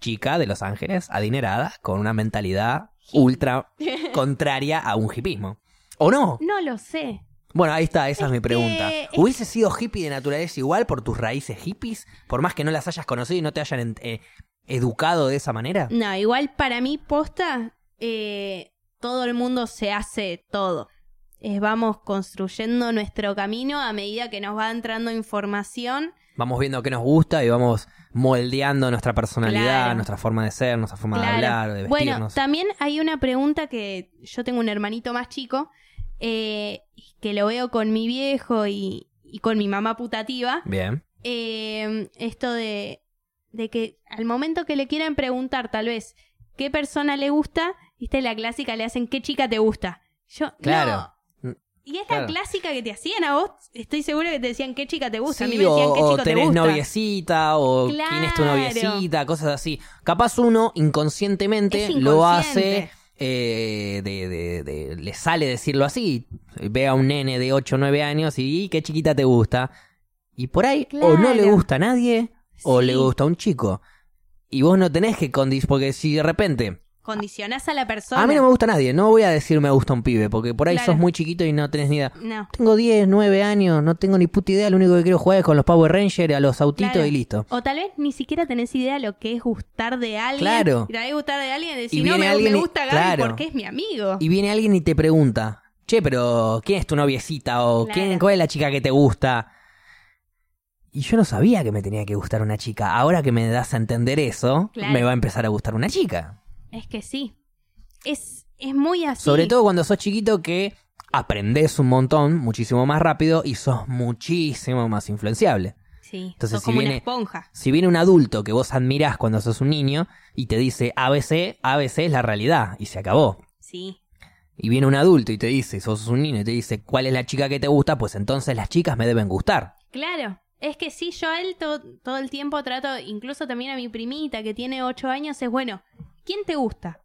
chica de Los Ángeles adinerada con una mentalidad ultra contraria a un hipismo. ¿O no? No lo sé. Bueno, ahí está, esa es, Es mi pregunta. que- es- ¿Hubiese sido hippie de naturaleza igual por tus raíces hippies? Por más que no las hayas conocido y no te hayan eh, educado de esa manera. No, igual para mí, posta, eh, todo el mundo se hace todo. Vamos construyendo nuestro camino a medida que nos va entrando información. Vamos viendo qué nos gusta y vamos moldeando nuestra personalidad, Claro. nuestra forma de ser, nuestra forma de Claro. hablar, de Bueno, vestirnos. también hay una pregunta que yo tengo un hermanito más chico, eh, que lo veo con mi viejo y, y con mi mamá putativa. Bien. eh, esto de, de que al momento que le quieran preguntar tal vez qué persona le gusta, viste la clásica le hacen qué chica te gusta. Yo, Claro. no. Y es Claro. la clásica que te hacían a vos, estoy segura que te decían qué chica te gusta. a mí me decían qué o chico te tenés gusta. noviecita, o quién es tu noviecita, cosas así. Capaz uno inconscientemente lo hace, eh, de, de- de- le sale decirlo así. Ve a un nene de 8 o 9 años y "¿Y qué chiquita te gusta. Y por ahí o no le gusta a nadie o le gusta a un chico. Y vos no tenés que condicionar, porque si de repente... Condicionás a la persona. A mí no me gusta nadie, no voy a decir me gusta un pibe, porque por ahí Claro. sos muy chiquito y no tenés ni idea. No. Tengo 10, 9 años, no tengo ni puta idea, lo único que quiero jugar es con los Power Rangers, a los autitos Claro. y listo. O tal vez ni siquiera tenés idea lo que es gustar de alguien. Claro. Y tal vez gustar de alguien y decir, Y no, me, alguien me y- gusta Gaby claro. porque es mi amigo. Y viene alguien y te pregunta, che, pero ¿quién es tu noviecita? O. ¿quién, ¿cuál es la chica que te gusta? Y yo no sabía que me tenía que gustar una chica. Ahora que me das a entender eso, me va a empezar a gustar una chica. Es que sí. Es, es muy así. Sobre todo cuando sos chiquito que aprendés un montón, muchísimo más rápido y sos muchísimo más influenciable. Sí. Entonces, sos si como una viene- esponja. Si viene un adulto que vos admirás cuando sos un niño y te dice ABC, ABC es la realidad y se acabó. Sí. Y viene un adulto y te dice, sos un niño y te dice cuál es la chica que te gusta, pues entonces las chicas me deben gustar. Claro. Es que sí, yo a él to- todo el tiempo trato, incluso también a mi primita que tiene ocho años, es bueno, ¿quién te gusta?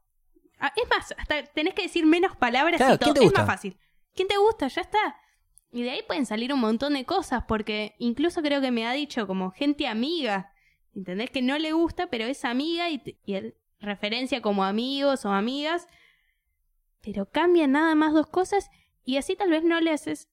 Ah, es más, hasta tenés que decir menos palabras Claro, y todo. ¿quién te Es más fácil. ¿Quién te gusta? Ya está. Y de ahí pueden salir un montón de cosas, porque incluso creo que me ha dicho como gente amiga. ¿Entendés? Que no le gusta, pero es amiga y él referencia como amigos o amigas. Pero cambian nada más dos cosas y así tal vez no le haces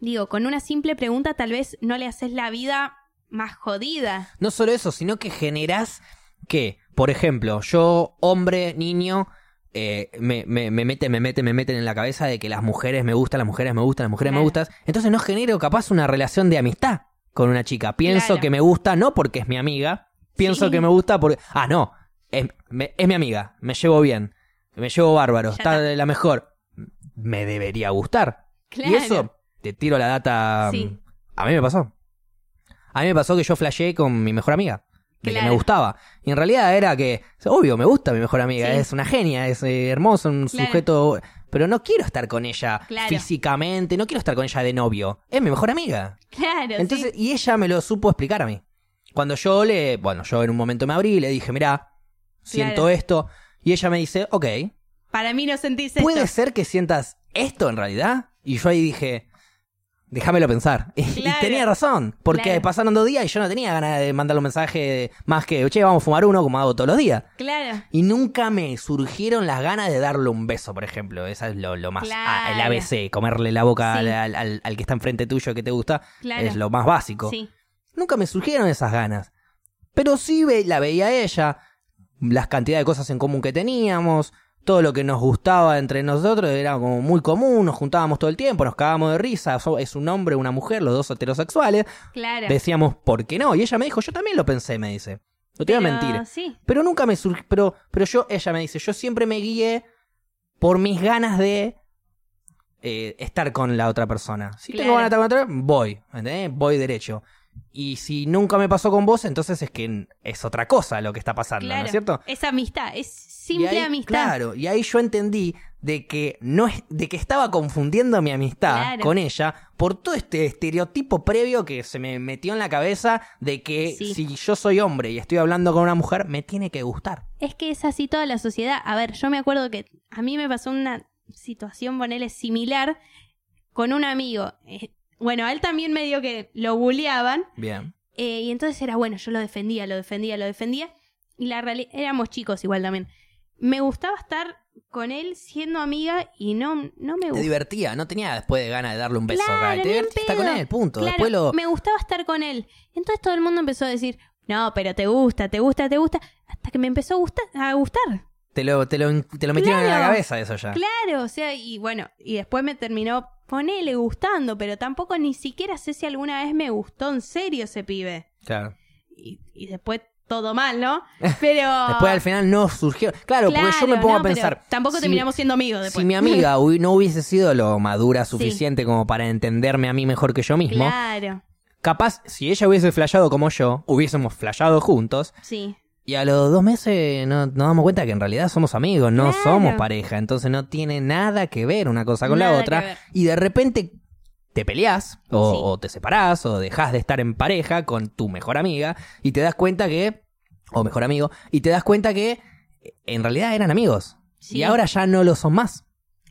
Digo, con una simple pregunta tal vez no le haces la vida más jodida. No solo eso, sino que generás que, por ejemplo, yo, hombre, niño, eh, me, me, me meten, me meten, me meten en la cabeza de que las mujeres me gustan, las mujeres me gustan, las mujeres me gustan. Entonces no genero capaz una relación de amistad con una chica. Pienso Claro. que me gusta no porque es mi amiga, pienso Sí. que me gusta porque... Ah, no, es, me- es mi amiga, me llevo bien, me llevo bárbaro, Ya está de la mejor. Me debería gustar. Claro. Y eso, te tiro la data... Sí. mm, A mí me pasó. A mí me pasó que yo flasheé con mi mejor amiga. De que me gustaba. Y en realidad era que, obvio, me gusta mi mejor amiga. Sí. Es una genia, es eh, hermoso, un Claro. sujeto. Pero no quiero estar con ella Claro. físicamente, no quiero estar con ella de novio. Es mi mejor amiga. Claro, Entonces, sí. y ella me lo supo explicar a mí. Cuando yo le, bueno, yo en un momento me abrí y le dije, mirá, siento esto. Y ella me dice, ok, Para mí no sentís esto. ¿puede ser que sientas esto en realidad? Y yo ahí dije, déjamelo pensar. Y- Y, Claro. tenía razón, porque Claro. pasaron dos días y yo no tenía ganas de mandarle un mensaje más que, che, vamos a fumar uno como hago todos los días. Claro. Y nunca me surgieron las ganas de darle un beso, por ejemplo. Esa es lo, lo más... Claro. ah, el ABC, comerle la boca Sí. al, al- al- al que está enfrente tuyo que te gusta, Claro. es lo más básico. Sí. Nunca me surgieron esas ganas. Pero sí ve- la veía ella, las cantidades de cosas en común que teníamos, todo lo que nos gustaba entre nosotros era como muy común, nos juntábamos todo el tiempo, nos cagábamos de risa, es un hombre, una mujer, los dos heterosexuales. Claro. Decíamos, ¿por qué no? Y ella me dijo, yo también lo pensé, me dice. No te voy a Pero mentir. Sí. Pero nunca me surgió, pero, pero yo, ella me dice, yo siempre me guié por mis ganas de eh, estar con la otra persona. Si tengo ganas de estar con otra, voy, ¿entendés? Voy derecho. Y si nunca me pasó con vos, entonces es que es otra cosa lo que está pasando, ¿no es cierto? Es amistad. Es simple ahí, amistad. Claro, y ahí yo entendí de que no es, de que estaba confundiendo mi amistad Claro. con ella por todo este estereotipo previo que se me metió en la cabeza de que Sí. si yo soy hombre y estoy hablando con una mujer, me tiene que gustar. Es que es así toda la sociedad. A ver, yo me acuerdo que a mí me pasó una situación, ponele, similar con un amigo. Eh, bueno, a él también medio que lo bulleaban. Bien. eh, y entonces era bueno, yo lo defendía, lo defendía, lo defendía. Y la realidad, éramos chicos igual también. me gustaba estar con él siendo amiga y no, no me Te gustaba. divertía, no tenía después de ganas de darle un beso. Claro, te divertía estar con él, punto. Claro, Después lo. me gustaba estar con él. Entonces todo el mundo empezó a decir, no, pero te gusta, te gusta, te gusta. Hasta que me empezó a gustar. A gustar. Te lo, te lo, te lo metieron en la Claro. cabeza eso ya. Claro, o sea, y bueno, y después me terminó, ponele, gustando, pero tampoco ni siquiera sé si alguna vez me gustó en serio ese pibe. Claro. Y, y después todo mal, ¿no? Pero... Después al final no surgió. Claro, porque yo me Claro, pongo no, a pensar. Tampoco si- terminamos siendo amigos después. Si mi amiga no hubiese sido lo madura suficiente como para entenderme a mí mejor que yo mismo, Claro, capaz, si ella hubiese flasheado como yo, hubiésemos flasheado juntos, sí. Y a los dos meses no- nos damos cuenta que en realidad somos amigos, no Claro. somos pareja, entonces no tiene nada que ver una cosa con la Nada otra, y de repente te peleás, o, Sí. o te separás, o dejás de estar en pareja con tu mejor amiga, y te das cuenta que, o mejor amigo, y te das cuenta que en realidad eran amigos. Sí. Y ahora ya no lo son más.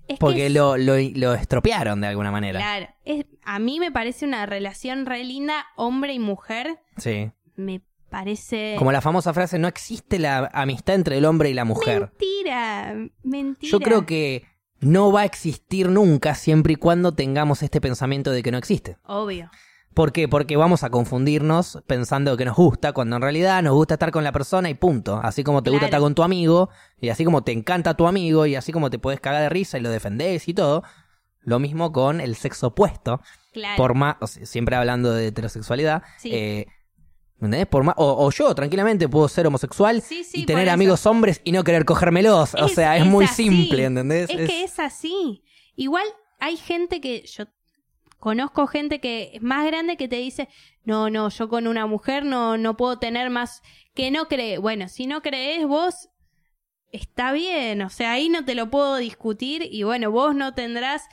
Es Porque es- lo, lo, lo estropearon de alguna manera. Claro, es, a mí me parece una relación re linda, hombre y mujer. Sí. Me parece... Como la famosa frase, no existe la amistad entre el hombre y la mujer. Mentira, mentira. Yo creo que no va a existir nunca siempre y cuando tengamos este pensamiento de que no existe. Obvio. ¿Por qué? Porque vamos a confundirnos pensando que nos gusta, cuando en realidad nos gusta estar con la persona y punto. Así como te gusta estar con tu amigo, y así como te encanta tu amigo, y así como te puedes cagar de risa y lo defendés y todo. Lo mismo con el sexo opuesto. Claro. por más, siempre hablando de heterosexualidad, Sí. eh, ¿me entendés? Por más, o, o yo tranquilamente puedo ser homosexual Sí, sí, y tener eso. amigos hombres y no querer cogérmelos, o sea, es, es muy así. simple, ¿entendés? Es, que es así. Igual hay gente que yo conozco gente que es más grande que te dice, no, no, yo con una mujer no, no puedo tener más, que no cree. Bueno, si no crees vos, está bien, o sea, ahí no te lo puedo discutir y bueno, vos no tendrás,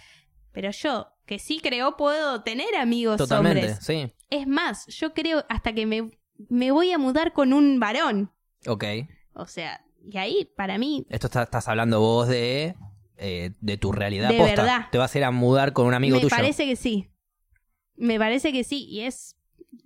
pero yo, que sí creo, puedo tener amigos Totalmente, hombres. sí. Es más, yo creo hasta que me, me voy a mudar con un varón. Ok. O sea, y ahí, para mí, Esto está- estás hablando vos de, eh, de tu realidad De posta. verdad. Te vas a ir a mudar con un amigo me tuyo. parece que sí. Me parece que sí. Y es.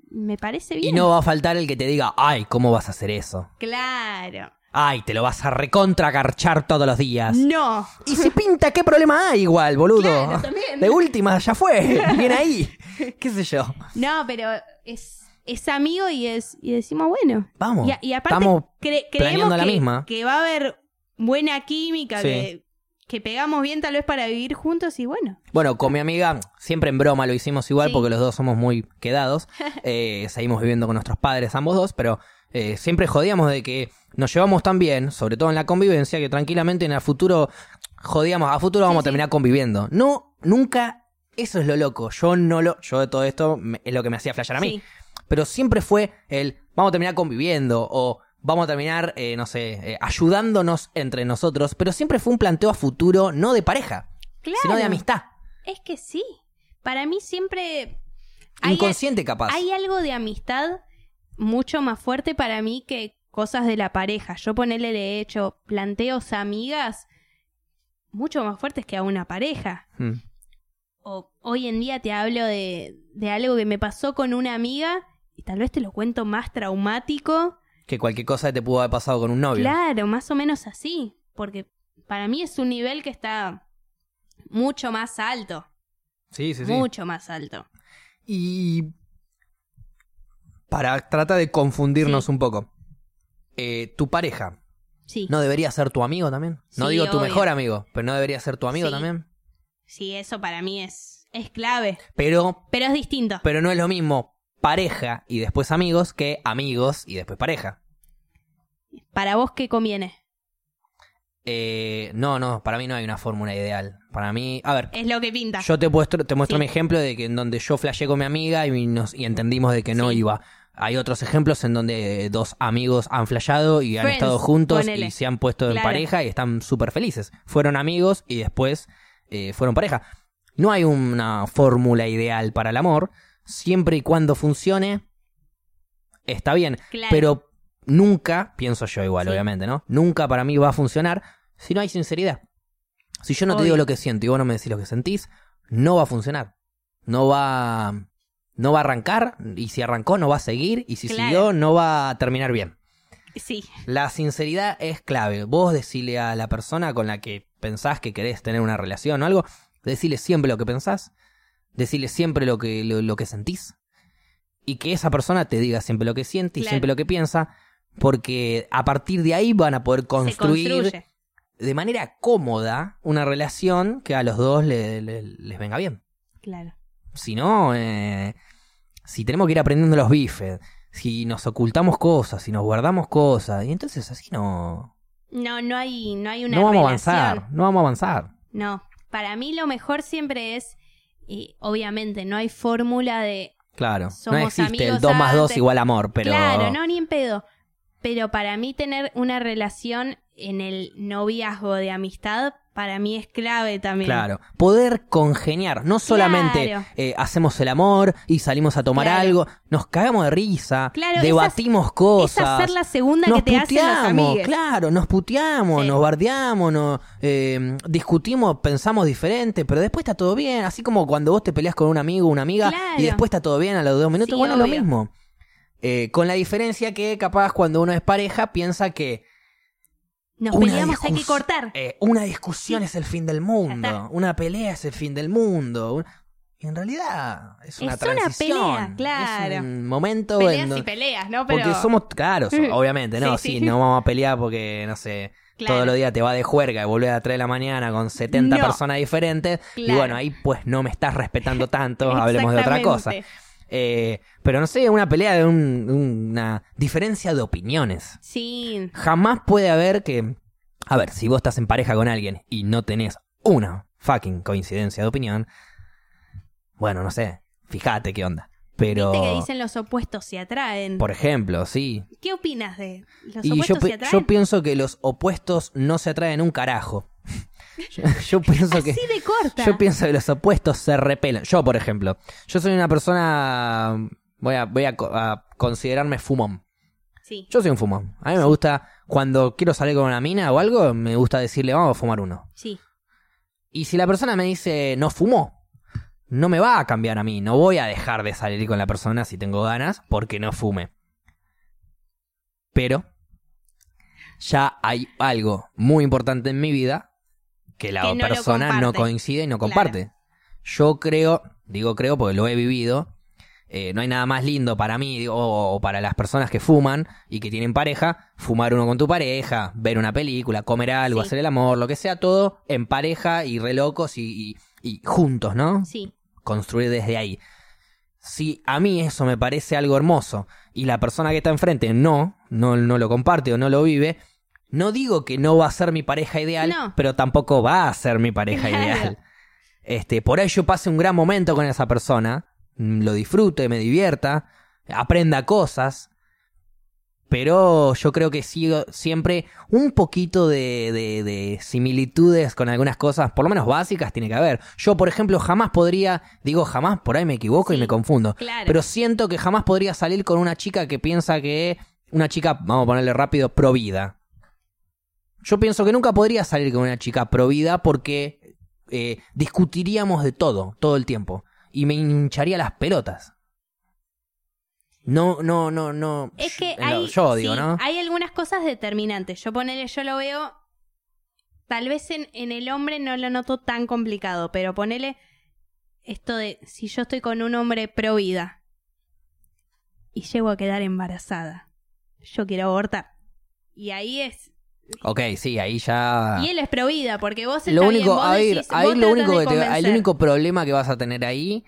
Me parece bien. Y no va a faltar el que te diga, ay, ¿cómo vas a hacer eso? Claro. Ay, te lo vas a recontracarchar todos los días. No. Y si pinta, ¿qué problema hay igual, boludo? Claro, también. De última, ya fue. Bien ahí. ¿Qué sé yo? No, pero es, es amigo y es. Y decimos, bueno. Vamos. Y, y aparte, Estamos cre- creemos la que, misma. que va a haber buena química, Sí. que, que pegamos bien tal vez para vivir juntos y bueno. Bueno, con mi amiga, siempre en broma lo hicimos igual Sí. porque los dos somos muy quedados. Eh, seguimos viviendo con nuestros padres ambos dos, pero eh, siempre jodíamos de que nos llevamos tan bien, sobre todo en la convivencia, que tranquilamente en el futuro jodíamos, a futuro vamos a terminar conviviendo. No, nunca, eso es lo loco. Yo no lo, yo de todo esto me- es lo que me hacía flashear a mí. Sí. Pero siempre fue el vamos a terminar conviviendo o vamos a terminar, eh, no sé, eh, ayudándonos entre nosotros, pero siempre fue un planteo a futuro, no de pareja, Claro. sino de amistad. Es que sí. Para mí siempre. hay- Inconsciente capaz. Hay algo de amistad mucho más fuerte para mí que cosas de la pareja. Yo ponerle de hecho planteos a amigas mucho más fuertes que a una pareja. Mm. O hoy en día te hablo de, de algo que me pasó con una amiga y tal vez te lo cuento más traumático. Que cualquier cosa te pudo haber pasado con un novio. Claro, más o menos así. Porque para mí es un nivel que está mucho más alto. Sí, sí, sí. Mucho más alto. Y para tratar de confundirnos Sí. un poco, eh, tu pareja, Sí. ¿no debería ser tu amigo también? No Sí, digo tu obvio. mejor amigo, pero ¿no debería ser tu amigo Sí. también? Sí, eso para mí es, es clave. Pero, Pero es distinto. pero no es lo mismo pareja y después amigos que amigos y después pareja. ¿Para vos qué conviene? Eh, no, no, para mí no hay una fórmula ideal. Para mí, a ver, Es lo que pinta. Yo te muestro, te muestro Sí. mi ejemplo de que en donde yo flashé con mi amiga y, nos, y entendimos de que no Sí. iba. Hay otros ejemplos en donde dos amigos han flashado y han Friends, estado juntos ponele. y se han puesto en Claro. pareja y están súper felices. Fueron amigos y después eh, fueron pareja. No hay una fórmula ideal para el amor. Siempre y cuando funcione, está bien. Claro. Pero nunca, pienso yo igual, Sí. obviamente, ¿no? Nunca para mí va a funcionar si no hay sinceridad. Si yo no te digo lo que siento y vos no me decís lo que sentís, no va a funcionar. No va, no va a arrancar, y si arrancó no va a seguir, y si Claro. siguió no va a terminar bien. Sí, La sinceridad es clave. Vos decile a la persona con la que pensás que querés tener una relación o algo, decile siempre lo que pensás, decile siempre lo que, lo, lo que sentís, y que esa persona te diga siempre lo que siente y Claro. siempre lo que piensa, porque a partir de ahí van a poder construir de manera cómoda una relación que a los dos le- le- les venga bien. Claro. Si no, eh, si tenemos que ir aprendiendo los bifes, si nos ocultamos cosas, si nos guardamos cosas, y entonces así no, No, no hay, no hay una no vamos a avanzar, no vamos a avanzar. No, para mí lo mejor siempre es, y obviamente no hay fórmula de Claro, Somos no existe el amigos 2 más 2 antes. igual amor, pero Claro, no, ni en pedo. Pero para mí tener una relación en el noviazgo de amistad, para mí es clave también. Claro, poder congeniar, no solamente Claro. eh, hacemos el amor y salimos a tomar Claro. algo, nos cagamos de risa, Claro, debatimos cosas, hacer la segunda nos que te hacen los puteamos, claro, nos puteamos, Sí. nos bardeamos, nos eh, discutimos, pensamos diferente, pero después está todo bien, así como cuando vos te peleas con un amigo o una amiga Claro. y después está todo bien a los dos minutos, Sí, bueno, lo mismo. Eh, con la diferencia que capaz cuando uno es pareja piensa que Nos una peleamos, hay que cortar. eh, una discusión es el fin del mundo, una pelea es el fin del mundo. un- Y en realidad es una Es una transición. pelea, claro. Es un momento Peleas en y peleas, ¿no? Pero, porque somos, Mm. obviamente, no, Sí, sí, sí. no vamos a pelear porque, no sé, Claro. todos los días te va de juerga y volvés a las 3 de la mañana con 70 No. personas diferentes. Y bueno, ahí pues no me estás respetando tanto, hablemos de otra cosa. Eh, pero no sé, una pelea de un- una diferencia de opiniones. Sí, Jamás puede haber que. A ver, si vos estás en pareja con alguien y no tenés una fucking coincidencia de opinión. Bueno, no sé. Fíjate qué onda. Pero. viste que dicen los opuestos se atraen. Por ejemplo, sí. ¿Qué opinas de los Y opuestos se atraen? yo pienso que los opuestos no se atraen un carajo. Yo, yo pienso que. Así de corta. Yo pienso que los opuestos se repelen. Yo, por ejemplo, yo soy una persona. Voy a, voy a co- a considerarme fumón. Sí, Yo soy un fumón. A mí me gusta, cuando quiero salir con una mina o algo, me gusta decirle, vamos a fumar uno. sí. Y si la persona me dice, no fumo, no me va a cambiar a mí. No voy a dejar de salir con la persona si tengo ganas porque no fume. Pero ya hay algo muy importante en mi vida que la Que no lo persona no coincide y no Claro. comparte. Yo creo, digo creo porque lo he vivido, eh, no hay nada más lindo para mí digo, o, o para las personas que fuman y que tienen pareja, fumar uno con tu pareja, ver una película, comer algo, Sí. hacer el amor, lo que sea, todo en pareja y re locos y, y- y juntos, ¿no? Sí, Construir desde ahí. Si a mí eso me parece algo hermoso y la persona que está enfrente no, no, no lo comparte o no lo vive, no digo que no va a ser mi pareja ideal, No. pero tampoco va a ser mi pareja Claro. ideal. Este, por ahí yo pase un gran momento con esa persona, mm, lo disfrute, me divierta, aprenda cosas, pero yo creo que sigo siempre un poquito de, de- de similitudes con algunas cosas, por lo menos básicas, tiene que haber. Yo, por ejemplo, jamás podría, digo jamás, por ahí me equivoco y me confundo, claro. pero siento que jamás podría salir con una chica que piensa que una chica, vamos a ponerle rápido, pro vida. Yo pienso que nunca podría salir con una chica pro vida porque eh, discutiríamos de todo, todo el tiempo. Y me hincharía las pelotas. No, no, no, no. Es que lo- hay, yo digo, sí, ¿no? hay algunas cosas determinantes. Yo ponele, yo lo veo, tal vez en, en el hombre no lo noto tan complicado, pero ponele esto de si yo estoy con un hombre pro vida y llego a quedar embarazada, yo quiero abortar. Y ahí es... Ok, sí, ahí ya. Y él es pro vida, porque vos. Lo único, bien, vos a ver, decís, ahí vos lo único que te- el único problema que vas a tener ahí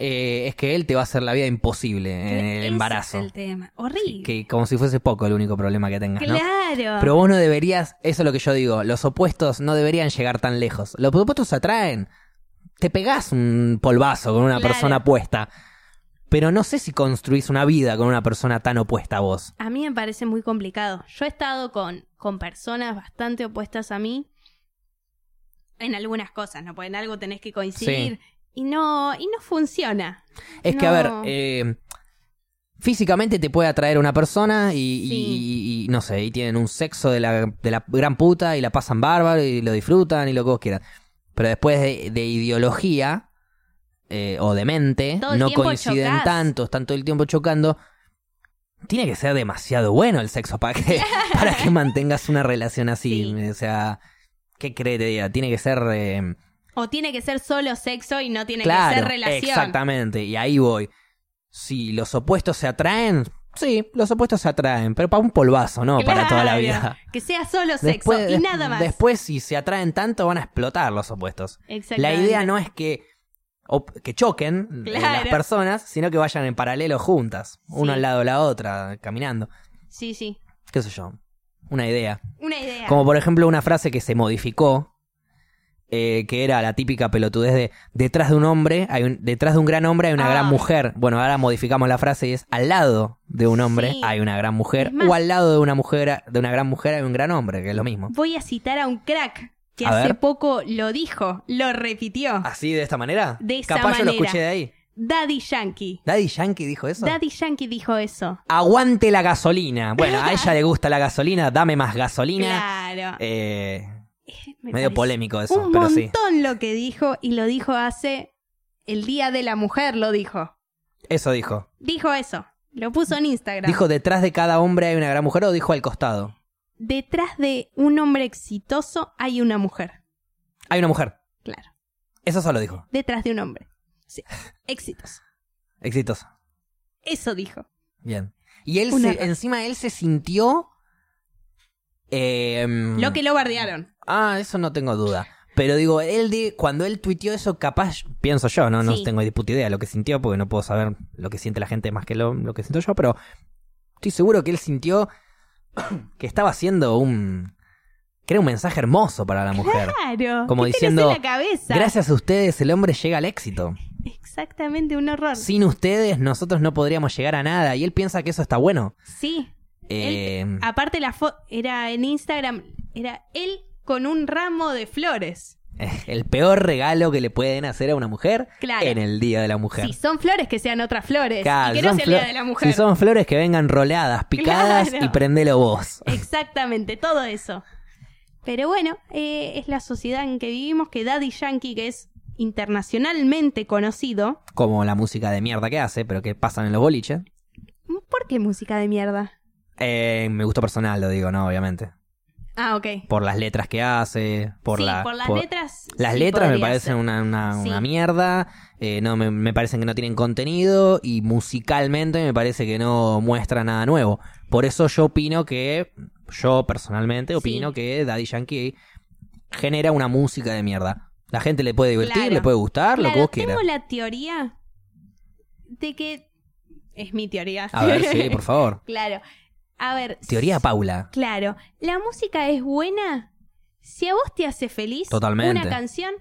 eh, es que él te va a hacer la vida imposible en el Ese embarazo. Es el tema. Horrible. Que como si fuese poco el único problema que tengas, ¿no? Claro. Pero vos no deberías, eso es lo que yo digo, los opuestos no deberían llegar tan lejos. Los opuestos se atraen. Te pegás un polvazo con una Claro. persona opuesta. Pero no sé si construís una vida con una persona tan opuesta a vos. A mí me parece muy complicado. Yo he estado con, con personas bastante opuestas a mí en algunas cosas, ¿no? Porque en algo tenés que coincidir. Y no, y no funciona. Es que, a ver, eh, físicamente te puede atraer una persona y, y- Sí. y- y, no sé, y tienen un sexo de la, de la gran puta y la pasan bárbaro y lo disfrutan y lo que vos quieras. Pero después de, de ideología eh, o de mente, Todo el no coinciden chocás. tanto, están todo el tiempo chocando. tiene que ser demasiado bueno el sexo para que, para que mantengas una relación así. Sí. O sea, ¿qué crees? Tiene que ser... eh, O tiene que ser solo sexo y no tiene claro, que ser relación. exactamente. Y ahí voy. Si los opuestos se atraen, sí, los opuestos se atraen, pero para un polvazo, no para toda la vida. Que sea solo sexo y des- nada más. Después, si se atraen tanto, van a explotar los opuestos. La Exactamente. idea no es que, que choquen eh, las Claro. personas, sino que vayan en paralelo juntas, uno Sí. al lado de la otra, caminando. Sí, sí. ¿Qué sé yo? Una idea. Una idea. Como por ejemplo una frase que se modificó, eh, que era la típica pelotudez de detrás de un hombre, hay un, detrás de un gran hombre hay una Ah. gran mujer. Bueno, ahora modificamos la frase y es al lado de un hombre Sí. hay una gran mujer, más- o al lado de una mujer, de una gran mujer hay un gran hombre, que es lo mismo. Voy a citar a un crack que A hace ver. poco lo dijo, lo repitió. ¿Así de esta manera? De esa Capaz yo lo manera. escuché de ahí. Daddy Yankee. Daddy Yankee dijo eso. Daddy Yankee dijo eso. Aguante la gasolina. Bueno, a ella le gusta la gasolina, dame más gasolina. Claro. Eh, Me medio parece polémico eso, Un pero sí. montón lo que dijo y lo dijo hace el Día de la Mujer, lo dijo. Eso dijo. Dijo eso. Lo puso en Instagram. ¿Dijo detrás de cada hombre hay una gran mujer o dijo al costado? Detrás de un hombre exitoso hay una mujer. Hay una mujer. Claro. Eso solo dijo. Detrás de un hombre. Sí. Exitoso. Exitoso. Eso dijo. Bien. Y él se, encima él se sintió. eh, Lo que lo bardearon. Ah, eso no tengo duda. Pero digo, él de, cuando él tuiteó eso, capaz, pienso yo, no, no Sí. tengo ni puta idea de lo que sintió, porque no puedo saber lo que siente la gente más que lo, lo que siento yo, pero estoy seguro que él sintió que estaba haciendo un. que era un mensaje hermoso para la mujer. Claro. Como ¿Qué tenés diciendo, en la cabeza? Gracias a ustedes el hombre llega al éxito. Exactamente, un horror. Sí. Sin ustedes nosotros no podríamos llegar a nada. Y él piensa que eso está bueno. Eh, Aparte la foto era en Instagram, era él con un ramo de flores. el peor regalo que le pueden hacer a una mujer Claro. en el Día de la Mujer. Si son flores, que sean otras flores. Claro, y que no sea el Día de la Mujer. Si son flores que vengan roleadas, picadas Claro. y prendelo vos. Exactamente, todo eso. Pero bueno, eh, es la sociedad en que vivimos, que Daddy Yankee, que es internacionalmente conocido. Como la música de mierda que hace, pero que pasan en los boliches. ¿Por qué música de mierda? Eh, me gusto personal, lo digo, no, obviamente. Ah, ok. Por las letras que hace, por sí, la... por las por- letras. Las sí letras me parecen una, una, Sí. una mierda, eh, no, me, me parecen que no tienen contenido y musicalmente me parece que no muestra nada nuevo. Por eso yo opino que, yo personalmente opino que Daddy Yankee genera una música de mierda. La gente le puede divertir, Claro. le puede gustar, lo que vos quieras. tengo la teoría de que. Es mi teoría. A ver, sí, por favor. claro. A ver. Teoría Paula. Claro. La música es buena. Si a vos te hace feliz Totalmente. una canción,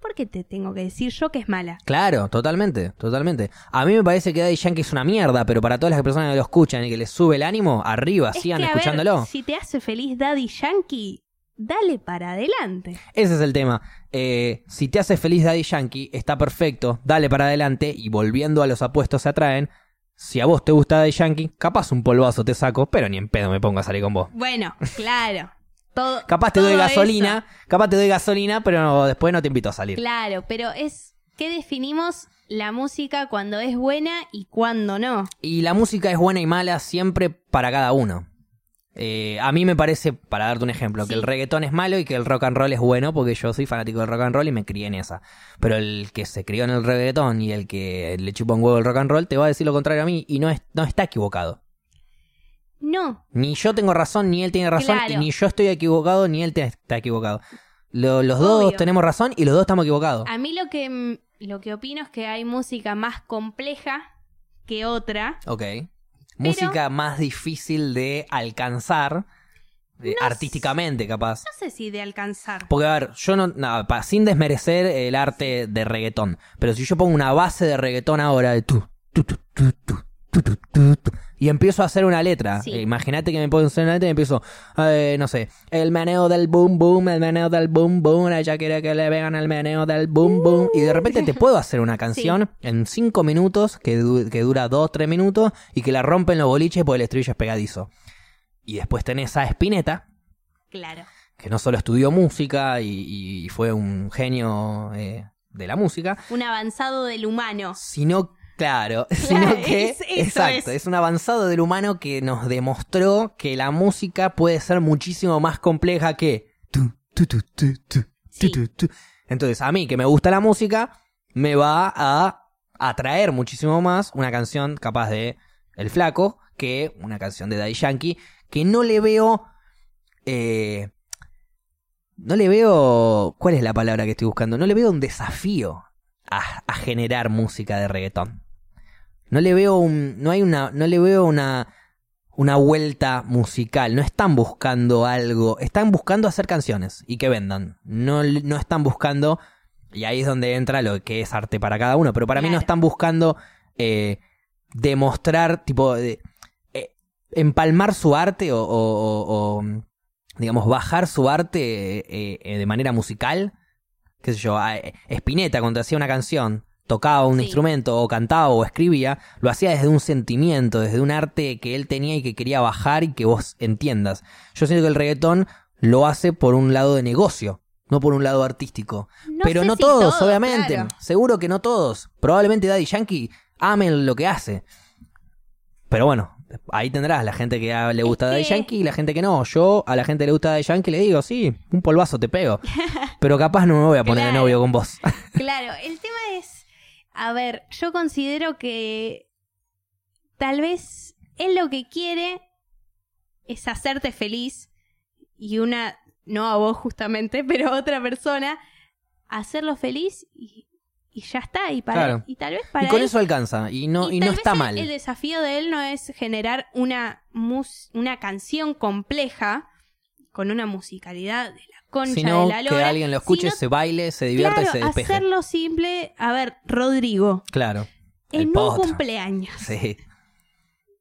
¿por qué te tengo que decir yo que es mala? Claro, totalmente, totalmente. A mí me parece que Daddy Yankee es una mierda, pero para todas las personas que lo escuchan y que les sube el ánimo, arriba, Es sigan que, a ver, escuchándolo. si te hace feliz Daddy Yankee, dale para adelante. Ese es el tema. Eh, si te hace feliz Daddy Yankee, está perfecto, dale para adelante y volviendo a los apuestos se atraen. Si a vos te gusta Daddy Yankee, capaz un polvazo te saco, pero ni en pedo me pongo a salir con vos. Bueno, claro. Todo, Capaz te doy gasolina, capaz te doy gasolina, pero no- después no te invito a salir. Claro, pero es que definimos la música cuando es buena y cuando no. Y la música es buena y mala siempre para cada uno. Eh, a mí me parece, para darte un ejemplo, que el reggaetón es malo y que el rock and roll es bueno porque yo soy fanático del rock and roll y me crié en esa. Pero el que se crió en el reggaetón y el que le chupa un huevo el rock and roll te va a decir lo contrario a mí y no, es, no está equivocado. No, Ni yo tengo razón, ni él tiene razón, Claro. y ni yo estoy equivocado, ni él te- está equivocado. Lo- los dos tenemos razón y los dos estamos equivocados. a mí lo que, mm, lo que opino es que hay música más compleja que otra. Ok. Música más difícil de alcanzar, eh, No artísticamente capaz. No sé si de alcanzar. Porque, a ver, yo no, nada, pa- sin desmerecer el arte de reggaetón, pero si yo pongo una base de reggaetón ahora de tu, tu, tu, tu, tu, tu, tu, y empiezo a hacer una letra, Sí. eh, imagínate que me a hacer una letra y empiezo, eh, no sé, el meneo del boom boom, el meneo del boom boom, ella quiere que le vean el meneo del boom boom, y de repente te puedo hacer una canción en cinco minutos, que, du- que dura dos, tres minutos, y que la rompen los boliches porque el estribillo es pegadizo. Y después tenés a Spinetta, Claro. que no solo estudió música y, y fue un genio eh, de la música, Un avanzado del humano. sino Claro, sino que es- exacto, es. es. un avanzado del humano que nos demostró que la música puede ser muchísimo más compleja que tu, tu, tu, tu, tu, Sí. Entonces, a mí que me gusta la música, me va a atraer muchísimo más una canción capaz de El Flaco que una canción de Daddy Yankee que no le veo eh, no le veo ¿cuál es la palabra que estoy buscando? No le veo un desafío a, a generar música de reggaetón. No le veo un. No hay una. No le veo una. Una vuelta musical. No están buscando algo. Están buscando hacer canciones y que vendan. No, no están buscando. Y ahí es donde entra lo que es arte para cada uno. Pero para mí no están buscando eh, demostrar, tipo, eh, empalmar su arte o, o- o- o, digamos, bajar su arte eh, eh, de manera musical qué sé yo, a- Spinetta cuando hacía una canción, tocaba un Sí. instrumento o cantaba o escribía, lo hacía desde un sentimiento, desde un arte que él tenía y que quería bajar y que vos entiendas. Yo siento que el reggaetón lo hace por un lado de negocio, no por un lado artístico. No Pero no si todos, todos, obviamente. claro. Seguro que no todos. Probablemente Daddy Yankee amen lo que hace. Pero bueno, ahí tendrás la gente que le gusta Daddy Yankee y la gente que no. Yo a la gente que le gusta Daddy Yankee le digo, sí, un polvazo te pego. Pero capaz no me voy a poner de novio con vos. Claro, el tema es, a ver, yo considero que tal vez él lo que quiere es hacerte feliz y una, no a vos justamente, pero a otra persona, hacerlo feliz y, y ya está. Y, para, Claro. y tal vez para y con él- eso alcanza. Y no, y no está mal. El desafío de él no es generar una, mus- una canción compleja con una musicalidad de concha Sino de la que alguien lo escuche, sino, se baile, se divierta claro, y se despeje. hacerlo simple. A ver, Rodrigo, Claro. En un potro. cumpleaños, Sí.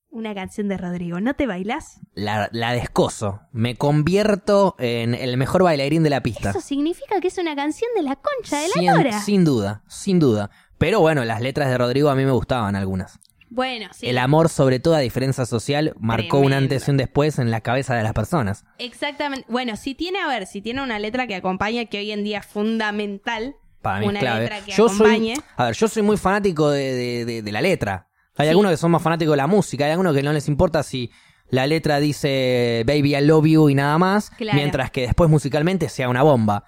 una canción de Rodrigo, ¿no te bailas? La, la descoso. Me convierto en el mejor bailarín de la pista. Eso significa que es una canción de la concha de la sin, lora. sin duda, sin duda. Pero bueno, las letras de Rodrigo a mí me gustaban algunas. Bueno, sí. El amor, sobre toda diferencia social, marcó un Tremendo. antes y un después en la cabeza de las personas. Exactamente. Bueno, si tiene, a ver, si tiene una letra que acompaña, que hoy en día es fundamental. Para mí una es clave. letra que Yo acompañe. soy, a ver, yo soy muy fanático de, de- de- de la letra. Hay Sí. algunos que son más fanáticos de la música, hay algunos que no les importa si la letra dice Baby I love you y nada más, Claro. mientras que después musicalmente sea una bomba.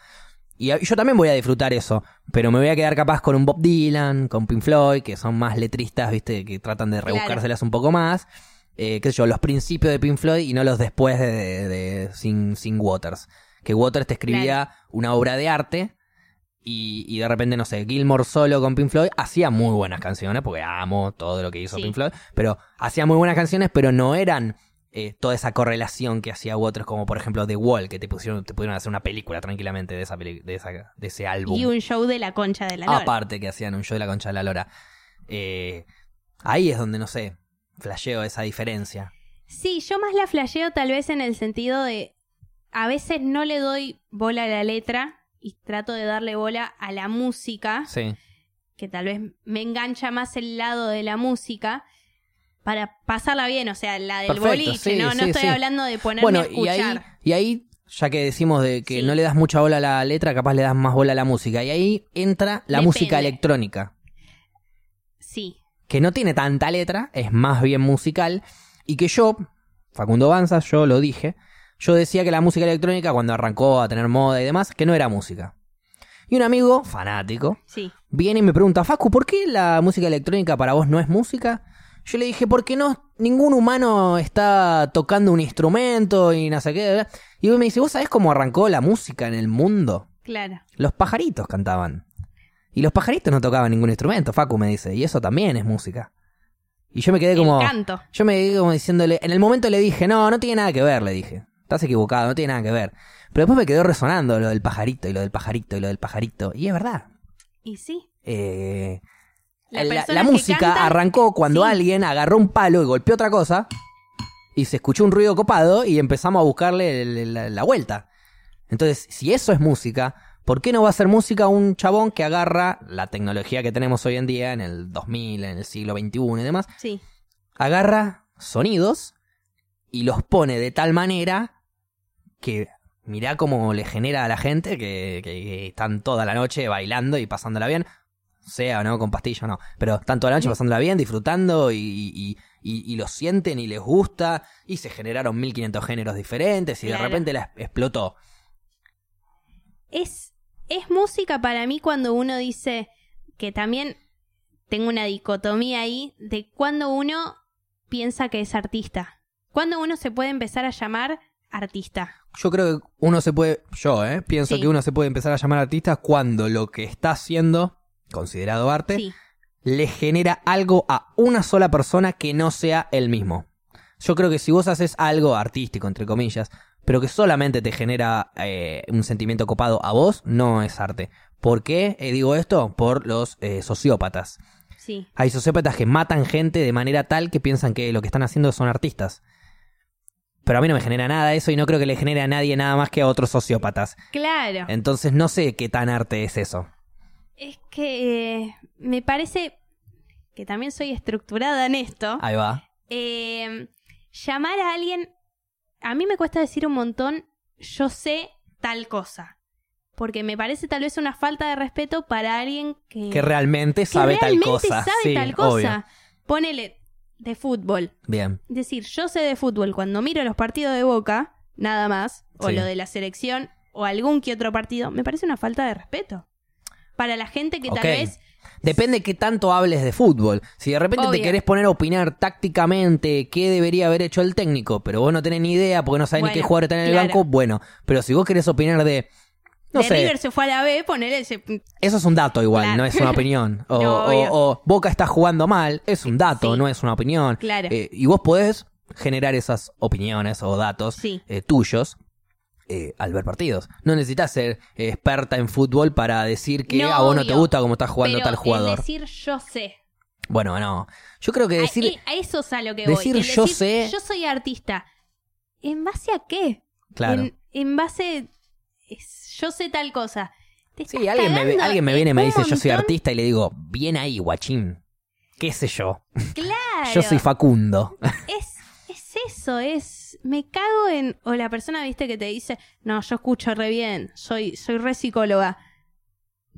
Y yo también voy a disfrutar eso, pero me voy a quedar capaz con un Bob Dylan, con Pink Floyd, que son más letristas, viste, que tratan de Claro. rebuscárselas un poco más. Eh, qué sé yo, los principios de Pink Floyd y no los después de, de- de Sin, Sin Waters. Que Waters te escribía una obra de arte y, y de repente, no sé, Gilmore solo con Pink Floyd hacía muy buenas canciones, porque amo todo lo que hizo Sí. Pink Floyd, pero hacía muy buenas canciones, pero no eran eh, toda esa correlación que hacía Waters, como por ejemplo The Wall, que te pusieron, te pudieron hacer una película tranquilamente de esa, peli- de esa de ese álbum. Y un show de la concha de la lora. Aparte que hacían un show de la concha de la lora. Eh, ahí es donde, no sé, flasheo esa diferencia. Sí, yo más la flasheo tal vez en el sentido de a veces no le doy bola a la letra y trato de darle bola a la música, Sí. que tal vez me engancha más el lado de la música para pasarla bien, o sea, la del Perfecto, boliche, sí, no, no sí, estoy sí. hablando de ponerme Bueno, a y ahí, escuchar. y ahí, ya que decimos de que no le das mucha bola a la letra, capaz le das más bola a la música. Y ahí entra la Depende. música electrónica, Sí, que no tiene tanta letra, es más bien musical, y que yo, Facundo Banza, yo lo dije, yo decía que la música electrónica, cuando arrancó a tener moda y demás, que no era música. Y un amigo, fanático, viene y me pregunta, Facu, ¿por qué la música electrónica para vos no es música? Yo le dije, porque no, ningún humano está tocando un instrumento y no sé qué. Y me dice, ¿vos sabés cómo arrancó la música en el mundo? Claro. Los pajaritos cantaban. Y los pajaritos no tocaban ningún instrumento, Facu me dice, y eso también es música. Y yo me quedé como... El canto. Yo me quedé como diciéndole, en el momento le dije, no, no tiene nada que ver, le dije. Estás equivocado, no tiene nada que ver. Pero después me quedó resonando lo del pajarito y lo del pajarito y lo del pajarito. Y es verdad. Y sí. Eh, La, música arrancó cuando sí. alguien agarró un palo y golpeó otra cosa y se escuchó un ruido copado y empezamos a buscarle la, la vuelta. Entonces, si eso es música, ¿por qué no va a ser música un chabón que agarra la tecnología que tenemos hoy en día, en el 2000, en el siglo XXI y demás, Sí. agarra sonidos y los pone de tal manera que mirá cómo le genera a la gente que, que- que están toda la noche bailando y pasándola bien sea o no con pastilla o no, pero están toda la noche pasándola bien, disfrutando y, y, y- y lo sienten y les gusta y se generaron 1500 géneros diferentes y de repente la explotó. es, es música para mí cuando uno dice que también tengo una dicotomía ahí de cuando uno piensa que es artista. Cuando uno se puede empezar a llamar artista. Yo creo que uno se puede, yo, eh, pienso Sí. que uno se puede empezar a llamar artista cuando lo que está haciendo, considerado arte, Sí, le genera algo a una sola persona que no sea el mismo. Yo creo que si vos haces algo artístico, entre comillas, pero que solamente te genera eh, un sentimiento copado a vos, no es arte. ¿Por qué eh, digo esto? Por los eh, sociópatas. sí. Hay sociópatas que matan gente de manera tal que piensan que lo que están haciendo son artistas. Pero a mí no me genera nada eso y no creo que le genere a nadie nada más que a otros sociópatas. Claro. Entonces no sé qué tan arte es eso. Es que eh, me parece que también soy estructurada en esto. Ahí va. Eh, llamar a alguien, a mí me cuesta decir un montón, yo sé tal cosa. Porque me parece tal vez una falta de respeto para alguien que, Que realmente que sabe realmente tal cosa. sabe sí, tal cosa. obvio. Ponele de fútbol. Bien. Decir, yo sé de fútbol cuando miro los partidos de Boca, nada más, o Sí. lo de la selección, o algún que otro partido, me parece una falta de respeto. Para la gente que tal vez Depende qué tanto hables de fútbol. Si de repente te querés poner a opinar tácticamente qué debería haber hecho el técnico, pero vos no tenés ni idea porque no sabés ni qué jugador está en el claro. banco, bueno. Pero si vos querés opinar de. No de sé, River se fue a la B, ponele ese... eso es un dato igual, Claro. no es una opinión. O, No, o- Boca está jugando mal, es un dato, Sí. no es una opinión. Claro. Eh, y vos podés generar esas opiniones o datos Sí. eh, tuyos eh, al ver partidos. No necesitas ser eh, experta en fútbol para decir que No, a vos no te gusta cómo está jugando Pero tal jugador. el decir yo sé. Bueno, no. Yo creo que decir. a, a eso es a lo que decir voy. El yo sé- Yo soy artista. ¿En base a qué? Claro. En, en base... es- yo sé tal cosa. Te Sí, alguien me, alguien me en viene y me dice yo soy artista y le digo, bien ahí, guachín. ¿Qué sé yo? Claro. Yo soy Facundo. es, es eso, es... Me cago en... O la persona, viste, que te dice, no, yo escucho re bien, soy, soy re psicóloga.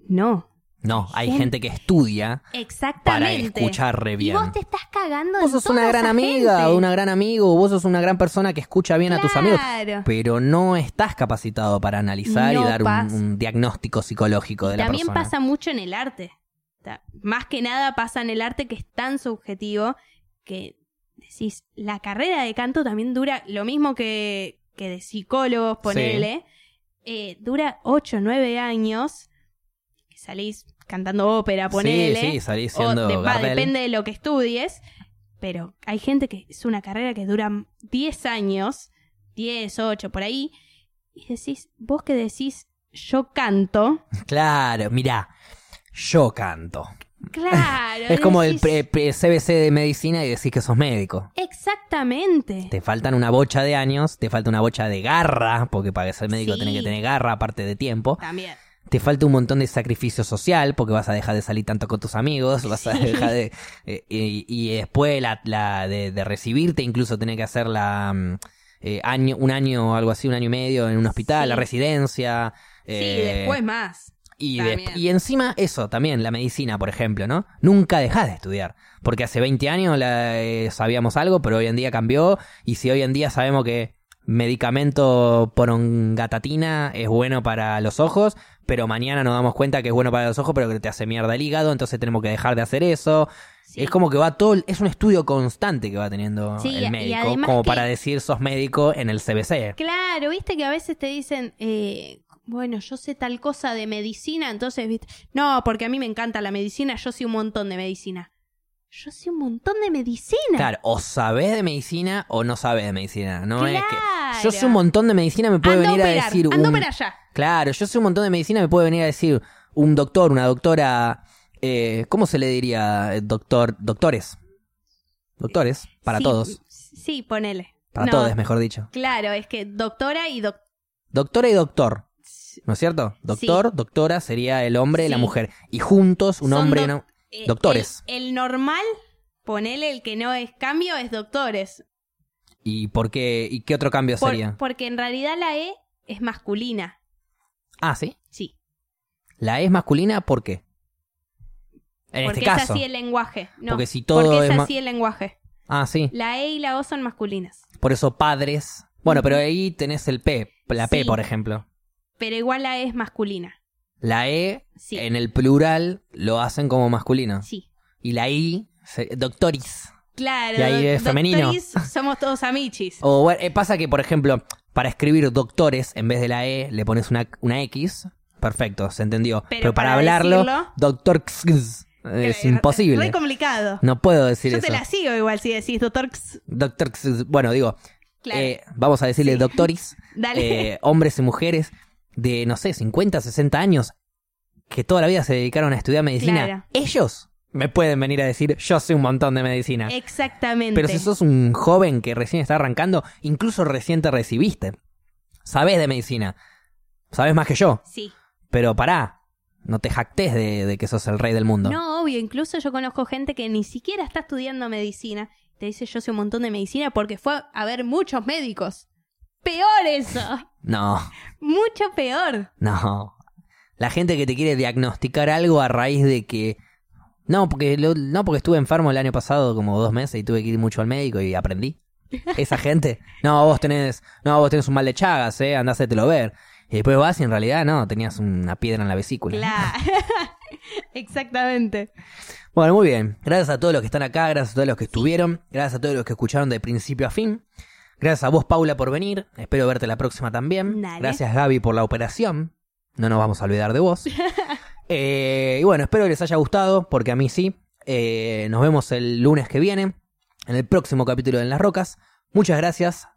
No, No, hay Gente- gente que estudia para exactamente. escuchar re Y bien. vos te estás cagando Vos en sos una gran esa amiga gente. o una gran amigo, vos sos una gran persona que escucha bien a tus amigos, Claro. pero no estás capacitado para analizar y dar un, pasa. un diagnóstico psicológico de la También persona. pasa mucho en el arte. Más que nada pasa en el arte que es tan subjetivo que decís, la carrera de canto también dura lo mismo que, que de psicólogos, ponele. Eh, dura 8 o 9 años. Que salís cantando ópera, ponele. Sí, sí, salí o siendo de- va, Gardel. depende de lo que estudies. Pero hay gente que es una carrera que dura 10 años, 10, 8, por ahí. Y decís, vos que decís, yo canto. Claro, mirá, yo canto. Claro. Es como el pre- pre- CBC de medicina y decís que sos médico. Exactamente. Te faltan una bocha de años, te falta una bocha de garra, porque para ser médico Sí. tenés que tener garra aparte de tiempo. También. Te falta un montón de sacrificio social, porque vas a dejar de salir tanto con tus amigos, vas a dejar de... eh, y, y después la, la de, de recibirte, incluso tenés que hacer la... mm, eh, año, un año o algo así, un año y medio en un hospital, Sí. la residencia. Sí, eh, después más. Y, de- y encima eso, también, la medicina, por ejemplo, ¿no? Nunca dejás de estudiar. Porque hace 20 años la- eh, sabíamos algo, pero hoy en día cambió. Y si hoy en día sabemos que medicamento porongatatina es bueno para los ojos, pero mañana nos damos cuenta que es bueno para los ojos, pero que te hace mierda el hígado, entonces tenemos que dejar de hacer eso. Sí. Es como que va todo, es un estudio constante que va teniendo Sí, el médico, como que- para decir sos médico en el CBC. Claro, viste que a veces te dicen, eh, bueno, yo sé tal cosa de medicina, entonces, viste, no, porque a mí me encanta la medicina, yo sé un montón de medicina. Yo sé un montón de medicina. Claro, o sabés de medicina o no sabes de medicina. No es que yo sé un montón de medicina, me puede venir a operar, decir anda un... para allá. Claro, yo sé un montón de medicina, me puede venir a decir un doctor, una doctora, eh, ¿cómo se le diría? Doctor, doctores. Doctores, para Sí, todos. Sí, ponele. Para No, todos, mejor dicho. Claro, es que doctora y doc Doctora y doctor, ¿no es cierto? Doctor, doctora sería el hombre y la mujer. Y juntos, un Son hombre y una... eh, Doctores. El, el normal, ponele el que no es cambio, es doctores. ¿Y por qué? ¿Y qué otro cambio Por- sería? porque en realidad la E es masculina. Ah, ¿sí? Sí. La E es masculina, ¿por qué? En porque este es caso. así el lenguaje. No, Porque si todo porque es, es así el lenguaje. Ah, sí. La E y la O son masculinas. Por eso padres. Bueno, pero ahí tenés el P. La P, por ejemplo. Pero igual la E es masculina. La E, Sí. en el plural, lo hacen como masculino. Sí. Y la I, se- doctoris. Claro. Y ahí es femenino. doctoris, somos todos amichis. O bueno, eh, pasa que, por ejemplo, para escribir doctores, en vez de la E, le pones una, una X. Perfecto, se entendió. Pero, Pero para, para hablarlo, decirlo- doctor es Re- imposible. Re complicado. No puedo decir Yo eso. te la sigo igual si decís doctor. X. Doctor, bueno, digo, Claro. eh, vamos a decirle Sí. doctoris, Dale. eh, hombres y mujeres de, no sé, 50, 60 años, que toda la vida se dedicaron a estudiar medicina. Claro. Ellos me pueden venir a decir, yo sé un montón de medicina. Exactamente. Pero si sos un joven que recién está arrancando, incluso recién te recibiste, sabes de medicina, sabes más que yo, Sí. pero pará, no te jactes de, de que sos el rey del mundo. No, obvio. Incluso yo conozco gente que ni siquiera está estudiando medicina. Te dice yo sé un montón de medicina porque fue a ver muchos médicos. Peor eso. no. Mucho peor. No. La gente que te quiere diagnosticar algo a raíz de que. No, porque lo- no porque estuve enfermo el año pasado como dos meses y tuve que ir mucho al médico y aprendí. Esa gente. No, vos tenés. No, vos tenés un mal de chagas, eh. Andá a ver. Y después vas y en realidad no, tenías una piedra en la vesícula. Claro. Exactamente. Bueno, muy bien. Gracias a todos los que están acá, gracias a todos los que estuvieron, gracias a todos los que escucharon de principio a fin. Gracias a vos, Paula, por venir. Espero verte la próxima también. Dale. Gracias, Gaby, por la operación. No nos vamos a olvidar de vos. Eh, y bueno, espero que les haya gustado, porque a mí sí. Eh, nos vemos el lunes que viene, en el próximo capítulo de En las Rocas. Muchas gracias.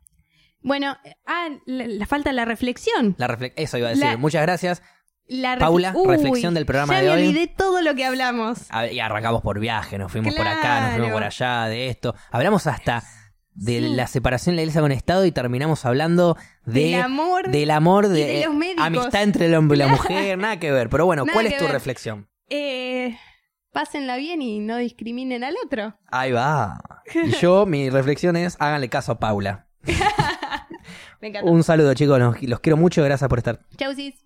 Bueno, ah, la, la falta la reflexión. La refle- Eso iba a decir. La- Muchas gracias. La ref- Paula, Uy, reflexión del programa ya de me hoy. olvidé todo lo que hablamos. A- Y arrancamos por viaje, nos fuimos por acá, nos fuimos por allá, de esto. Hablamos hasta de Sí. la separación de la iglesia con Estado y terminamos hablando de, Del amor del amor, de, de los médicos. amistad entre el hombre y la mujer, nada que ver. Pero bueno, Nada ¿cuál es tu ver. reflexión? Eh, pásenla bien y no discriminen al otro. Ahí va. Y yo, mi reflexión es, háganle caso a Paula. Me encanta. Un saludo chicos, los, los quiero mucho, gracias por estar. Chausis.